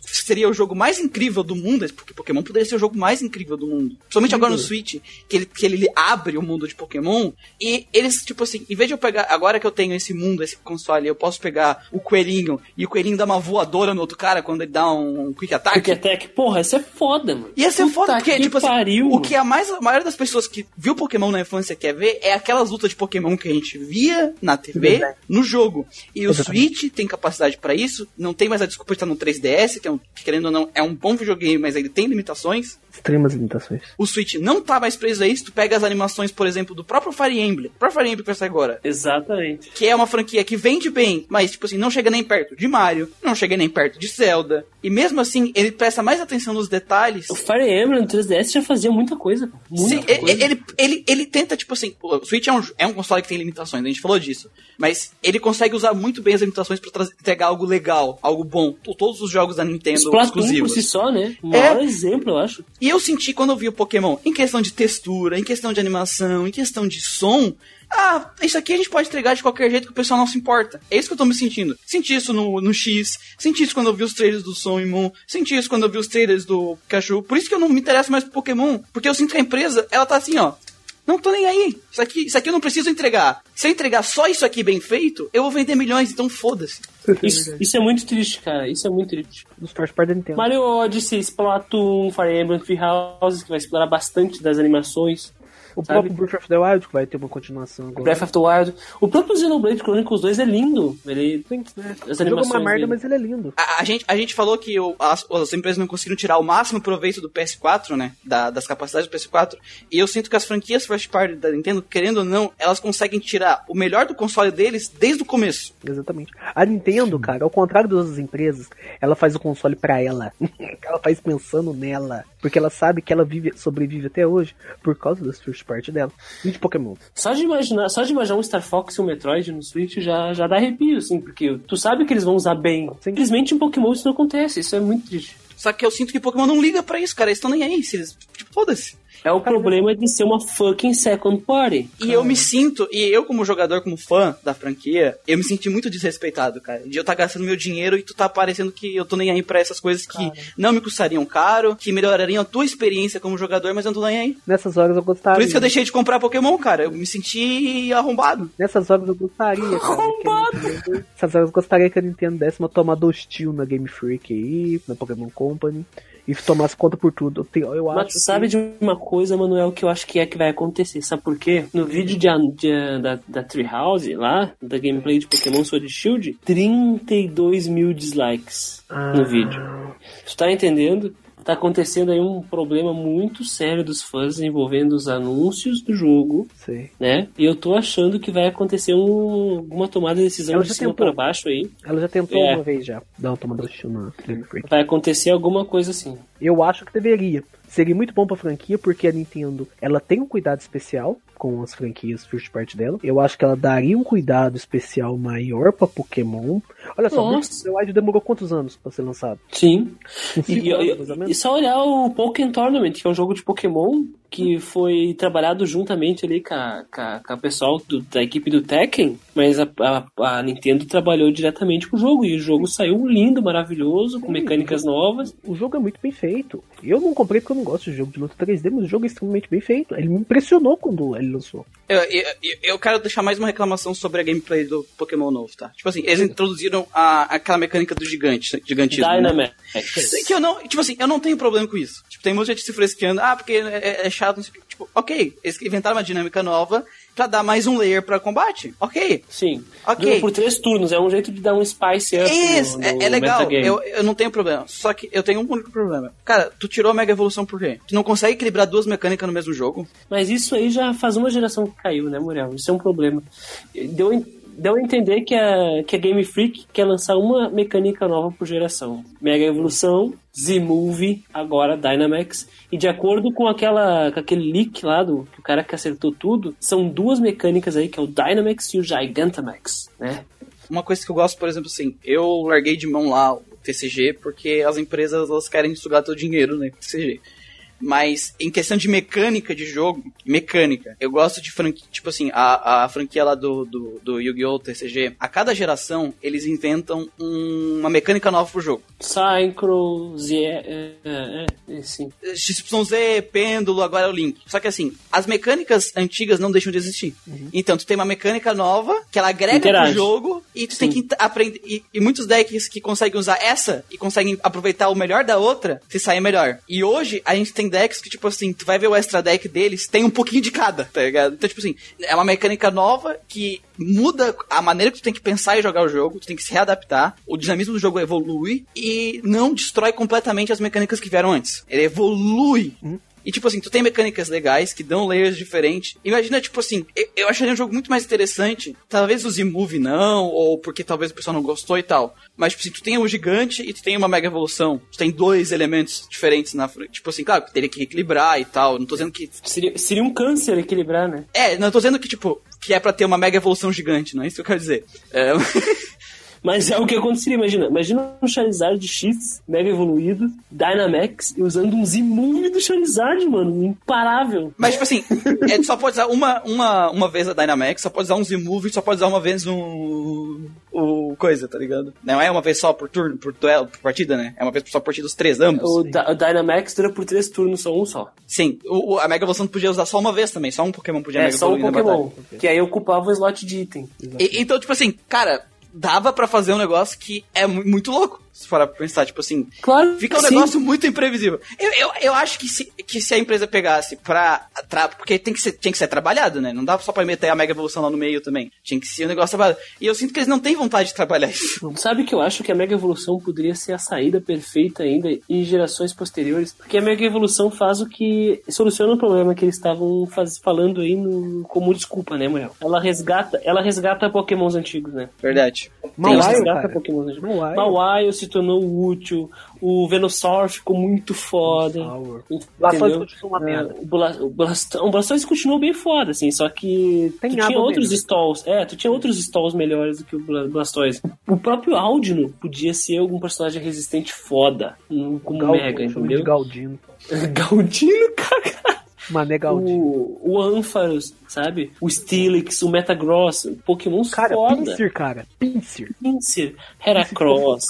Seria o jogo mais incrível do mundo, porque Pokémon poderia ser o jogo mais incrível do mundo. Principalmente agora no Switch, que ele, que ele abre o mundo de Pokémon. E eles, tipo assim, em vez de eu pegar. Agora que eu tenho esse mundo, esse console, eu posso pegar o coelhinho e o coelhinho dá uma voadora no outro cara quando ele dá um quick attack. Quick Attack, porra, isso é foda, mano. Ia ser Puta foda, porque, que tipo assim, pariu, o que a, mais, a maioria das pessoas que viu Pokémon na infância quer ver é aquelas lutas de Pokémon que a gente via na TV, no jogo. E o. Switch tem capacidade pra isso, não tem mais a desculpa de estar no 3DS, que, é um, que querendo ou não é um bom videogame, mas ele tem limitações. Extremas limitações. O Switch não tá mais preso a isso, tu pega as animações, por exemplo, do próprio Fire Emblem, o próprio Fire Emblem que vai sair agora, Exatamente. que é uma franquia que vende bem, mas, tipo assim, não chega nem perto de Mario, não chega nem perto de Zelda, e mesmo assim, ele presta mais atenção nos detalhes. O Fire Emblem no 3DS já fazia muita coisa. Muita Sim, coisa. ele, ele, ele, ele tenta, tipo assim, o Switch é um, é um console que tem limitações, a gente falou disso. Mas ele consegue usar muito bem as limitações pra trazer- entregar algo legal, algo bom. Todos os jogos da Nintendo Splatoon por exclusivos. si só, né? O É. maior exemplo, eu acho. E eu senti quando eu vi o Pokémon, em questão de textura, em questão de animação, em questão de som. Ah, isso aqui a gente pode entregar de qualquer jeito que o pessoal não se importa. É isso que eu tô me sentindo. Senti isso no, no X, senti isso quando eu vi os trailers do Sun e Moon, senti isso quando eu vi os trailers do Pikachu. Por isso que eu não me interesso mais por Pokémon, porque eu sinto que a empresa, ela tá assim, ó. Não tô nem aí. Isso aqui, isso aqui eu não preciso entregar. Se eu entregar só isso aqui bem feito, eu vou vender milhões, então foda-se. Isso, isso é muito triste, cara. Isso é muito triste. Dos first party da Nintendo. Mario Odyssey, Splatoon, Fire Emblem, Three Houses, que vai explorar bastante das animações. O sabe? próprio Breath of the Wild, que vai ter uma continuação agora. Breath of the Wild. O próprio Xenoblade Chronicles 2 é lindo. Ele, Sim, né? as O jogo é uma merda, dele. mas ele é lindo. A, a gente, a gente falou que o- as, as empresas não conseguiram tirar o máximo proveito do PS4, né? Da- das capacidades do PS4. E eu sinto que as franquias first party da Nintendo, querendo ou não, elas conseguem tirar o melhor do console deles desde o começo. Exatamente. A Nintendo, cara, ao contrário das outras empresas, ela faz o console pra ela. ela faz pensando nela. Porque ela sabe que ela vive, sobrevive até hoje por causa das first party dela. E de Pokémon. Só de imaginar, só de imaginar um Star Fox e um Metroid no Switch já, já dá arrepio, assim, porque tu sabe que eles vão usar bem. Sim. Simplesmente em Pokémon isso não acontece, isso é muito triste. Só que eu sinto que Pokémon não liga pra isso, cara. Eles estão nem aí. Se eles, tipo, foda-se. É o problema de ser uma fucking second party. E eu me sinto, e eu como jogador, como fã da franquia, eu me senti muito desrespeitado, cara. De eu estar gastando meu dinheiro e tu tá parecendo que eu tô nem aí pra essas coisas que não me custariam caro, que melhorariam a tua experiência como jogador, mas eu não tô nem aí. Nessas horas eu gostaria. Por isso que eu deixei de comprar Pokémon, cara. Eu me senti arrombado. Nessas horas eu gostaria, cara. que a Nintendo- Nessas horas eu gostaria que a Nintendo desse uma tomada hostil na Game Freak aí, na Pokémon Company. E tomasse conta por tudo. Eu, tenho- eu Mas acho sabe de uma coisa, Manuel, que eu acho que é que vai acontecer. Sabe por quê? No vídeo de, de- da, da Treehouse, lá, da gameplay de Pokémon Sword Shield, 32 mil dislikes Ah. no vídeo. Tu tá entendendo? Tá acontecendo aí um problema muito sério dos fãs envolvendo os anúncios do jogo, Sei. né? E eu tô achando que vai acontecer um- alguma tomada de decisão Ela de cima tentou. para baixo aí. Ela já tentou É. uma vez já dar uma tomada de Freak. Vai acontecer alguma coisa assim. Eu acho que deveria. Seria muito bom pra franquia, porque a Nintendo ela tem um cuidado especial com as franquias first party dela. Eu acho que ela daria um cuidado especial maior pra Pokémon. Olha só, Nossa. Breath demorou quantos anos pra ser lançado? Sim. E, e- anos, e menos? só olhar o Pokémon Tournament, que é um jogo de Pokémon que foi trabalhado juntamente ali com a, com a, com a pessoal do- da equipe do Tekken, mas a, a- a Nintendo trabalhou diretamente com o jogo e o jogo saiu lindo, maravilhoso, com mecânicas novas. O jogo é muito bem feito. Eu não comprei porque eu não gosto de jogo de luta 3D, mas o jogo é extremamente bem feito. Ele me impressionou quando ele lançou. Eu, eu, eu- quero deixar mais uma reclamação sobre a gameplay do Pokémon novo, tá? Tipo assim, eles introduziram a, aquela mecânica do gigante, gigantismo. né? Dynamax. Que eu não, tipo assim, eu não tenho problema com isso. Tipo, tem muita gente se fresqueando, ah, porque é, é chato, não sei o quê. Tipo, ok, eles inventaram uma dinâmica nova pra dar mais um layer pra combate. Ok. Sim. Ok. Dura por três turnos, é um jeito de dar um spice up Isso, no, é, no é legal. metagame. Eu, eu não tenho problema. Só que eu tenho um único problema. Cara, tu tirou a Mega Evolução por quê? Tu não consegue equilibrar duas mecânicas no mesmo jogo? Mas isso aí já faz uma geração que caiu, né, Muriel? Isso é um problema. Deu, deu a entender que a, que a Game Freak quer lançar uma mecânica nova por geração. Mega Evolução, Z-Move, agora Dynamax. E de acordo com, aquela, com aquele leak lá do que o cara que acertou tudo, são duas mecânicas aí, que é o Dynamax e o Gigantamax, né? Uma coisa que eu gosto, por exemplo, assim, eu larguei de mão lá o TCG porque as empresas elas querem sugar teu dinheiro, né? TCG. Mas em questão de mecânica de jogo, mecânica, eu gosto de franquia, tipo assim, a, a franquia lá do, do, do Yu-Gi-Oh! TCG, a cada geração eles inventam um- uma mecânica nova pro jogo. Synchro, Z... É, é, é, sim. XYZ, pêndulo, agora é o Link. Só que assim, as mecânicas antigas não deixam de existir. Então, tu tem uma mecânica nova que ela agrega Interage. pro jogo e tu tem que aprender. E, e muitos decks que conseguem usar essa e conseguem aproveitar o melhor da outra, se saem melhor. E hoje a gente tem decks que, tipo assim, tu vai ver o extra deck deles, tem um pouquinho de cada, tá ligado? Então, tipo assim, é uma mecânica nova que muda a maneira que tu tem que pensar e jogar o jogo, tu tem que se readaptar, o dinamismo do jogo evolui e não destrói completamente as mecânicas que vieram antes. Ele evolui. E tipo assim, tu tem mecânicas legais que dão layers diferentes. Imagina, tipo assim, eu, eu acharia um jogo muito mais interessante. Talvez o Z-Move não, ou porque talvez o pessoal não gostou e tal. Mas, tipo assim, tu tem o gigante e tu tem uma mega evolução. Tu tem dois elementos diferentes na frente. Tipo assim, claro, teria que equilibrar e tal. Não tô dizendo que. Seria, seria um câncer equilibrar, né? É, não tô dizendo que, tipo, que é pra ter uma mega evolução gigante, não é isso que eu quero dizer. É... Mas é o que aconteceria, imagina. Imagina um Charizard X, mega evoluído, Dynamax, e usando um Z-Move do Charizard, mano. Imparável. Mas, tipo assim, é, só pode usar uma, uma, uma vez a Dynamax, só pode usar um Z-Move, só pode usar uma vez o. o coisa, tá ligado? Não é uma vez só por turno, por duelo, por partida, né? É uma vez só por partida os três, ambos. O, o Dynamax dura por três turnos, só um só. Sim, o, a Mega Evolução podia usar só uma vez também, só um Pokémon podia É Mega só um evoluir Pokémon. Que aí ocupava o slot de item. E- então, tipo assim, cara, dava pra fazer um negócio que é mu- muito louco. Se for pra pensar, tipo assim, Claro. Fica um sim. negócio muito imprevisível. Eu, eu, eu acho que se, que se a empresa pegasse pra. Tra, porque tem que ser, tinha que ser trabalhado, né? Não dá só pra meter a mega evolução lá no meio também. Tinha que ser um negócio trabalhado. E eu sinto que eles não têm vontade de trabalhar isso. Sabe que eu acho que a Mega Evolução poderia ser a saída perfeita ainda em gerações posteriores? Porque a Mega Evolução faz o que. soluciona o problema que eles estavam faz- falando aí no, como desculpa, né, Muriel? Ela resgata, ela resgata Pokémons antigos, né? Verdade. Ela Mawile, resgata cara. Pokémons antigos. Mawile. Mawile se tornou útil, o Venusaur ficou muito foda. Entendeu? Blastoise continua uma É, merda. o, Bla- o Blastão, o Blastoise continuou bem foda, assim, só que Tem tu tinha outros mesmo. stalls. É, tu tinha outros stalls melhores do que o Bla- Blastoise. O próprio Audino podia ser algum personagem resistente foda, hum, como Gal- Mega, chama de entendeu? Galdino. Galdino, cara. Mané Galdino. O, o Ampharos, sabe? O Steelix, o Metagross, Pokémons Cara, foda. Pinsir, cara. Pinsir. Pinsir, Heracross,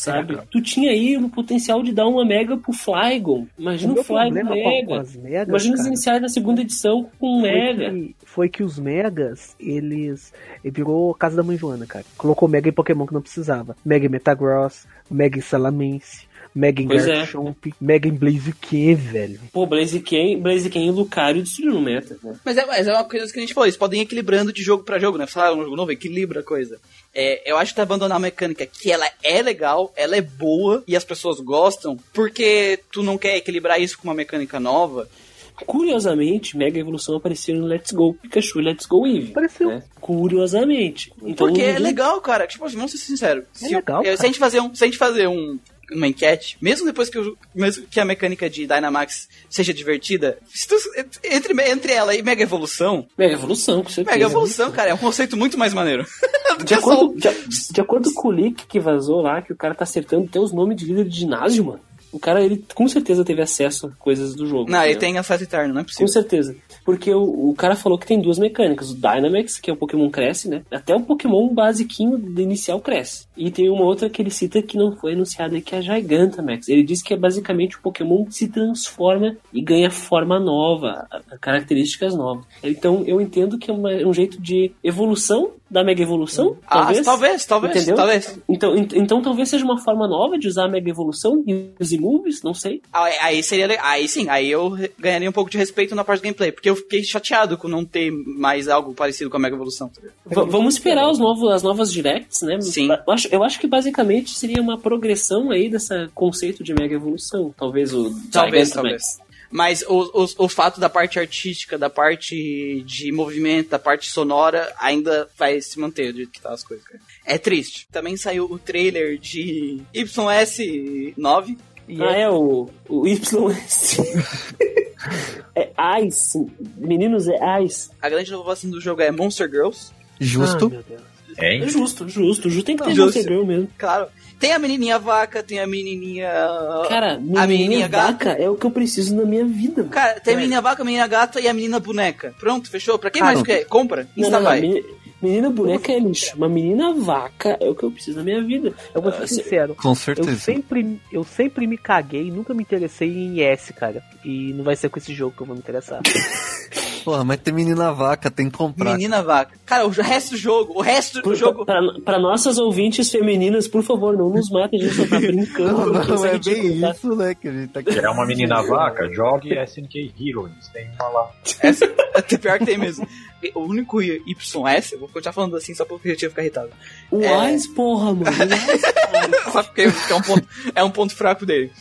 sabe? Tu tinha aí o potencial de dar uma mega pro Flygon. Imagina O o, Flygon mega. megas, Imagina os cara, iniciais da segunda edição com um mega. que, foi que os Megas, eles. Ele virou casa da mãe Joana, cara. Colocou Mega em Pokémon que não precisava. Mega em Metagross, Mega em Salamence. Megan Pois é. Garchomp, Megan Blaze que, velho. Pô, Blaziken, Blaziken e Lucario destruíram o meta, né? Mas é, mas é uma coisa que a gente falou, eles podem ir equilibrando de jogo pra jogo, né? Falar um jogo novo, equilibra a coisa. É, eu acho que tá abandonar a mecânica que ela é legal, ela é boa e as pessoas gostam, porque tu não quer equilibrar isso com uma mecânica nova. Curiosamente, Mega Evolução apareceu no Let's Go Pikachu e Let's Go Eevee. Apareceu. né? Curiosamente. Então, Porque é ninguém- legal, cara. Tipo, assim, vamos ser sinceros. É Se, legal, eh, se a gente fazer um, se a gente fazer um uma enquete, mesmo depois que o- mesmo que a mecânica de Dynamax seja divertida, tu- entre, entre ela e Mega Evolução, Mega Evolução, com certeza. Mega Evolução, cara, é um conceito muito mais maneiro. De acordo, de, de acordo com o leak que vazou lá, que o cara tá acertando até os nomes de líder de ginásio, mano. O cara, ele com certeza teve acesso a coisas do jogo. Não, ele entendeu? tem acesso eterno, não é Com possível. certeza. Porque o, o cara falou que tem duas mecânicas. O Dynamax, que é o Pokémon cresce, né? Até o Pokémon basiquinho do inicial cresce. E tem uma outra que ele cita que não foi anunciada, que é a Gigantamax. Ele diz que é basicamente o Pokémon que se transforma e ganha forma nova, características novas. Então eu entendo que é uma- um jeito de evolução da Mega Evolução, Ah, talvez. talvez, talvez, Entendeu? talvez. Então, ent- então talvez seja uma forma nova de usar a Mega Evolução e os moves, não sei. Aí, seria aí sim, aí eu ganharia um pouco de respeito na parte do gameplay, porque eu fiquei chateado com não ter mais algo parecido com a Mega Evolução. tá vamos esperar os novos, as novas directs, né? Sim. Eu acho, eu acho que basicamente seria uma progressão aí desse conceito de mega evolução. Talvez o Talvez, talvez. Mas o, o, o fato da parte artística, da parte de movimento, da parte sonora, ainda vai se manter do jeito que tá as coisas, cara. É triste. Também saiu o trailer de YS9. E Ah, é- é o, o YS. é Ice. Meninos, é Ice. A grande inovação do jogo é Monster Girls. Justo. Ah, meu Deus. É justo, justo. Justo tem que ter Justo. Monster Girl mesmo. Claro. Tem a menininha vaca, tem a menininha... Cara, a menininha menininha vaca é o que eu preciso na minha vida. Cara, tem a menininha vaca, a menina gata e a menina boneca. Pronto, fechou? Pra quem Cara, mais quer? Compra. Insta não, não, vai. Menina boneca é lixo. Uma menina vaca é o que eu preciso na minha vida. Eu vou ser sincero. Com Eu certeza. sempre, eu sempre me caguei, nunca me interessei em S, cara. E não vai ser com esse jogo que eu vou me interessar. Porra, mas tem menina vaca, tem que comprar. Menina vaca. Cara, o resto do jogo, o resto do Por- jogo... Pra, pra nossas ouvintes femininas, por favor, não nos matem, a gente só tá brincando. Não, não é bem tá? isso, né, que a gente tá Quer uma menina vaca? Jogue SNK Heroes. Tem uma lá. Essa, até pior que tem mesmo. O único YS, eu vou continuar falando assim só porque eu tinha ficar irritado. O É. Ice, porra, mano. Só porque é um ponto, é um ponto fraco dele.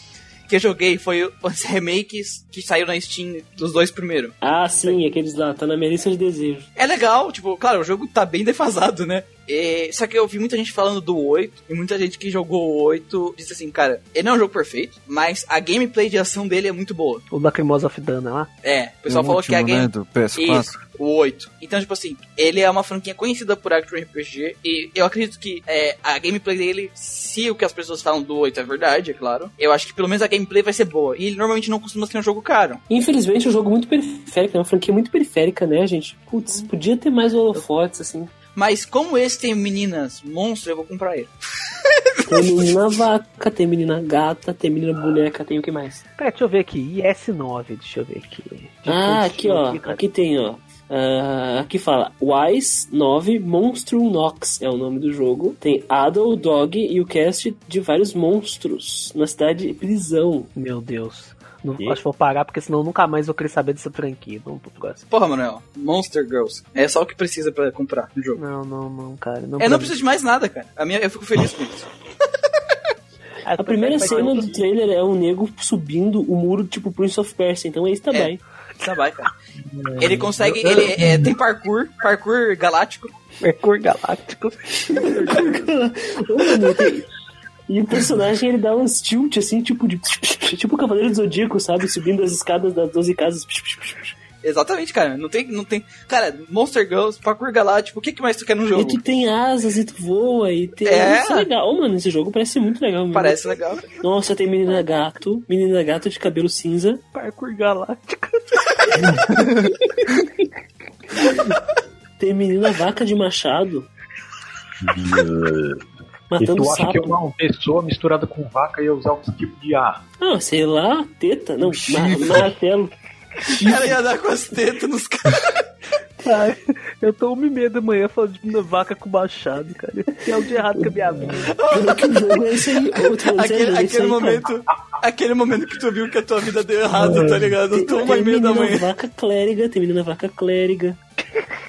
Que eu joguei foi os remakes que saíram na Steam dos dois primeiros. ah, sim, aqueles lá, tá na minha lista de desejos. É legal, tipo, claro, o jogo tá bem defasado, né? E- só que eu vi muita gente falando do 8, e muita gente que jogou o 8 disse assim, cara, ele não é um jogo perfeito, mas a gameplay de ação dele é muito boa. O Lacrimosa of Dana lá. É, o pessoal O falou que a último, game... né, do PS4. Isso, o 8. Então, tipo assim, ele é uma franquia conhecida por Action RPG e eu acredito que é, a gameplay dele, se o que as pessoas falam do 8 é verdade, é claro, eu acho que pelo menos a gameplay vai ser boa. E ele normalmente não costuma ser um jogo caro. Infelizmente, é um jogo muito periférico, é uma franquia muito periférica, né, gente? Putz, podia ter mais holofotes, assim. Mas como esse tem meninas monstros, eu vou comprar ele. Tem menina vaca, tem menina gata, tem menina boneca, tem o que mais? Pera, deixa eu ver aqui. IS9, deixa eu ver aqui. De Ah, aqui, ó. cara. Aqui tem, ó. Ah, aqui fala Wise 9 Monstrum Nox é o nome do jogo. Tem Adol, Dog e o cast de vários monstros na cidade de prisão. Meu Deus. Não, E? acho que vou parar, porque senão eu nunca mais vou querer saber dessa franquia. Vamos pro próximo. Porra, Manuel, Monster Girls. É só o que precisa pra comprar no jogo. Não, não, não, cara. Não, Eu não preciso de mais nada, cara. A minha, eu fico feliz com isso. A primeira cena do trailer é um nego subindo o muro tipo Prince of Persia, então É. bem. Tá vai, cara. Ele consegue. Ele é, tem parkour, parkour galáctico. Mercúrio Galáctico. Mano, E o personagem ele dá uns tilt assim, tipo de. Tipo o Cavaleiro do Zodíaco, sabe? Subindo as escadas das 12 casas. Exatamente, cara. Não tem, não tem. Cara, Monster Girls, parkour galáctico, o que, que mais tu quer no E jogo? tu tem asas e tu voa e tem. É. Isso é legal, mano. Esse jogo parece muito legal mesmo. Parece legal. Nossa, tem menina gato, menina gato de cabelo cinza. Parkour Galáctico. Tem menina vaca de machado. E Matando tu acha sapo. que uma pessoa misturada com vaca ia usar algum tipo de ar? Ah, sei lá, teta. Não, ma chifre. martelo. O cara ia dar com as tetas nos caras. Ai, Eu tô uma e meia da manhã falando de uma vaca com machado, cara. Que é o de errado com a minha vida. É Aquele, é aquele cara. momento. Aquele momento que tu viu que a tua vida deu errado, tá ligado? Eu tô uma e meia da menina manhã. vaca clériga, tem menina vaca clériga.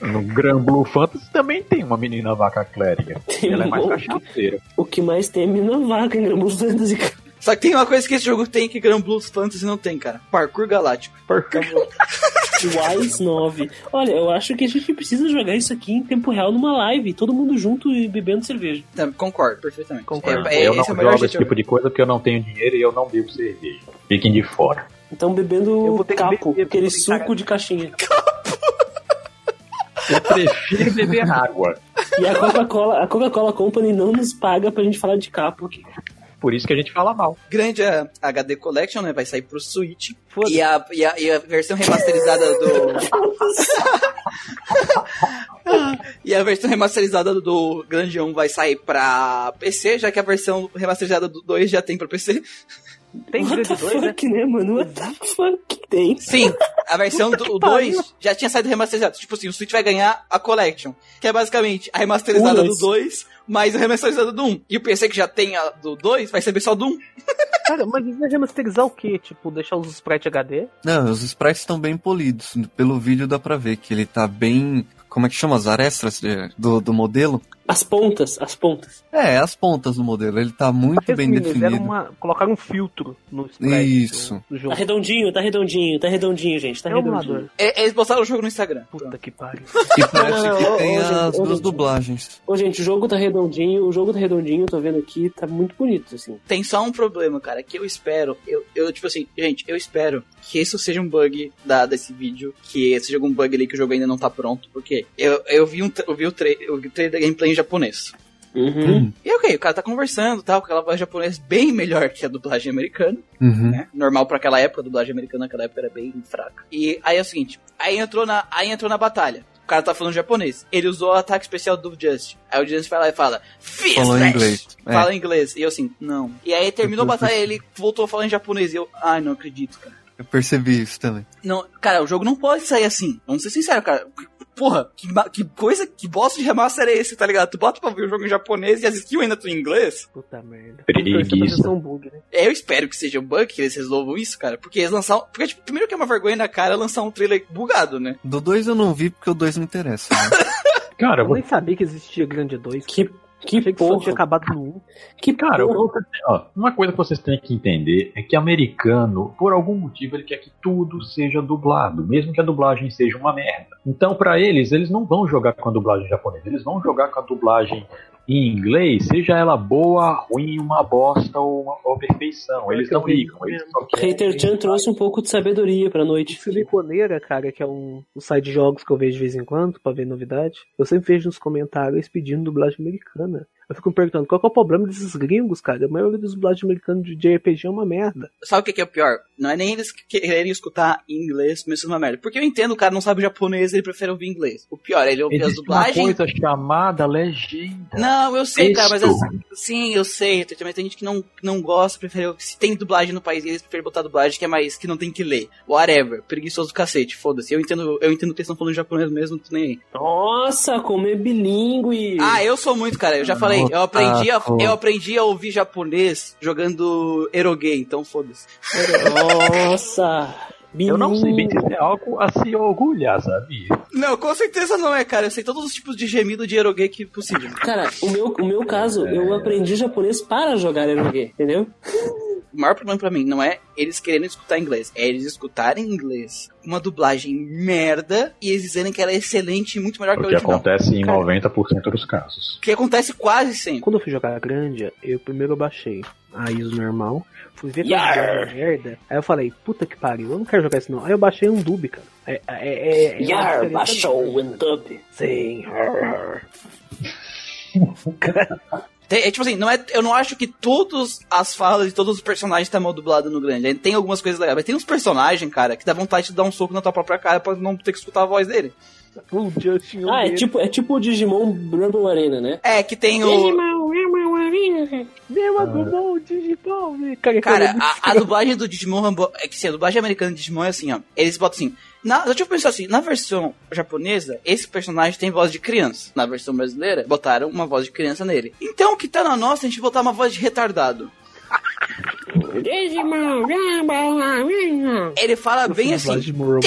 No Gran Blue Fantasy também tem uma menina vaca clériga. Tem Ela é mais cachaceira. O que mais tem é menina vaca em Gramuz Fantasy. cara. Só que tem uma coisa que esse jogo tem que Grand Blues Fantasy não tem, cara. Parkour galáctico. Acabou. Wise 9. Olha, eu acho que a gente precisa jogar isso aqui em tempo real numa live, todo mundo junto e bebendo cerveja. Tá, concordo, perfeitamente. Concordo. É, é, eu não é jogo esse tipo de coisa porque eu não tenho dinheiro e eu não bebo cerveja. Fiquem de fora. Então Eu bebendo vou ter que capo, beber, aquele vou ter que suco de caixinha. Eu prefiro beber água. E a Coca-Cola, a Coca-Cola Company não nos paga pra gente falar de capo aqui. Por isso que a gente fala mal. grande a HD Collection, né? Vai sair pro Switch. E a, e, a, e a versão remasterizada do. e a versão remasterizada do Grande 1 vai sair pra PC, já que a versão remasterizada do 2 já tem pra PC. Tem What grande the dois, né? né, mano? What the fuck tem? Sim, a versão do que 2 já tinha saído remasterizada. Tipo assim, o Switch vai ganhar a Collection, que é basicamente a remasterizada Um, do dois. 2 mais a remasterizada do 1. E o PC que já tem a do 2 vai saber só do 1. Cara, mas isso é remasterizar o quê? Tipo, deixar os sprites HD? Não, os sprites estão bem polidos. Pelo vídeo dá pra ver que ele tá bem. Como é que chama? As arestas de- do, do modelo? As pontas, as pontas. É, as pontas do modelo. Ele tá muito bem definido. uma, colocaram um filtro no Isso. do, do Tá jogo. redondinho, tá redondinho, tá redondinho, gente. Tá É redondinho. É, Eles postaram o jogo no Instagram. Puta que pariu. E parece Não, não, que ô, tem ô, as ô, duas gente. dublagens. Ô, gente, o jogo tá redondinho, o jogo tá redondinho, tô vendo aqui, tá muito bonito, assim. Tem só um problema, cara, que eu espero. Eu, eu, tipo assim, gente, eu espero que isso seja um bug da, desse vídeo, que seja algum bug ali que o jogo ainda não tá pronto, porque eu, eu vi um eu vi o, tra eu vi o trailer da gameplay em japonês. Uhum. E ok, o cara tá conversando tal, com aquela voz japonesa bem melhor que a dublagem americana, Uhum. né? Normal pra aquela época, a dublagem americana naquela época era bem fraca. E aí é o seguinte, aí entrou na, aí entrou na batalha. O cara tá falando japonês. Ele usou o ataque especial do Just. Aí o Just vai lá e fala: Fist Falou em Slash." inglês. É. Fala em inglês. E eu assim, não. E aí terminou a batalha, ele voltou a falar em japonês. E eu, ai, não acredito, cara. Eu percebi isso também. Não, cara, o jogo não pode sair assim. Vamos ser sinceros, cara. Porra, que, que coisa, que bosta de remaster é esse, tá ligado? Tu bota pra ver o jogo em japonês e as skills ainda tu em inglês? Puta merda. Preguiça. Um bug, né? É, Eu espero que seja um bug, que eles resolvam isso, cara. Porque eles lançaram. Porque, tipo, primeiro que é uma vergonha na cara lançar um trailer bugado, né? Do 2 eu não vi porque o 2 não interessa. Né? Cara, eu Eu vou nem sabia que existia grande 2. Que, que Achei que porra. tinha acabado no 1. Que Cara, ó, uma coisa que vocês têm que entender é que americano, por algum motivo, ele quer que tudo seja dublado, mesmo que a dublagem seja uma merda. Então, pra eles, eles não vão jogar com a dublagem japonesa, eles vão jogar com a dublagem em inglês, seja ela boa, ruim, uma bosta ou uma ou perfeição. Eles não ligam, eles. Hater Chan trouxe um pouco de sabedoria pra O noite. Siliconeira, cara, que é um, um site de jogos que eu vejo de vez em quando pra ver novidade, eu sempre vejo nos comentários pedindo dublagem americana. Eu fico me perguntando qual que é o problema desses gringos, cara. A maioria dos dublagens americanos de JRPG é uma merda. Sabe o que, que é o pior? Não é nem eles quererem escutar em inglês, mesmo sendo uma merda. Porque eu entendo, o cara não sabe japonês, ele prefere ouvir inglês. O pior é ele ouvir as Existe uma dublagens. coisa chamada legenda. Não, eu sei, cara, mas assim, sim, eu sei. Também tem gente que não, não gosta, prefere. Se tem dublagem no país, eles preferem botar dublagem que é mais que não tem que ler. Whatever. Preguiçoso do cacete, foda-se. Eu entendo, eu entendo que eles estão falando japonês mesmo, tô nem aí. Nossa, como é bilíngue. Ah, eu sou muito, cara. Eu já falei, eu aprendi, a, eu aprendi a ouvir japonês jogando eroge, então foda-se. Nossa. Eu não sei bem se é algo a se orgulhar, sabe? Não, com certeza não é, cara. Eu sei todos os tipos de gemido de eroge que possível. Cara, o meu, o meu caso, eu aprendi japonês para jogar RPG, entendeu? O maior problema pra mim não é eles querendo escutar inglês, é eles escutarem inglês, uma dublagem merda e eles dizerem que ela é excelente e muito melhor O que a que original. acontece em 90% dos casos. Que acontece quase sempre. Quando eu fui jogar a grande, eu primeiro eu baixei a ISO normal, fui ver que era merda. Aí eu falei, puta que pariu, eu não quero jogar isso não. Aí eu baixei um dub, cara. É, é, é, é uma Yar, baixou o dub. Sim. Tem- é tipo assim, não é, eu não acho que todas as falas de todos os personagens estão mal dublados no grande. Tem algumas coisas legais, mas tem uns personagens, cara, que dá vontade de dar um soco na tua própria cara pra não ter que escutar a voz dele. O Justin Ah, é tipo, é tipo o Digimon Rumble Arena, né? É, que tem o. Digimon Rumble Arena. Meu Agumon, Digimon. né? Cara, Cara, a, a dublagem do Digimon Rambo- é que assim, a dublagem americana de Digimon é assim, ó. Eles botam assim. Na, deixa eu pensar assim, na versão japonesa, esse personagem tem voz de criança. Na versão brasileira, botaram uma voz de criança nele. Então, o que tá na nossa, a gente botar uma voz de retardado. Ele fala bem assim. Digimon.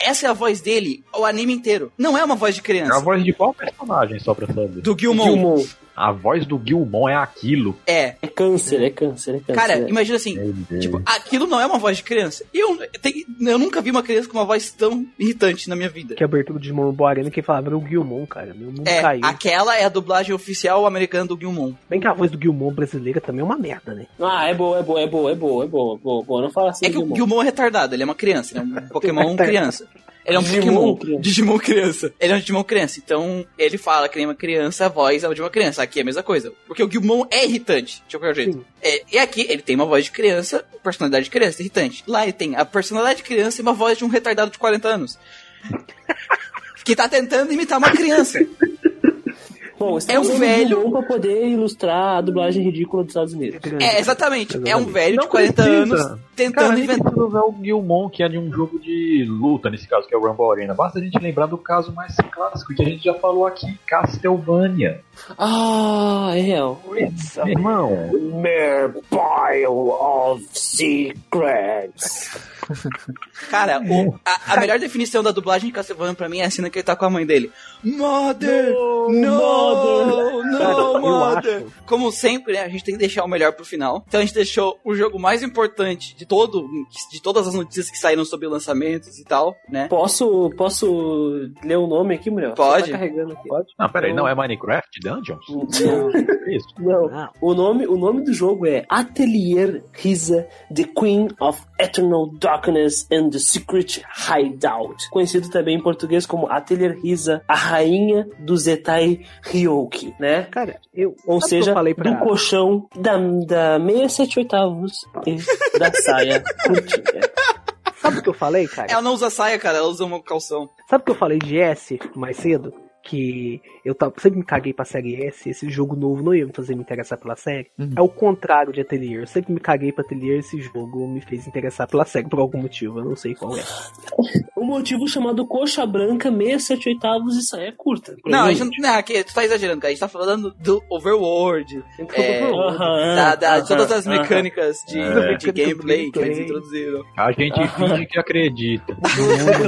Essa é a voz dele, o anime inteiro. Não é uma voz de É a criança. voz de qual personagem, só pra saber? Do Gilmon. Gilmon. A voz do Gilmon é aquilo. É. É câncer, é câncer, é câncer. Cara, é. imagina assim. Tipo, aquilo não é uma voz de criança. Eu, tem- eu nunca vi uma criança com uma voz tão irritante na minha vida. Que a abertura do Digimon Rambo Arena, quem falava o Gilmon, cara. Meu mundo É, caiu. aquela é a dublagem oficial americana do Gilmon. Bem que a voz do Gilmon brasileira também é uma merda, né? Ah, é boa, é boa, é boa, é boa, é boa, boa, boa. Não fala assim, É que o Gilmon. Gilmon é retardado, ele é uma criança, ele é um Pokémon criança. Ele é um Digimon Pokémon criança. Digimon criança. Ele é um Digimon criança. Então, ele fala que nem uma criança, a voz é de uma criança. Aqui é a mesma coisa. Porque o Gilmon é irritante, de qualquer jeito. É, e aqui, ele tem uma voz de criança, personalidade de criança, irritante. Lá ele tem a personalidade de criança e uma voz de um retardado de 40 anos. que tá tentando imitar uma criança. Bom, É um o velho- pra poder ilustrar a dublagem ridícula dos Estados Unidos. É, exatamente. É um velho de Não 40 precisa. anos tentando Cara, a inventar. usar o Gilmon, que é de um jogo de luta, nesse caso, que é o Rumble Arena. Basta a gente lembrar do caso mais clássico, que a gente já falou aqui, Castlevania. Ah, é real. Meu irmão, Mere pile of secrets. Cara, o- a, a melhor definição da dublagem de Castlevania pra mim é a cena que ele tá com a mãe dele. Mother! No, No! No, Mother! Como sempre, né, a gente tem que deixar o melhor pro final. Então a gente deixou o jogo mais importante de todo, de todas as notícias que saíram sobre lançamentos e tal, né? Posso, posso ler o nome aqui, Muriel? Pode. Você tá carregando aqui. Pode? não, peraí, não é Minecraft Dungeons? Não. Isso. Não. Não. O nome, o nome do jogo é Atelier Risa, The Queen of Eternal Darkness and the Secret Hideout. Conhecido também em português como Atelier Risa, a rainha do Zetai Ryoki, né? Cara, eu. Ou sabe o que seja, eu falei pra... do colchão da, da 67 oitavos e da saia curtinha. Sabe o que eu falei, cara? Ela não usa saia, cara, ela usa uma calção. Sabe o que eu falei de S mais cedo? Que eu sempre me caguei pra série S, esse jogo novo não ia me fazer me interessar pela série. Uhum. É o contrário de Atelier. Eu sempre me caguei pra Atelier, esse jogo me fez interessar pela série por algum motivo, eu não sei qual é. Um motivo chamado coxa branca, 67 oitavos e saia curta. Não, a gente não, não aqui, tu tá exagerando, cara. A gente tá falando do Overworld, é, Aham, da, da- de todas aham, as mecânicas de, É. de gameplay que eles introduziram. A gente finge que acredita.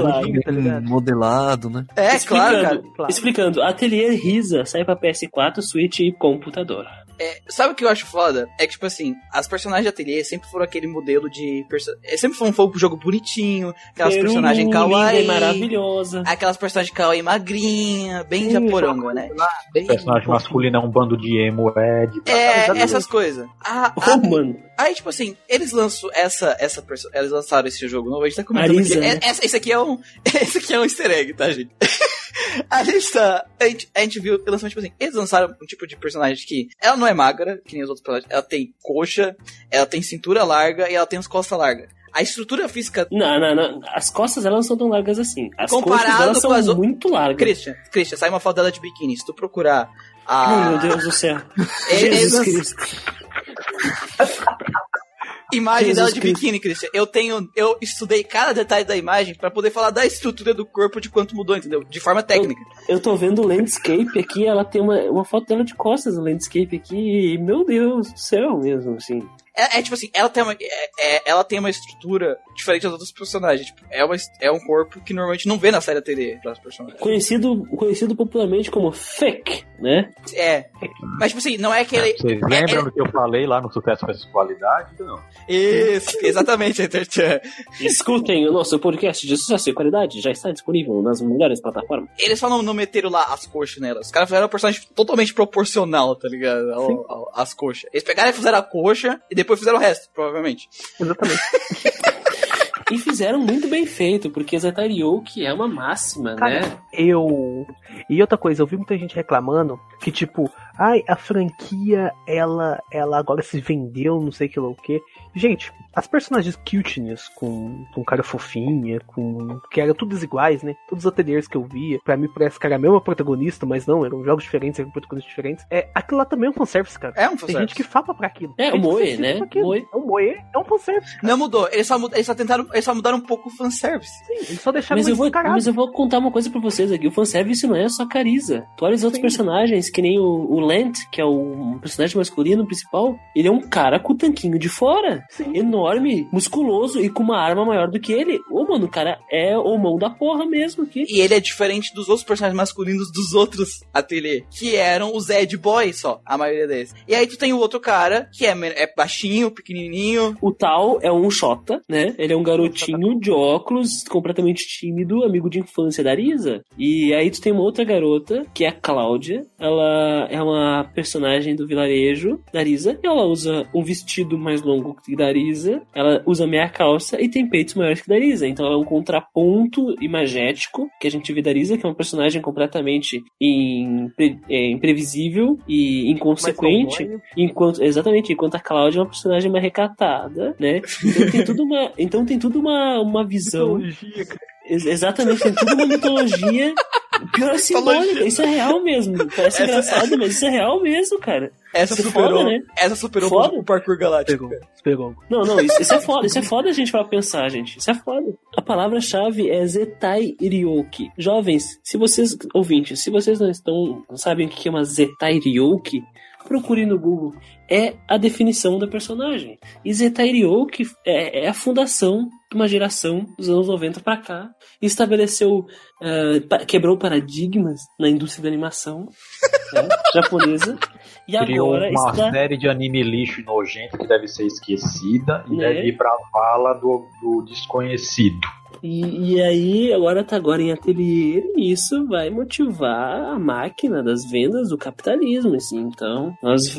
Claro. tá modelado, né? É, claro, cara. Explicando, Claro. Explicando, Atelier Risa sai pra PS4, Switch e computador. É, sabe o que eu acho foda? É que, tipo assim, as personagens de ateliê sempre foram aquele modelo de. Perso... é, Sempre foi um fogo jogo bonitinho, aquelas Peru, personagens kawaii. e maravilhosa. Aquelas personagens kawaii magrinha, bem japoronga, né? Bem O personagem masculino é um bando de emo Ed. É, essas coisas. A- a- Oh, mano. Aí, tipo assim, eles lançam essa, essa perso- eles lançaram esse jogo novo, a gente tá comentando Arisa, que né? é- essa- esse aqui é um, esse aqui é um easter egg, tá, gente? a gente tá, a gente, a gente viu que lançaram, tipo assim, eles lançaram um tipo de personagem que ela não é magra, que nem os outros personagens, ela tem coxa, ela tem cintura larga e ela tem as costas largas. A estrutura física, Não, não, não. As costas elas não são tão largas assim. As Comparado coxas delas são muito largas. Christian, Christian, sai uma foto dela de biquíni, se tu procurar Oh, a meu Deus do céu. Jesus Cristo. imagem Jesus dela de Cristo. biquíni, Christian, eu tenho, eu estudei cada detalhe da imagem pra poder falar da estrutura do corpo de quanto mudou, entendeu? De forma técnica. Eu tô vendo o landscape aqui, ela tem uma, uma foto dela de costas no landscape aqui, e, meu Deus do céu mesmo, assim. É, é tipo assim, ela tem, uma, é- é- ela tem uma estrutura diferente das outras personagens. Tipo, é, uma, é um corpo que normalmente não vê na série TV das personagens. Conhecido, conhecido popularmente como Fake, né? É. Mas, tipo assim, não é aquele. Vocês é- lembram é- do que eu falei lá no Sucesso versus Qualidade? Não. Isso, exatamente. Escutem o nosso podcast de sucesso e qualidade, já está disponível nas melhores plataformas. Eles só não, não meteram lá as coxas nela. Os caras fizeram um personagem totalmente proporcional, tá ligado? Ao- ao- As coxas. Eles pegaram e fizeram a coxa e depois fizeram o resto, provavelmente. Exatamente. E fizeram muito bem feito, porque Zetariou, é uma máxima, Cara, né? eu. E outra coisa, eu vi muita gente reclamando que, tipo, ai, a franquia, ela, ela agora se vendeu, não sei que lá o que. Gente, as personagens cuteness, com, com cara fofinha, com. que eram todas iguais, né? Todos os ateliês que eu via, pra mim parece que era a mesma protagonista, mas não, eram jogos diferentes, eram protagonistas diferentes. É, aquilo lá também é um fanservice, cara. É um Tem gente que fala pra aquilo. É, o Moe, que né? Moe. É o Moe, é um fanservice. Não mudou, eles só, mud- eles só tentaram, eles só mudaram um pouco o fanservice. Sim, eles só deixaram Mas eu, vou, mas eu vou contar uma coisa pra vocês aqui. O fanservice não é só Cariza. Tu olha os outros Sim. personagens, que nem o, o Lent, que é o personagem masculino principal. Ele é um cara com o tanquinho de fora. Sim. Enorme, musculoso e com uma arma maior do que ele. Ô, mano, o cara é o mão da porra mesmo aqui. E ele é diferente dos outros personagens masculinos dos outros ateliê, que eram os Ed Boys só, a maioria deles. E aí tu tem o outro cara, que é, é baixinho, pequenininho. O tal é um Xota, né? Ele é um garotinho de óculos, completamente tímido, amigo de infância da Arisa. E aí tu tem uma outra garota, que é a Cláudia. Ela é uma personagem do vilarejo da Arisa. Ela usa um vestido mais longo que da Arisa. Ela usa meia calça e tem peitos maiores que da Arisa. Então ela é um contraponto imagético que a gente vê da Arisa, que é um personagem completamente impre- é, imprevisível e inconsequente. Enquanto, exatamente, enquanto a Cláudia é uma personagem mais recatada, né? Então tem tudo uma, então tem tudo uma, uma visão. Mitologia, cara. Ex- exatamente, tem tudo uma mitologia. Pior é simbólica, isso é real mesmo. Parece Essa- engraçado, mas isso é real mesmo, cara. Essa Isso é superou, foda, né? essa superou Foda. o parkour galáctico. Pegou, pegou. Não, não, isso, isso é foda, isso é foda a gente para pensar, gente. Isso é foda. A palavra-chave é Zetai Ryoki. Jovens, se vocês, ouvintes, se vocês não estão, não sabem o que é uma Zetai Ryoki, procure no Google. É a definição da personagem. E Ryoki é, é a fundação de uma geração dos anos 90 pra cá. Estabeleceu, pa- quebrou paradigmas na indústria da animação né, japonesa. E Criou agora uma está... série de anime lixo nojento que deve ser esquecida e Né? deve ir pra vala do, do desconhecido. E, e aí, agora tá agora em ateliê, e isso vai motivar a máquina das vendas do capitalismo, assim. Então, nós.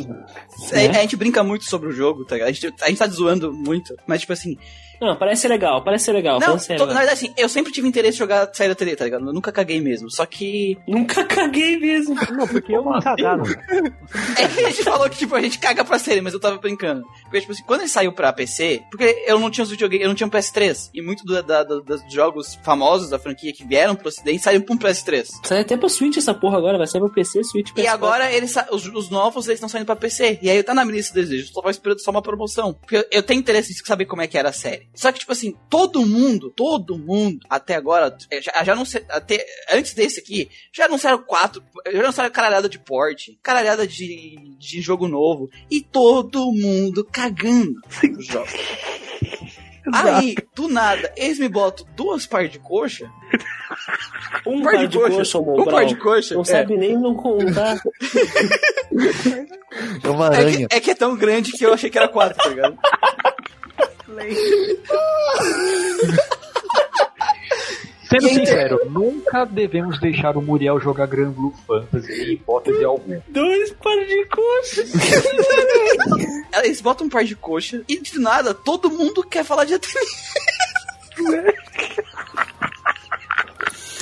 A, né? a gente brinca muito sobre o jogo, tá ligado? A gente, a gente tá zoando muito, mas tipo assim. Não, parece ser legal, parece ser legal. não, parece ser tô- na verdade, assim, eu sempre tive interesse em jogar sair da ateliê, tá ligado? Eu nunca caguei mesmo. Só que. Nunca caguei mesmo. Não, porque eu não assim, cagaram. É que a gente falou que, tipo, a gente caga pra série, mas eu tava brincando. Porque, tipo assim, quando ele saiu pra PC, porque eu não tinha os videogames, eu não tinha um PS3. E muito do- da- da- dos jogos famosos da franquia que vieram pro ocidente saíram pra um PS3. Sai até pra Switch essa porra agora, vai sair pra PC, Switch, PS4. E agora eles, os, os novos eles estão saindo pra PC. E aí tá na minha lista de desejos. Só tava esperando só uma promoção. Porque eu, eu tenho interesse em saber como é que era a série. Só que, tipo assim, todo mundo, todo mundo, até agora, é, já, já não sei. Até, antes desse aqui, já anunciaram quatro. Já anunciaram caralhada de porte, caralhada de, de jogo novo. E todo mundo cagando os jogos. Aí, do nada, eles me botam duas par de coxa. um par de coxa, um Mobral. par de coxa. Não é. sabe nem não contar. É uma É aranha. que, é que é tão grande que eu achei que era quatro, tá ligado? Sendo sincero, nunca devemos deixar o Muriel jogar Grand Blue Fantasy em hipótese alguma. Dois par de coxa. Eles botam um par de coxa e de nada todo mundo quer falar de ateliê.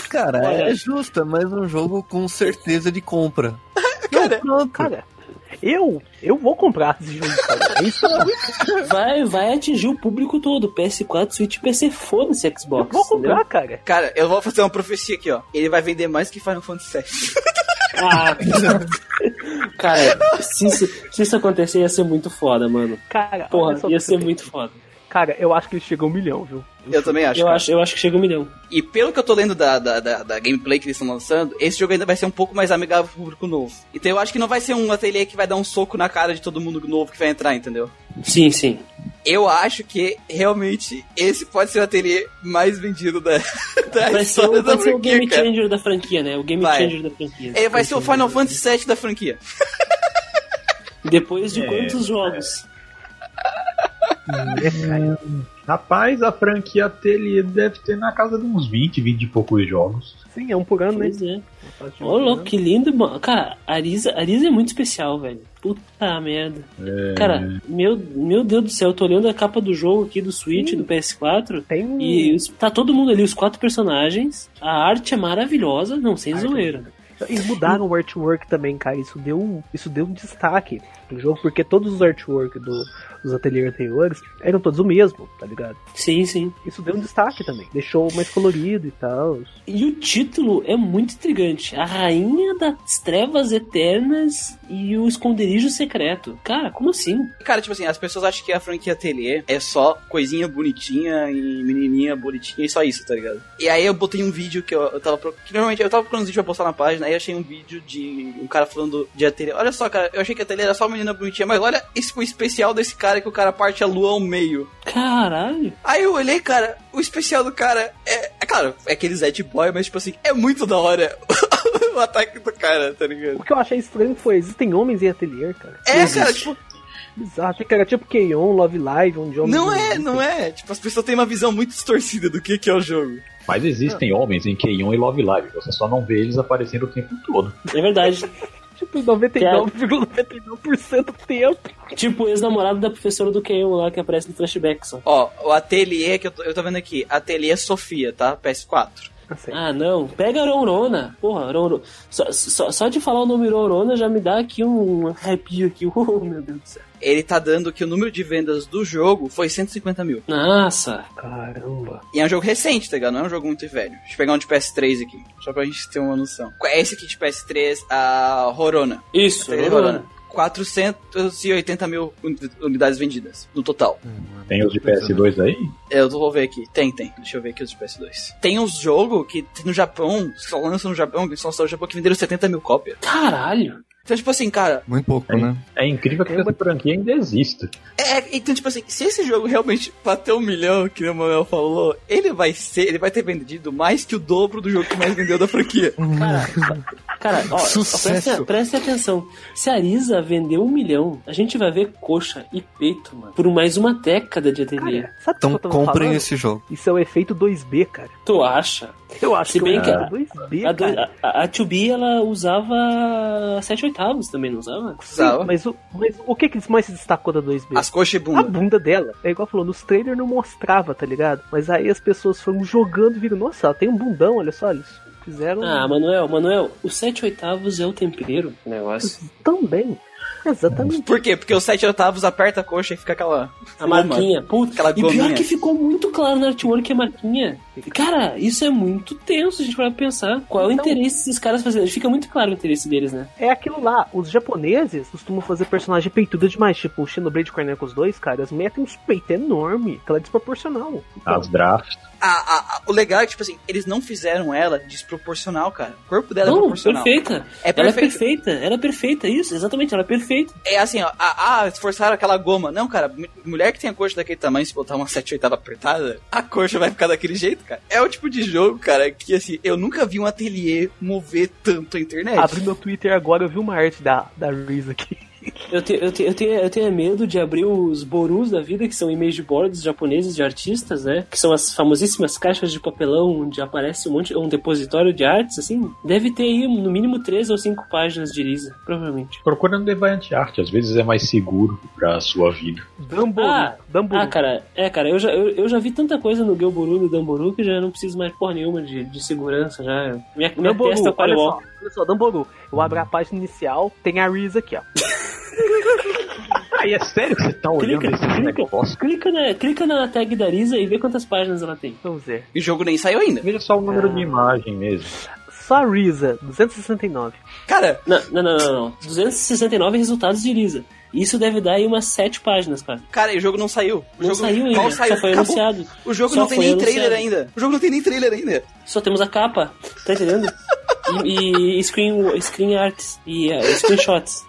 Cara, Olha. é justo, é mais um jogo com certeza de compra. Cara, Pronto. Cara, eu, eu vou comprar esse jogo, cara. É isso Vai, vai atingir o público todo. PS4, Switch, PC, foda-se eu Xbox. vou comprar, entendeu? cara. cara, eu vou fazer uma profecia aqui, ó. Ele vai vender mais que Final Fantasy VII. Ah, cara, se isso, se isso acontecer, ia ser muito foda, mano. Cara, Porra, ia ser eu muito foda. Cara, eu acho que ele chegou a um milhão, viu? Eu também acho. Eu cara. acho, eu acho que chega um milhão. E pelo que eu tô lendo da, da, da, da gameplay que eles estão lançando, esse jogo ainda vai ser um pouco mais amigável pro público novo. Então eu acho que não vai ser um ateliê que vai dar um soco na cara de todo mundo novo que vai entrar, entendeu? Sim, sim. Eu acho que realmente esse pode ser o ateliê mais vendido da, da Vai ser, história o, da vai ser o game cara. changer da franquia, né? O game Vai. changer da franquia. Ele vai ser o Final Fantasy VII da franquia. Depois de É, quantos jogos? É. Rapaz, a franquia Ateliê deve ter na casa de uns 20, 20 e poucos jogos. Sim, é um por ano, né? Pois é. Ô, louco, que lindo, mano. Cara, a Arisa, a Arisa é muito especial, velho. Puta merda. É, Cara, meu, meu Deus do céu, eu tô olhando a capa do jogo aqui do Switch, do PS4. Tem um. E os- tá todo mundo ali, os quatro personagens. A arte é maravilhosa, não, sem zoeira. Eles mudaram o artwork também, cara. Isso deu isso deu um destaque pro jogo, porque todos os artwork do, dos ateliês anteriores eram todos o mesmo, tá ligado? Sim, sim. Isso deu um destaque também. Deixou mais colorido e tal. E o título é muito intrigante. A Rainha das Trevas Eternas e o Esconderijo Secreto. Cara, como assim? Cara, tipo assim, as pessoas acham que a franquia Ateliê é só coisinha bonitinha e menininha bonitinha e só isso, tá ligado? E aí eu botei um vídeo que eu, eu tava... pro- Que normalmente eu tava procurando um vídeo pra postar na página, aí eu achei um vídeo de um cara falando de Ateliê. Olha só, cara, eu achei que a Ateliê era só menina bonitinha, mas olha esse o especial desse cara que o cara parte a lua ao meio. Caralho. Aí eu olhei, cara, o especial do cara é... É claro, é aquele Zed Boy, mas tipo assim, é muito da hora o ataque do cara, tá ligado? O que eu achei estranho foi, existem homens em ateliê, cara. É, Existe. cara, tipo... Bizarro. Achei que era tipo K-On, Love Live, onde homens. Não é, não é. Tipo, as pessoas têm uma visão muito distorcida do que, que é o jogo. Mas existem homens em Keion e Love Live. Você só não vê eles aparecendo o tempo todo. É verdade. Tipo, em 99,99% do tempo. tipo o ex-namorado da professora do Keon lá que aparece no flashback só. Ó, o ateliê que eu tô, eu tô vendo aqui, ateliê Sofia, tá? PS4. Assim, Ah, não. Pega a Rorona. Porra, Rorona. Só, só, só de falar o nome Rorona já me dá aqui um arrepio aqui. Oh, meu Deus do céu. Ele tá dando que o número de vendas do jogo foi 150 mil. Nossa. Caramba. E é um jogo recente, tá ligado? Não é um jogo muito velho. Deixa eu pegar um de PS3 aqui, só pra gente ter uma noção. É esse aqui de PS3? A Rorona. Isso, Rorona. 480 mil uni- unidades vendidas no total. Tem os de PS2 aí? Eu vou ver aqui. Tem, tem. Deixa eu ver aqui os de PS2. Tem uns jogos que no Japão, só lançam no Japão, que só lançam no Japão, que venderam 70 mil cópias. Caralho. Então, tipo assim, cara, Muito pouco, né? É incrível que essa franquia ainda exista. É, então, tipo assim, se esse jogo realmente bater um milhão, que o Manuel falou, ele vai ser, ele vai ter vendido mais que o dobro do jogo que mais vendeu da franquia. Cara, ó, ó, preste, preste atenção. Se a Arisa vender um milhão, a gente vai ver coxa e peito, mano, por mais uma década de ateliê. Cara, sabe o Então que eu tava comprem falando? esse jogo. Isso é o efeito 2B, cara. Tu acha? Eu acho Se que bem é o que efeito 2B, A, cara. a, a 2B, ela usava 7 oitavos também, não usava? Usava. mas, o, mas o que que mais se destacou da 2B? As coxas e A bunda. bunda dela. É igual falou, nos trailers não mostrava, tá ligado? Mas aí as pessoas foram jogando e viram, nossa, ela tem um bundão, olha só, eles fizeram Ah, Manuel, Manuel, o 7 oitavos é o tempero do negócio. também. Exatamente. Por quê? Porque os sete oitavos aperta a coxa e fica aquela. A marquinha, puta. Aquela E pior que ficou muito claro no artwork a marquinha. Cara, isso é muito tenso, a gente vai pensar. Qual é o Então- interesse desses caras fazendo? Fica muito claro o interesse deles, né? É aquilo lá, os japoneses costumam fazer personagem peituda demais, tipo o Xenoblade Chronicles 2, cara, eles metem uns peitos enormes, aquela é desproporcional. Então, As drafts. A, a- a- o legal é que, tipo assim, eles não fizeram ela desproporcional, cara. O corpo dela é não, proporcional. perfeita. É Ela é perfeita, ela é perfeita, isso, exatamente, ela é perfeita. É assim, ó, ah, esforçaram aquela goma. Não, cara, mu- mulher que tem a coxa daquele tamanho, se botar uma 7 oitava apertada, a coxa vai ficar daquele jeito, cara. É o tipo de jogo, cara, que assim, eu nunca vi um ateliê mover tanto a internet. Abri meu Twitter agora, eu vi uma arte da, da Reese aqui. Eu, te, eu, te, eu, tenho, eu tenho medo de abrir os borus da vida, que são image boards japoneses de artistas, né? Que são as famosíssimas caixas de papelão onde aparece um monte, um depositório de artes, assim. Deve ter aí no mínimo três ou cinco páginas de Lisa, provavelmente. Procura no Deviant Art, às vezes é mais seguro pra sua vida. Dumbo, Ah, Dumbo. Ah, cara, é, cara, eu já, eu, eu já vi tanta coisa no Gelboru e no Damboru que já não preciso mais porra nenhuma de, de segurança, já. Minha, minha testa é o olha só, só, Dumbo, eu abro a página inicial, tem a Reese aqui, ó. Aí é sério que você tá olhando Clica, esse clica, negócio? clica, na, clica na tag da Lisa e vê quantas páginas ela tem. Vamos ver. E o jogo nem saiu ainda. Veja só o número de imagem mesmo. Só a Risa, 269. Cara, Não, não, não, não, não. 269 resultados de Lisa. Isso deve dar aí umas 7 páginas, cara. cara, e o jogo não saiu. O Não jogo, saiu ainda, qual só saiu? foi Acabou. anunciado. O jogo Só não tem nem trailer anunciado. ainda. O jogo não tem nem trailer ainda. Só temos a capa, tá entendendo? E, e screen, screen arts e uh, screenshots.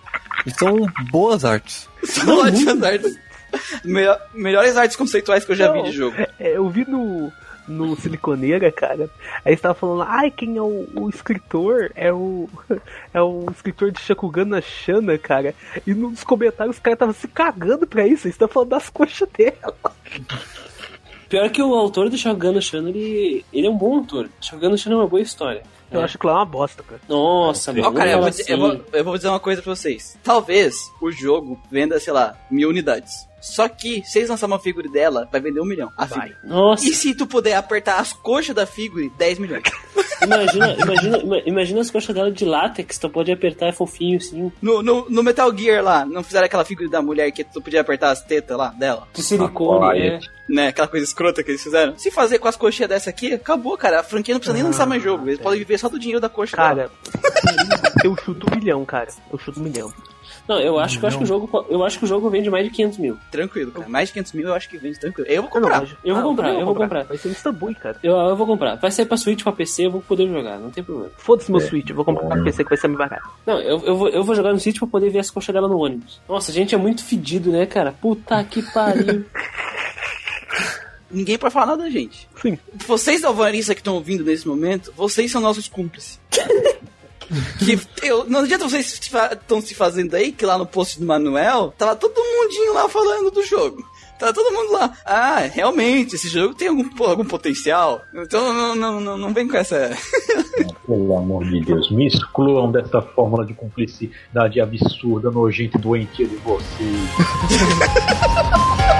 Então, boas artes. São ótimas artes. Melhor- melhores artes conceituais que eu já vi de jogo. É, eu vi no, no Siliconeira, cara. Aí estava falando, ai, quem é o, o escritor? É o. É o escritor de Shakugana Shana, cara. E nos comentários os caras estavam se cagando pra isso. Eles estão falando das coxas dela. Pior que o autor do Shogun Shana, ele, ele é um bom autor. Shogun Shana é uma boa história. Eu É. acho que lá é uma bosta, cara. Nossa, Ó, mano. cara, eu não vou, eu, assim. vou, eu vou dizer uma coisa pra vocês. Talvez o jogo venda, sei lá, mil unidades. Só que, se eles lançarem uma figura dela, vai vender um milhão. A Vai. figura. Nossa, E se tu puder apertar as coxas da figura, 10 milhões. imagina, imagina, ima- imagina as coxas dela de látex, tu pode apertar, é fofinho assim. No, no, no Metal Gear lá, não fizeram aquela figura da mulher que tu podia apertar as tetas lá dela? De silicone, é. Né? Aquela coisa escrota que eles fizeram. Se fazer com as coxinhas dessa aqui, acabou, cara. A franquia não precisa nem lançar mais jogo. Eles podem viver só do dinheiro da coxa dela. Cara, eu chuto um milhão, cara. Eu chuto um milhão. Não, eu acho, que, eu acho que o jogo, eu acho que o jogo vende mais de 500 mil. Tranquilo, cara. Mais de 500 mil eu acho que vende tranquilo. Eu vou não, comprar. Eu vou ah, comprar, eu vou comprar. Vai ser um Istambul, cara. Eu, eu vou comprar. Vai sair pra Switch, pra PC, eu vou poder jogar, não tem problema. Foda-se meu Switch, eu vou comprar pra PC que vai ser mais barato. Não, eu, eu, vou, eu vou jogar no Switch pra poder ver as coxas dela no ônibus. Nossa, a gente é muito fedido, né, cara? Puta que pariu. Ninguém pode falar nada da gente. Sim. Vocês alvaristas que estão ouvindo nesse momento, vocês são nossos cúmplices. que eu, não adianta vocês estão se fazendo aí, que lá no post do Manuel, tava todo mundinho lá falando do jogo. Tava todo mundo lá. Ah, realmente, esse jogo tem algum, algum potencial. Então não, não, não, não vem com essa. Pelo amor de Deus, me excluam dessa fórmula de cumplicidade absurda, nojenta e doentia de vocês.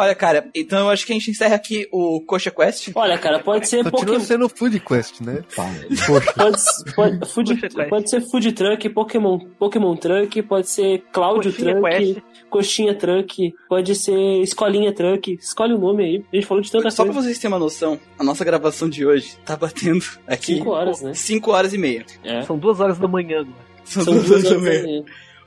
Olha, cara, então eu acho que a gente encerra aqui o Coxa Quest. Olha, cara, pode ser Continua Pokémon. sendo Food Quest, né? Pode, pode, food, pode ser Food Truck, Pokémon, Pokémon Truck, pode ser Cláudio Coxinha Truck, Quest. Coxinha Truck, pode ser Escolinha Truck. Escolhe o nome aí. A gente falou de tanta Só pra coisa. vocês terem uma noção, a nossa gravação de hoje tá batendo aqui. Cinco horas, né? 5 horas e meia. É. São duas horas da manhã agora. São, São duas duas horas e horas, meia. da manhã.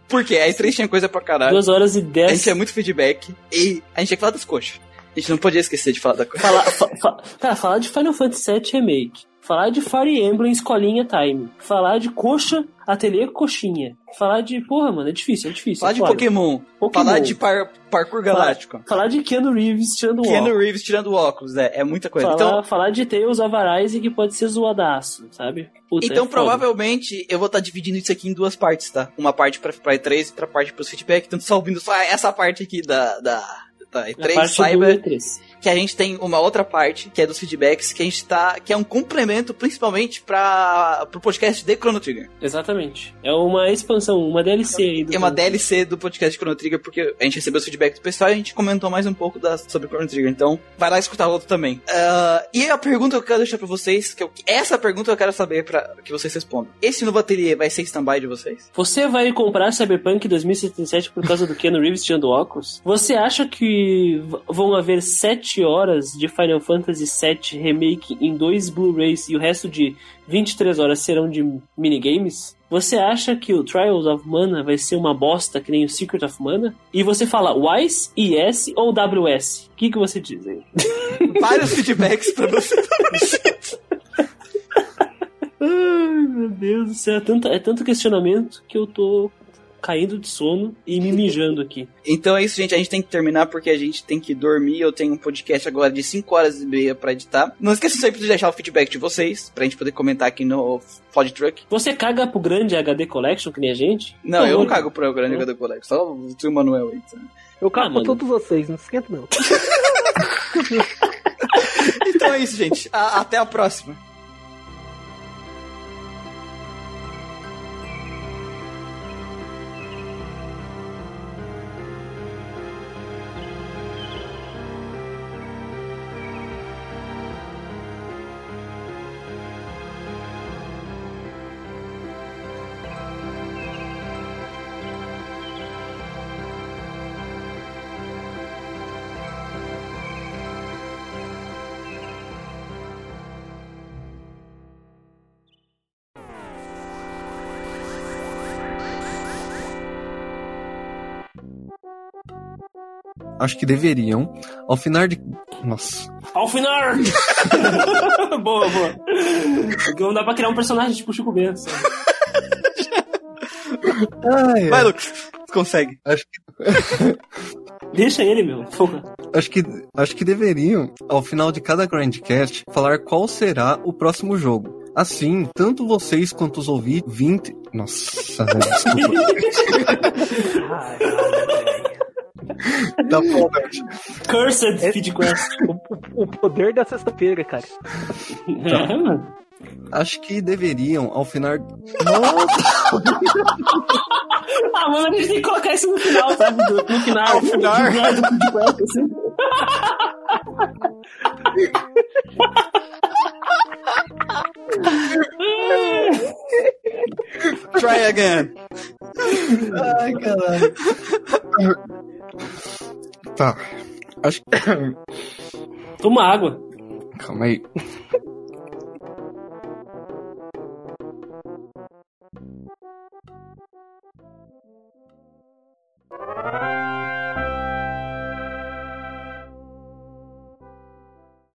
Por quê? A E3 tinha coisa pra caralho. duas horas e A dez. gente tinha muito feedback. E a gente tinha que falar das coxas. A gente não podia esquecer de falar da coxa. Falar, fa- fa- cara, falar de Final Fantasy VII Remake. Falar de Fire Emblem Escolinha Time. Falar de Coxa, Ateliê Coxinha. Falar de. Porra, mano, é difícil, é difícil. Falar é de foda. Pokémon. Pokémon. Falar de par- parkour galáctico. Falar de Keanu Reeves tirando o Keanu óculos. Reeves tirando o óculos, é, é muita coisa. Falar, Então, falar de Tails of Arise que pode ser zoadaço, sabe? Puta, então é provavelmente eu vou estar dividindo isso aqui em duas partes, tá? Uma parte pra, pra E3 e outra parte pros feedback. Então só ouvindo só essa parte aqui da, da, da A E3, parte saiba do E3. Que a gente tem uma outra parte, que é dos feedbacks, que a gente tá. que é um complemento principalmente para pro podcast de Chrono Trigger. Exatamente. É uma expansão, uma DLC aí. Do É uma DLC do podcast de Chrono Trigger, porque a gente recebeu os feedbacks do pessoal e a gente comentou mais um pouco das, sobre Chrono Trigger. Então, vai lá escutar o outro também. Ah, e a pergunta que eu quero deixar pra vocês, que eu- essa pergunta eu quero saber para que vocês respondam. Esse novo ateliê vai ser stand-by de vocês? Você vai comprar Cyberpunk 2077 por causa do Keanu Reeves tirando óculos? Você acha que vão haver 7 horas de Final Fantasy VII Remake em dois Blu-rays e o resto de 23 horas serão de minigames? Você acha que o Trials of Mana vai ser uma bosta que nem o Secret of Mana? E você fala WISE, IS ou WS? O que, que você diz aí? Vários feedbacks pra você. Ai, meu Deus do céu. É tanto, é tanto questionamento que eu tô caindo de sono e me mijando aqui. Então é isso, gente. A gente tem que terminar porque a gente tem que dormir. Eu tenho um podcast agora de 5 horas e meia pra editar. Não esqueça sempre de deixar o feedback de vocês, pra gente poder comentar aqui no Pod Truck. Você caga pro grande HD Collection, que nem a gente? Não, Por eu não cago pro grande Hum. do colega, só o tio Manuel aí. tá? Eu cago Ah, pra mano. todos vocês, não esquenta não. Então é isso, gente. A- até a próxima. Acho que deveriam, ao final de. Nossa. Ao final! boa, boa. Não dá pra criar um personagem tipo Chico Bento. sabe? Ai, Vai, Lucas. Consegue. acho, Deixa ele, meu. Porra. acho, que, acho que deveriam, ao final de cada Grandcast, falar qual será o próximo jogo. Assim, tanto vocês quanto os ouvintes. 20. Nossa, velho, desculpa. Velho. Tá Nath. Cursed Feed Quest. o, o- poder da sexta-feira, cara. Mano. Acho que deveriam, ao final. Nossa! Ah, mano, a gente tem que colocar isso no final, sabe? Do- No final. Ao final. Do final do Feed Quest, assim. Try again. Ai, caralho. Tá. Acho que. Toma água. Calma aí.